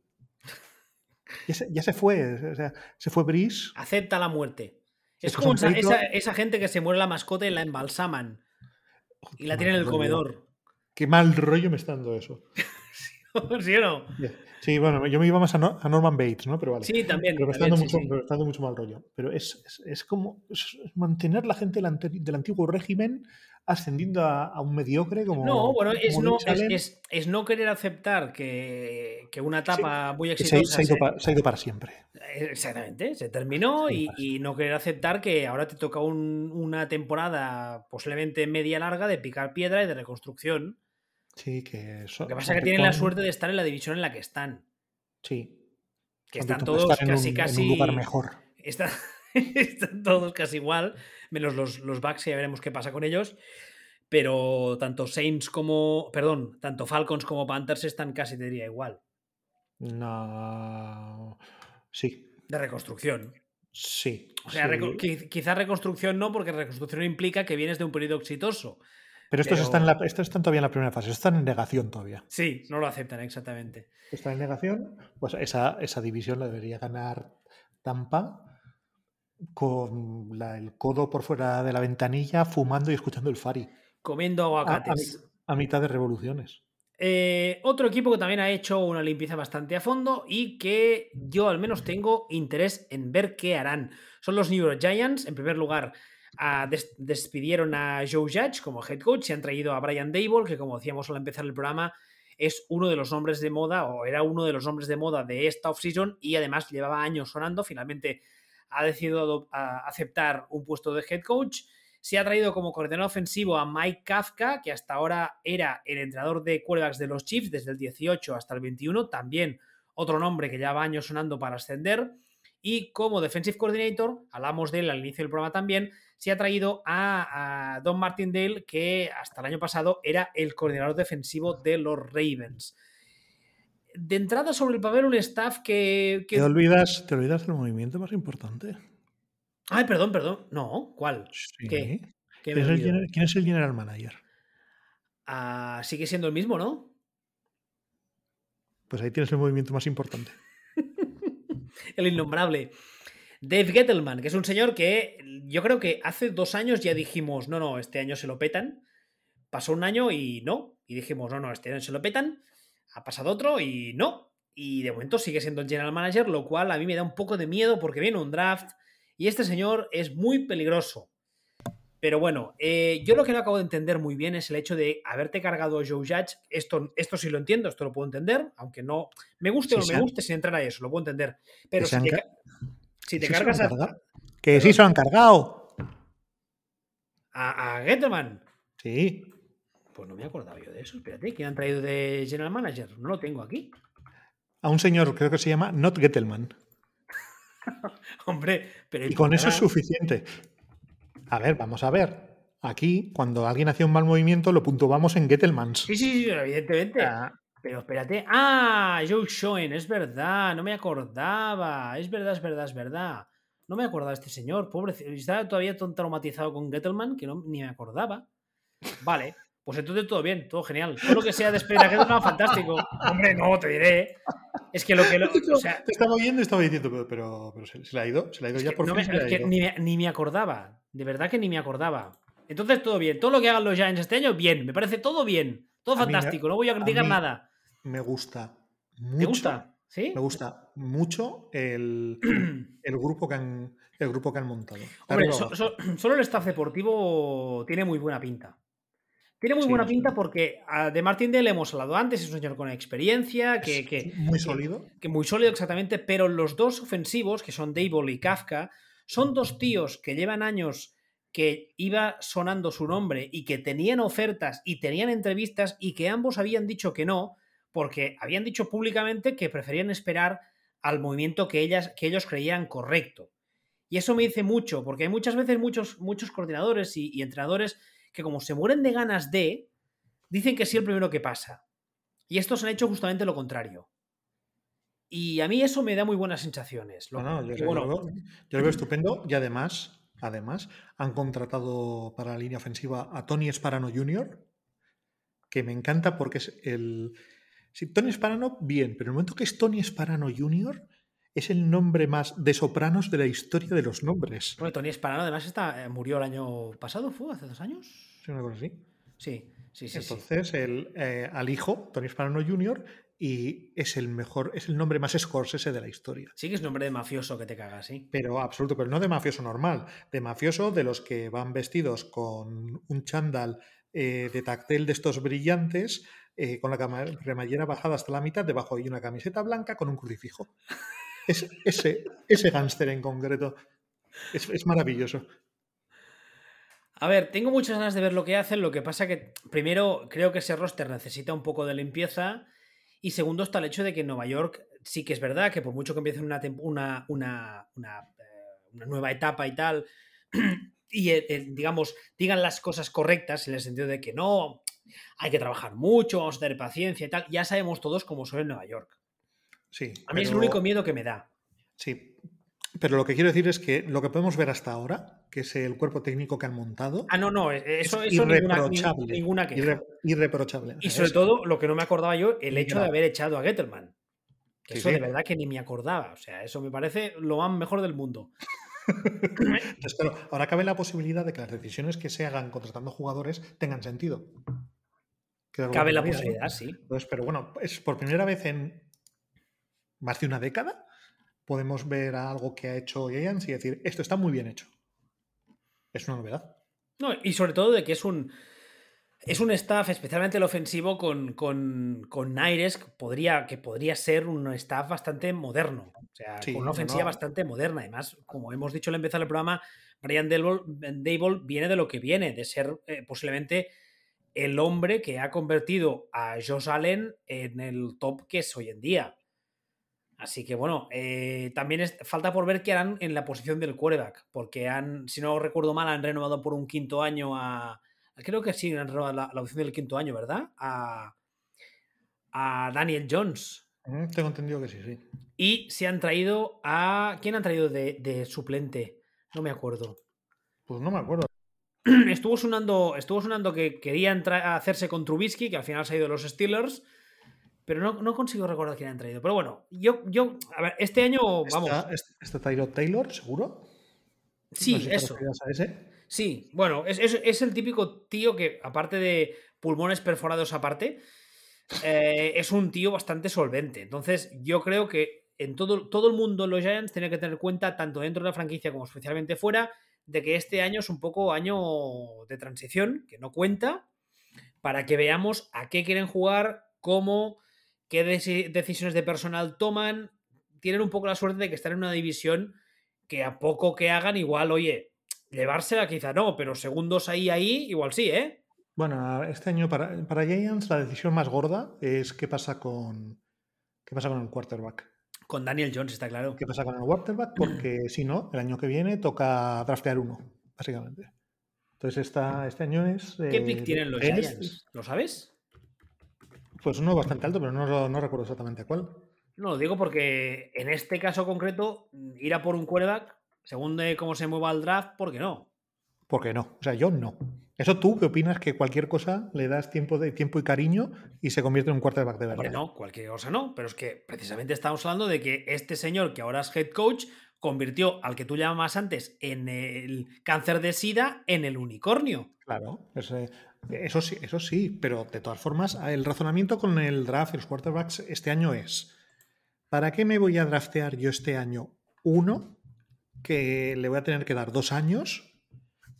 Ya se, ya se fue, o sea, se fue Brice. Acepta la muerte. Es como esa, esa- esa gente que se muere la mascota y la embalsaman. Y la tiene en el rollo. comedor. Qué mal rollo me está dando eso. ¿Sí o no? Sí, bueno, yo me iba más a, Nor- a Norman Bates, ¿no? Pero vale. Sí, también. Pero me está, dando sí, mucho, sí. me está dando mucho mal rollo. Pero es, es, es como es mantener la gente del antiguo régimen ascendiendo a, a un mediocre como. No, bueno, es como no, es, Allen, es- es no querer aceptar que, que una etapa muy se, ha- exitosa. se ha ido se- pa- se ha ido para siempre. Eh, Exactamente, se terminó Sí, y, no querer aceptar que ahora te toca un- una temporada posiblemente media larga de picar piedra y de reconstrucción. Sí, que eso. Lo que pasa es que tienen la suerte de estar en la división en la que están. Sí. Que están todos casi, un, casi. en un lugar mejor. Están, están todos casi igual, menos los, los Bucks, ya veremos qué pasa con ellos. Pero tanto Saints como. Perdón, tanto Falcons como Panthers están casi, te diría, igual. No. Sí. De reconstrucción. Sí. O sea, sí. reco- qui- quizá reconstrucción no, porque reconstrucción implica que vienes de un periodo exitoso. Pero estos, pero- Están la- estos están todavía en la primera fase. Están en negación todavía. Sí, no lo aceptan exactamente. Están en negación. Pues esa, esa división la debería ganar Tampa con la- el codo por fuera de la ventanilla, fumando y escuchando el Fari. Comiendo A, a aguacates. a mitad de revoluciones. Eh, otro equipo que también ha hecho una limpieza bastante a fondo y que yo al menos tengo interés en ver qué harán. Son los New York Giants. En primer lugar, des- despidieron a Joe Judge como head coach y han traído a Brian Dable, que como decíamos al empezar el programa, es uno de los nombres de moda o era uno de los nombres de moda de esta offseason y además llevaba años sonando. Finalmente ha decidido aceptar un puesto de head coach. Se ha traído como coordinador ofensivo a Mike Kafka, que hasta ahora era el entrenador de quarterbacks de los Chiefs desde el 18 hasta el 21. También otro nombre que lleva años sonando para ascender. Y como defensive coordinator, hablamos de él al inicio del programa también, se ha traído a, a Don Martindale, que hasta el año pasado era el coordinador defensivo de los Ravens. De entrada sobre el papel, un staff que. que- ¿Te, olvidas, ¿Te olvidas del movimiento más importante? Ay, perdón, perdón. No, ¿cuál? Sí. ¿Qué? ¿Qué me ¿Quién, es el, olvido? gener- quién es el general manager? Ah, sigue siendo el mismo, ¿no? Pues ahí tienes el movimiento más importante. el innombrable. Dave Gettleman, que es un señor que yo creo que hace dos años ya dijimos, no, no, este año se lo petan. Pasó un año y no. Y dijimos, no, no, este año se lo petan. Ha pasado otro y no. Y de momento sigue siendo el general manager, lo cual a mí me da un poco de miedo porque viene un draft y este señor es muy peligroso. Pero bueno, eh, yo lo que no acabo de entender muy bien es el hecho de haberte cargado a Joe Judge. Esto, esto sí lo entiendo, esto lo puedo entender, aunque no me guste o no me guste sin entrar a eso, lo puedo entender. Pero si te, ca- ca- si te Sí, se lo cargas a. Que sí se lo han cargado. a, a Sí. Pues no me he acordado yo de eso. Espérate, ¿quién han traído de General Manager? No lo tengo aquí. A un señor, creo que se llama Not Gettelman. Hombre, pero Y con eso es suficiente. A ver, vamos a ver. Aquí, cuando alguien hacía un mal movimiento, lo puntuamos en Gettelmans. Sí, sí, sí, evidentemente. Ah, Pero espérate. Ah, Joe Schoen, es verdad, no me acordaba. Es verdad, es verdad, es verdad. No me acordaba de este señor, pobre. Estaba todavía tan traumatizado con Gettleman que no, ni me acordaba. Vale, pues entonces todo bien, todo genial. Todo lo que sea despedir a Gettleman, fantástico. Hombre, no, te diré. Es que lo que. lo- o sea, te estaba oyendo y estaba diciendo, pero, pero, pero se, se le ha ido, se le ha ido ya por no fin. me- es que ni, me, ni me acordaba. De verdad que ni me acordaba. Entonces todo bien. Todo lo que hagan los Giants este año, bien. Me parece todo bien. Todo A mí me- fantástico, no voy a criticar nada. Me gusta mucho. ¿Te gusta? ¿Sí? Me gusta mucho el, el grupo que han el grupo que han montado. De Hombre, so- so- solo el staff deportivo tiene muy buena pinta. Tiene muy Sí, buena pinta porque de Martin Dale hemos hablado antes, es un señor con experiencia, que, muy que- sólido. que muy sólido exactamente, pero los dos ofensivos, que son Dable y Kafka, son dos tíos que llevan años que iba sonando su nombre y que tenían ofertas y tenían entrevistas y que ambos habían dicho que no, porque habían dicho públicamente que preferían esperar al movimiento que, ellas, que ellos creían correcto. Y eso me dice mucho, porque hay muchas veces muchos, muchos coordinadores y, y entrenadores que como se mueren de ganas de, dicen que sí el primero que pasa. Y estos han hecho justamente lo contrario. Y a mí eso me da muy buenas sensaciones. Lo- No, no, yo, y yo bueno, lo veo, yo lo veo estupendo y además, además han contratado para la línea ofensiva a Tony Sparano Jr., que me encanta porque es el... Sí, Tony Sparano, bien, pero en el momento que es Tony Sparano Jr., es el nombre más de sopranos de la historia de los nombres. bueno, Tony Sparano además está, eh, murió el año pasado, ¿fue? ¿Hace dos años? Sí, una cosa así. Sí, sí, sí. sí. Entonces, el, eh, al hijo, Tony Sparano Jr., y es el mejor, es el nombre más Scorsese de la historia. Sí que es nombre de mafioso que te cagas, sí. Pero absoluto, pero no de mafioso normal, de mafioso de los que van vestidos con un chándal eh, de tactel de estos brillantes, eh, con la cremallera bajada hasta la mitad, debajo hay una camiseta blanca con un crucifijo. Es, ese, ese gángster en concreto es, es maravilloso. A ver, tengo muchas ganas de ver lo que hacen. Lo que pasa que, primero, creo que ese roster necesita un poco de limpieza. Y segundo, está el hecho de que en Nueva York sí que es verdad que por mucho que empiecen una, una, una, una, eh, una nueva etapa y tal, y digamos, digan las cosas correctas en el sentido de que no, hay que trabajar mucho, vamos a tener paciencia y tal, ya sabemos todos cómo son en Nueva York. Sí, A mí es el único miedo que me da. Sí, pero lo que quiero decir es que lo que podemos ver hasta ahora, que es el cuerpo técnico que han montado, Ah, no, no, eso, es eso ninguna, irreprochable. ninguna irre- irreprochable. O Y sobre es- todo, lo que no me acordaba yo, el hecho de haber echado a Gettelman. Que Sí, eso sí. de verdad que ni me acordaba. O sea, eso me parece lo más mejor del mundo. Entonces, claro, ahora cabe la posibilidad de que las decisiones que se hagan contratando jugadores tengan sentido. Cabe la posibilidad, sí. Entonces, pero bueno, es por primera vez en más de una década podemos ver algo que ha hecho Giants y decir, esto está muy bien hecho. Es una novedad. No, y sobre todo de que es un. Es un staff, especialmente el ofensivo, con, con, con aires que podría, que podría ser un staff bastante moderno. O sea, Sí, con una ofensiva no. bastante moderna. Además, como hemos dicho al empezar el programa, Brian Dable viene de lo que viene, de ser eh, posiblemente el hombre que ha convertido a Josh Allen en el top que es hoy en día. Así que bueno, eh, también es- falta por ver qué harán en la posición del quarterback, porque han, si no recuerdo mal, han renovado por un quinto año a. Creo que sí, han renovado la, la opción del quinto año, ¿verdad? A, a Daniel Jones. Tengo entendido que sí, sí. Y se han traído a. ¿Quién han traído de, de suplente? No me acuerdo. Pues no me acuerdo. Estuvo sonando, estuvo sonando que querían hacerse con Trubisky, que al final se ha ido de los Steelers, pero no, no consigo recordar quién han traído. Pero bueno, yo, yo, a ver, este año, vamos, ¿Está, es- está Tyrod Taylor, seguro? sí, No sé eso, referías a ese. sí, bueno, es, es- es el típico tío que, aparte de pulmones perforados aparte, eh, es un tío bastante solvente. Entonces, yo creo que en todo, todo el mundo los Giants tiene que tener cuenta, tanto dentro de la franquicia como especialmente fuera, de que este año es un poco año de transición, que no cuenta, para que veamos a qué quieren jugar, cómo, qué deci- decisiones de personal toman. Tienen un poco la suerte de que están en una división que a poco que hagan, igual, oye, llevársela quizá no, pero segundos ahí, ahí, igual sí, ¿eh? Bueno, este año para, para Giants la decisión más gorda es qué pasa con qué pasa con el quarterback. Con Daniel Jones, está claro. ¿Qué pasa con el quarterback? Porque si no, el año que viene toca draftear uno, básicamente. Entonces esta, este año es... ¿Qué eh, pick tienen los Giants? ¿Lo sabes? Pues uno bastante alto, pero no, no recuerdo exactamente cuál. No, lo digo porque en este caso concreto, ir a por un quarterback, según de cómo se mueva el draft, ¿por qué no? ¿Por qué no? O sea, yo no. Eso tú, ¿qué opinas? Que cualquier cosa le das tiempo, de, tiempo y cariño y se convierte en un quarterback de verdad. Hombre, no, cualquier cosa no, pero es que precisamente estamos hablando de que este señor, que ahora es head coach, convirtió al que tú llamabas antes en el cáncer de sida en el unicornio. Claro. es, eh, Eso sí, eso sí, pero de todas formas, el razonamiento con el draft y los quarterbacks este año es: ¿para qué me voy a draftear yo este año uno que le voy a tener que dar dos años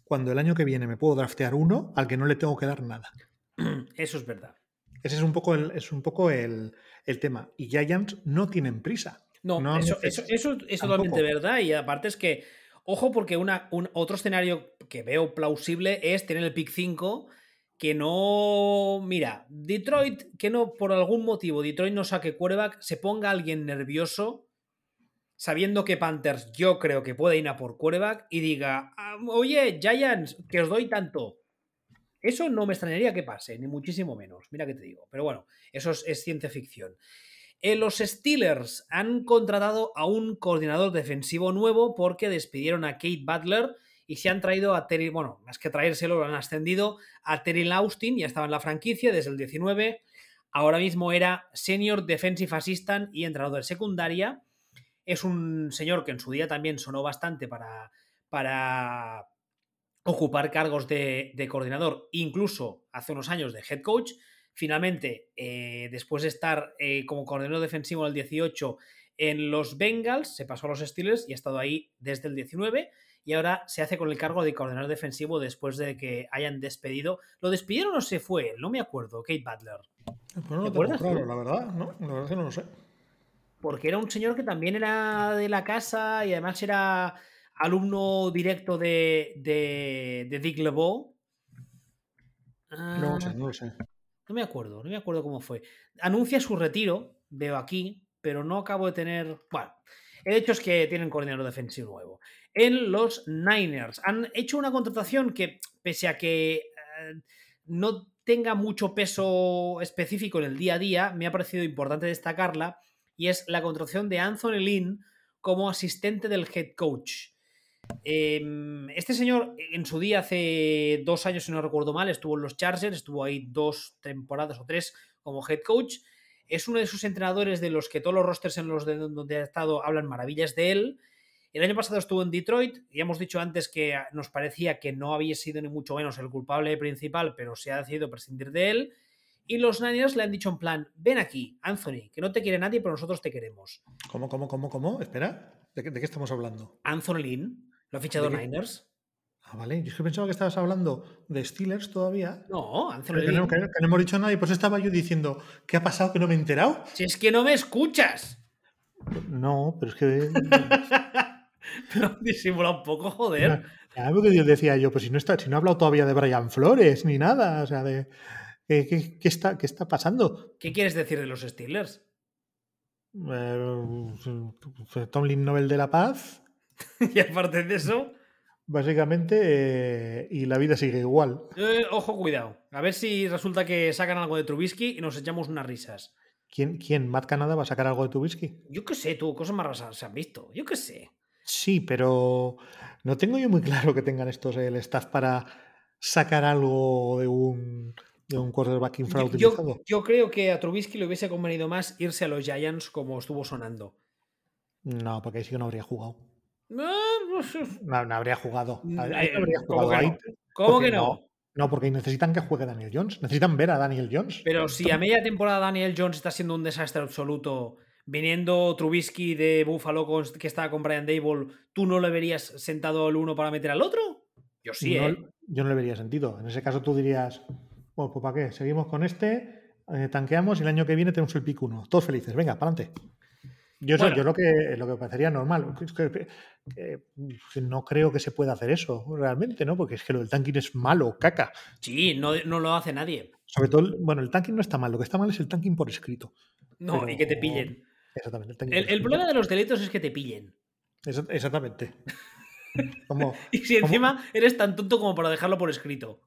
cuando el año que viene me puedo draftear uno al que no le tengo que dar nada? Eso es verdad. Ese es un poco el, es un poco el, el tema. Y Giants no tienen prisa. No, No eso, eso- eso es totalmente verdad. Y aparte es que, ojo, porque una, un, otro escenario que veo plausible es tener el pick 5 que no. Mira, Detroit, que no, por algún motivo, Detroit no saque quarterback, se ponga alguien nervioso, sabiendo que Panthers yo creo que puede ir a por quarterback y diga, "Ah, oye, Giants, que os doy tanto. Eso no me extrañaría que pase, ni muchísimo menos. Mira que te digo. Pero bueno, eso es, ciencia ficción. Eh, los Steelers han contratado a un coordinador defensivo nuevo porque despidieron a Kate Butler y se han traído a Terry, bueno, más que traérselo, lo han ascendido a Terry Austin, ya estaba en la franquicia desde el 19, ahora mismo era Senior Defensive Assistant y entrenador de secundaria. Es un señor que en su día también sonó bastante para, para ocupar cargos de, de coordinador, incluso hace unos años de head coach. Finalmente, eh, después de estar eh, como coordinador defensivo en el 18 en los Bengals, se pasó a los Steelers y ha estado ahí desde el 19 y ahora se hace con el cargo de coordinador defensivo después de que hayan despedido. ¿Lo despidieron o se fue? No me acuerdo, Kate Butler. Pues no lo ¿Te tengo acuerdas claro, la verdad, ¿no? La verdad es que no lo sé. Porque era un señor que también era de la casa y además era alumno directo de, de, de Dick LeBeau. No lo Ah, sé, no lo sé. No me acuerdo, no me acuerdo cómo fue. Anuncia su retiro, veo aquí, pero no acabo de tener. Bueno, el hecho es que tienen coordinador defensivo nuevo. En los Niners han hecho una contratación que, pese a que eh, no tenga mucho peso específico en el día a día, me ha parecido importante destacarla, y es la contratación de Anthony Lynn como asistente del head coach. Eh, este señor, en su día, hace dos años, si no recuerdo mal, estuvo en los Chargers, estuvo ahí dos temporadas o tres como head coach. Es uno de sus entrenadores de los que todos los rosters en los de donde ha estado hablan maravillas de él. El año pasado estuvo en Detroit, ya hemos dicho antes que nos parecía que no había sido ni mucho menos el culpable principal, pero se ha decidido prescindir de él. Y los Niners le han dicho en plan, ven aquí, Anthony, que no te quiere nadie, pero nosotros te queremos. ¿Cómo, cómo, cómo, cómo? Espera, ¿de qué, de qué estamos hablando? Anthony Lynn, lo ha fichado. Niners. Ah, vale. Yo es que pensaba que estabas hablando de Steelers todavía. No, Anthony que no- que no hemos dicho nada y pues estaba yo diciendo, ¿qué ha pasado que no me he enterado? Si es que no me escuchas. No, pero es que... Pero disimula un poco, joder. Algo que yo decía yo, pues si no, está, si no ha hablado todavía de Brian Flores ni nada, o sea, de... ¿Qué, qué- qué está, qué está pasando? ¿Qué quieres decir de los Steelers? Eh, Tomlin Nobel de la Paz, y aparte de eso, básicamente, eh, y la vida sigue igual. eh, ojo, cuidado. A ver si resulta que sacan algo de Trubisky y nos echamos unas risas. ¿Quién, quién? ¿Matt Canada va a sacar algo de tu whisky? Yo qué sé, tú, cosas más raras se han visto. Yo qué sé. Sí, pero no tengo yo muy claro que tengan estos el staff para sacar algo de un, de un quarterback Yo, infrautilizado. yo creo que a Trubisky le hubiese convenido más irse a los Giants como estuvo sonando. No, porque ahí sí que no habría jugado. No. No, no habría jugado. Ahí no Eh, habría ¿cómo jugado. Ahí-? ¿Cómo que no? No, porque necesitan que juegue Daniel Jones. Necesitan ver a Daniel Jones. Pero si a media temporada Daniel Jones está siendo un desastre absoluto, viniendo Trubisky de Buffalo que estaba con Brian Dable, ¿tú no le verías sentado al uno para meter al otro? Yo sí, No- ¿eh? Yo no le vería sentido. En ese caso tú dirías, bueno, pues ¿para qué? Seguimos con este, eh, tanqueamos y el año que viene tenemos el pick 1. Todos felices. Venga, para adelante. Yo, eso- Bueno. yo lo que lo que me parecería normal. Es que, que- que no creo que se pueda hacer eso realmente, ¿no? Porque es que lo del tanking es malo, caca. Sí, no, no lo hace nadie. Sobre todo, bueno, el tanking no está mal. Lo que está mal es el tanking por escrito. No, Pero- y que te pillen. Exactamente. El, problema de los delitos es que te pillen. Exa- Exactamente. Como, Y si encima eres tan tonto como para dejarlo por escrito.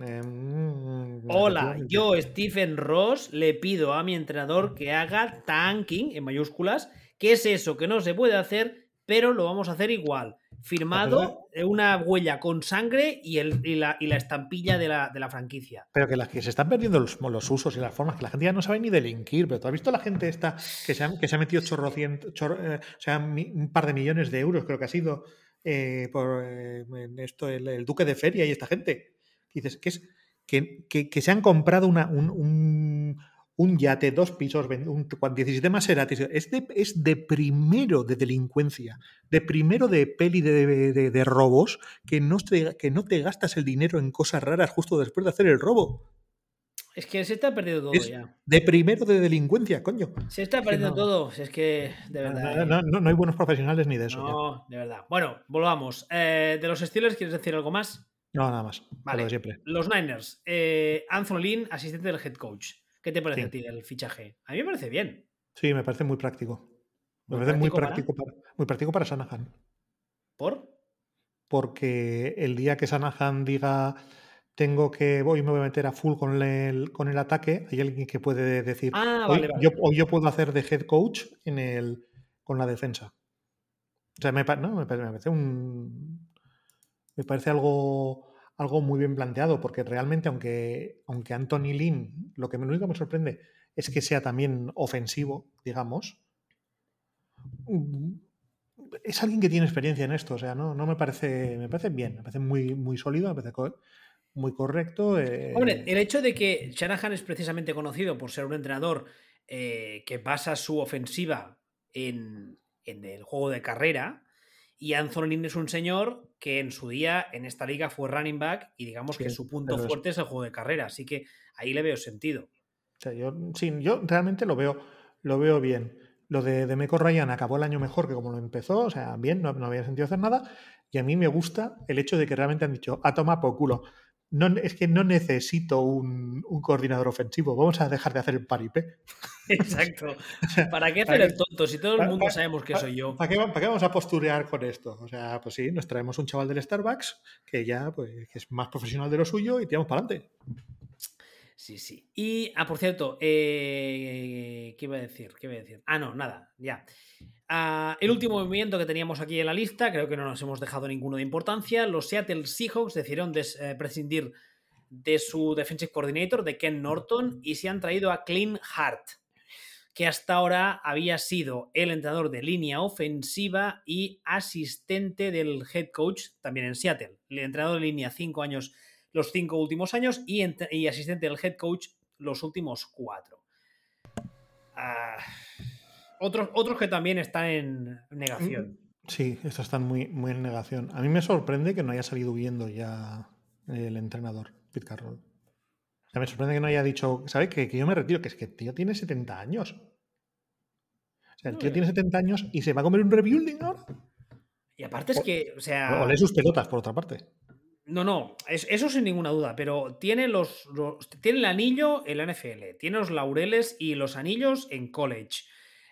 eh, mm, Hola, efectivamente. yo, Stephen Ross, le pido a mi entrenador que haga tanking en mayúsculas. ¿Qué es eso? Que no se puede hacer, pero lo vamos a hacer igual. Firmado, eh, una huella con sangre y, el, y, la, y la estampilla de la, de la franquicia. Pero que las que se están perdiendo los, los usos y las formas, que la gente ya no sabe ni delinquir. Pero tú has visto la gente esta que se ha, que se ha metido chorrocientos, chor- eh, o sea, un par de millones de euros, creo que ha sido eh, por eh, esto el, el duque de feria y esta gente. Que dices, ¿qué es, que, que, se han comprado una, un, un, yate, dos pisos, un, 17 Maseratis. Es de, es de primero de delincuencia, de primero de peli de, de, de robos, que no, te, que no te gastas el dinero en cosas raras justo después de hacer el robo. Es que se está perdiendo todo ya. De primero de delincuencia, coño. Se está perdiendo todo. Es que, de verdad. No, no, no, hay buenos profesionales ni de eso. No, de verdad. Bueno, volvamos. Eh, de los Steelers, ¿quieres decir algo más? No, nada más. Vale. siempre. Los Niners. Eh, Anthony Lynn, asistente del head coach. ¿Qué te parece a ti el fichaje? A mí me parece bien. Sí, me parece muy práctico. Me parece muy práctico para, muy práctico para Sanahan. ¿Por? Porque el día que Sanahan diga tengo que voy me voy a meter a full con el, con el ataque, hay alguien que puede decir, ah, hoy, vale, Yo, yo, puedo hacer de head coach en el, con la defensa. O sea, me, no, me, parece un... Me parece algo, algo muy bien planteado, porque realmente, aunque, aunque Anthony Lynn, lo que me, lo único que me sorprende es que sea también ofensivo, digamos, es alguien que tiene experiencia en esto. O sea, no, no me parece. Me parece bien, me parece muy, muy sólido, me parece muy correcto. Eh, Hombre, el hecho de que Shanahan es precisamente conocido por ser un entrenador eh, que basa su ofensiva en, el juego de carrera, y Anthony Lynn es un señor que en su día en esta liga fue running back y digamos que su punto fuerte es... el juego de carrera, así que ahí le veo sentido. O sea, yo, sí, yo realmente lo veo, lo veo bien. Lo de, de Meco Ryan acabó el año mejor que como lo empezó, o sea, bien, no, no había sentido hacer nada. Y a mí me gusta el hecho de que realmente han dicho, a tomar por culo no, es que no necesito un, coordinador ofensivo, vamos a dejar de hacer el paripé. Exacto. ¿Para qué hacer el tonto si todo el mundo sabemos que soy yo? ¿para qué, vamos a posturear con esto? O sea, pues sí, nos traemos un chaval del Starbucks que ya pues, es más profesional de lo suyo y tiramos para adelante. Sí, sí. Y, ah, por cierto, eh, ¿qué iba a decir? ¿Qué iba a decir? Ah, no, nada, ya. Ah, el último movimiento que teníamos aquí en la lista, creo que no nos hemos dejado ninguno de importancia. Los Seattle Seahawks decidieron eh, prescindir de su defensive coordinator, de Ken Norton, y se han traído a Clint Hart, que hasta ahora había sido el entrenador de línea ofensiva y asistente del head coach también en Seattle. El entrenador de línea cinco años, los cinco últimos años, y, asistente del head coach los últimos cuatro. Ah otros, otros que también están en negación. Mm, sí, estos están muy, muy en negación. A mí me sorprende que no haya salido huyendo ya el entrenador, Pete Carroll. O sea, me sorprende que no haya dicho, ¿sabes? Que, que yo me retiro, que es que el tío tiene 70 años. O sea, el tío tiene 70 años y se va a comer un rebuilding ahora. Y aparte es que, o sea. O lee sus pelotas, por otra parte. No, no, eso sin ninguna duda, pero tiene, los, tiene el anillo en la NFL, tiene los laureles y los anillos en college.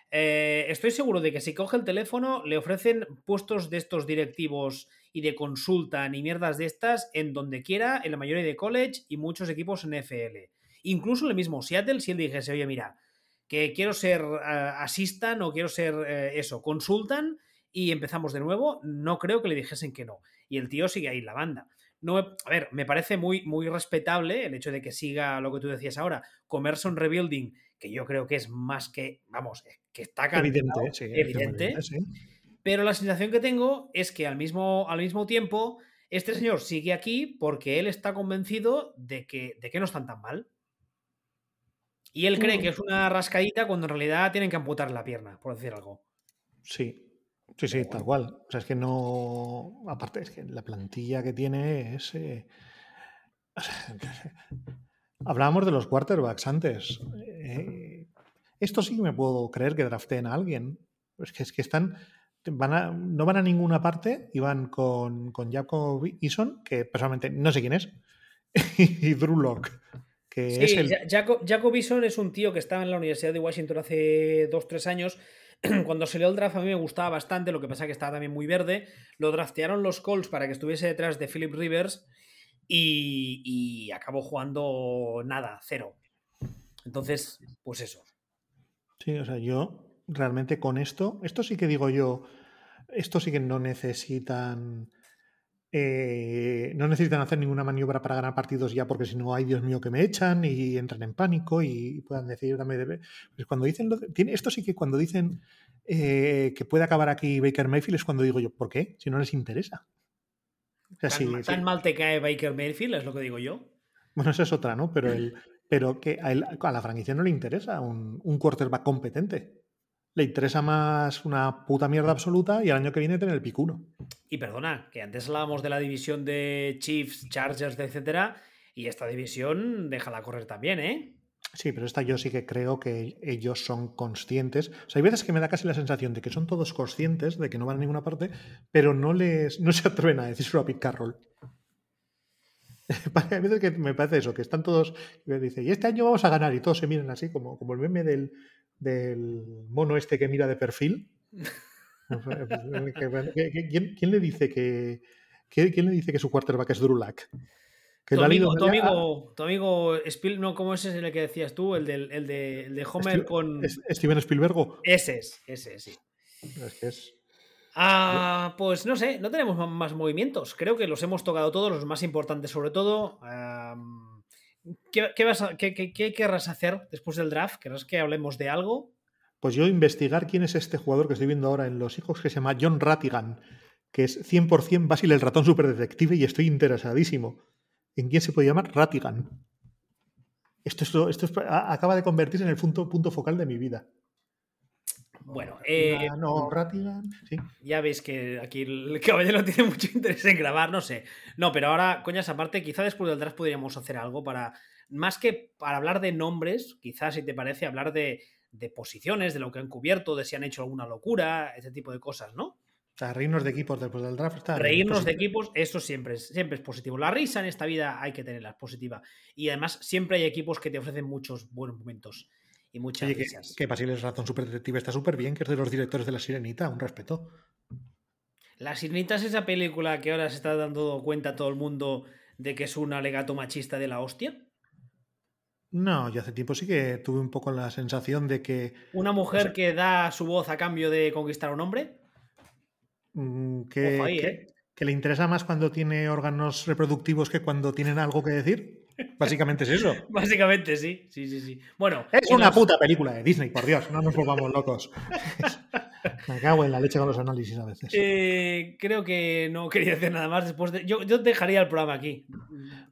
Eh, estoy seguro de que si coge el teléfono le ofrecen puestos de estos directivos y de consulta ni mierdas de estas en donde quiera, en la mayoría de college y muchos equipos en FL. Incluso el mismo Seattle, si él dijese, oye, mira, que quiero ser uh, asistan o quiero ser eh, eso, consultan y empezamos de nuevo, no creo que le dijesen que no. Y el tío sigue ahí en la banda. No, a ver, me parece muy, muy respetable el hecho de que siga lo que tú decías ahora, comerse un rebuilding, que yo creo que es más que, vamos, que está evidente, evidente. Pero la sensación que tengo es que al mismo, al mismo tiempo este señor sigue aquí porque él está convencido de que, de que no están tan mal. Y él cree que es una rascadita cuando en realidad tienen que amputar la pierna, por decir algo. Sí, sí, sí, tal cual. O sea, es que no. Aparte, es que la plantilla que tiene es. Eh, hablábamos de los quarterbacks antes. Eh, esto sí me puedo creer que drafteen a alguien. Es que, es que están. Van no van a ninguna parte y van con, con Jacob Eason, que personalmente no sé quién es, y Drew Locke. Que sí, es el... Jacob, Jacob Eason es un tío que estaba en la Universidad de Washington hace dos, tres años. Cuando salió el draft a mí me gustaba bastante, lo que pasa que estaba también muy verde. Lo draftearon los Colts para que estuviese detrás de Philip Rivers y, y acabó jugando nada, cero. Entonces, pues eso. Sí, o sea, yo realmente con esto, esto sí que digo yo, esto sí que no necesitan. Eh, no necesitan hacer ninguna maniobra para ganar partidos ya, porque si no, hay Dios mío que me echan y entran en pánico y, puedan decir, dame de. Pues cuando dicen. tiene, esto sí que cuando dicen eh, que puede acabar aquí Baker Mayfield es cuando digo yo, ¿por qué? Si no les interesa. Tan, tan mal te cae Baker Mayfield, es lo que digo yo. Bueno, esa es otra, ¿no? Pero, el, pero que a, a la franquicia no le interesa un, un quarterback competente. Le interesa más una puta mierda absoluta y el año que viene tener el picuno. Y perdona, que antes hablábamos de la división de Chiefs, Chargers, etcétera, y esta división déjala correr también, ¿eh? Sí, pero esta yo sí que creo que ellos son conscientes. O sea, hay veces que me da casi la sensación de que son todos conscientes de que no van a ninguna parte, pero no les no se atreven a decírselo a Pete Carroll. hay veces que me parece eso, que están todos y dice, y este año vamos a ganar, y todos se miran así, como, como el meme del, del mono este que mira de perfil. ¿Quién, quién le dice que quién le dice que su quarterback es Drew Tu, amigo, tu, amigo, tu amigo, Spiel, no, ¿cómo es ese el que decías tú? El, del, el, de, el de Homer con. Steven Spielberg. Ese es, ese sí. Es que es. Ah, pues no sé, no tenemos más movimientos. Creo que los hemos tocado todos, los más importantes sobre todo. ¿qué, vas qué, qué, querrás hacer después del draft? ¿Querrás que hablemos de algo? Pues yo investigar quién es este jugador que estoy viendo ahora en Los Hijos, que se llama John Rattigan, que es 100% Basil el ratón superdetective y estoy interesadísimo en quién se puede llamar Ratigan. Esto, esto acaba de convertirse en el punto, punto focal de mi vida. Bueno, eh, no, Ratigan, sí. Ya veis que aquí el caballero tiene mucho interés en grabar, no sé. No, pero ahora, coñas, aparte, quizá después del draft podríamos hacer algo para, más que para hablar de nombres, quizás si te parece, hablar de, de posiciones, de lo que han cubierto, de si han hecho alguna locura, ese tipo de cosas, ¿no? O sea, reírnos de equipos después del draft está Reírnos de equipos, eso siempre es, siempre es positivo. La risa en esta vida hay que tenerla, positiva. Y además, siempre hay equipos que te ofrecen muchos buenos momentos y muchas risas. Que, que es Razón Super Detective está súper bien, que es de los directores de La Sirenita, un respeto. La Sirenita es esa película que ahora se está dando cuenta todo el mundo de que es un alegato machista de la hostia. No, yo hace tiempo sí que tuve un poco la sensación de que. Una mujer que da su voz a cambio de conquistar a un hombre. Mm, ¿eh? que, le interesa más cuando tiene órganos reproductivos que cuando tienen algo que decir. Básicamente es eso. Básicamente sí, sí, sí, sí. Bueno. Es una puta película de Disney, por Dios, no nos volvamos locos. Me cago en la leche con los análisis a veces. Eh, creo que no quería decir nada más después de. Yo, dejaría el programa aquí,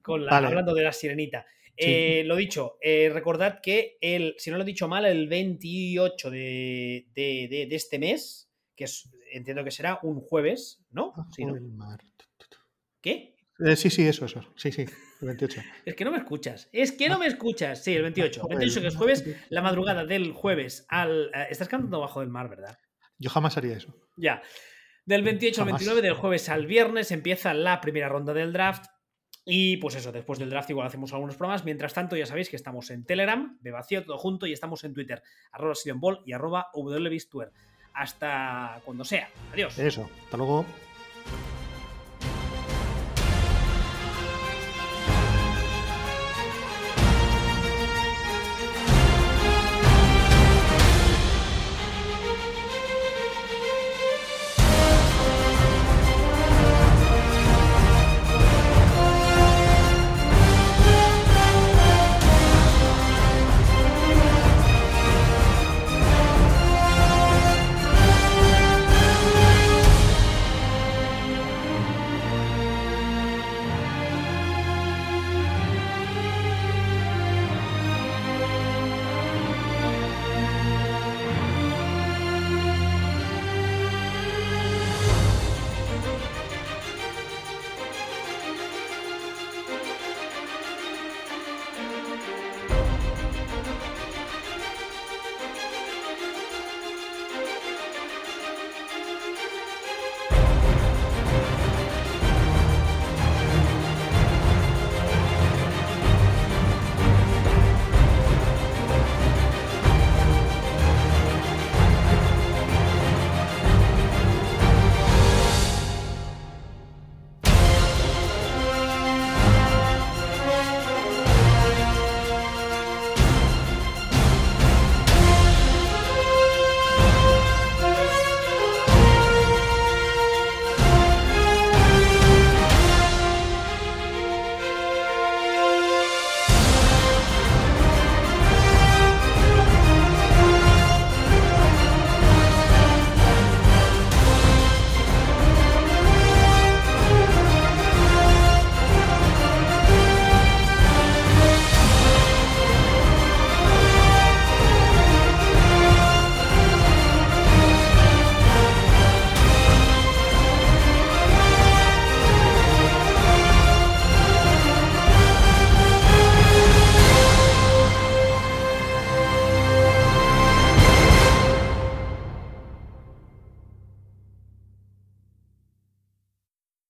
con hablando de la sirenita. Eh, lo dicho, recordad que el, si no lo he dicho mal, el 28 de, de este mes, que es entiendo que será un jueves, ¿no? Sí, ¿no? ¿Qué? Eh, sí, sí, eso, eso. Sí, sí, el 28. es que no me escuchas. Es que no me escuchas. Sí, el 28. El 28 que es jueves, la madrugada del jueves al. Eh, estás cantando bajo del mar, ¿verdad? Yo jamás haría eso. Ya. Del 28 al 29, del jueves al viernes, empieza la primera ronda del draft. Y pues eso, después del draft igual hacemos algunos programas. Mientras tanto, ya sabéis que estamos en Telegram, de vacío todo junto, y estamos en Twitter, arroba y arroba hasta cuando sea. Adiós. Eso, hasta luego.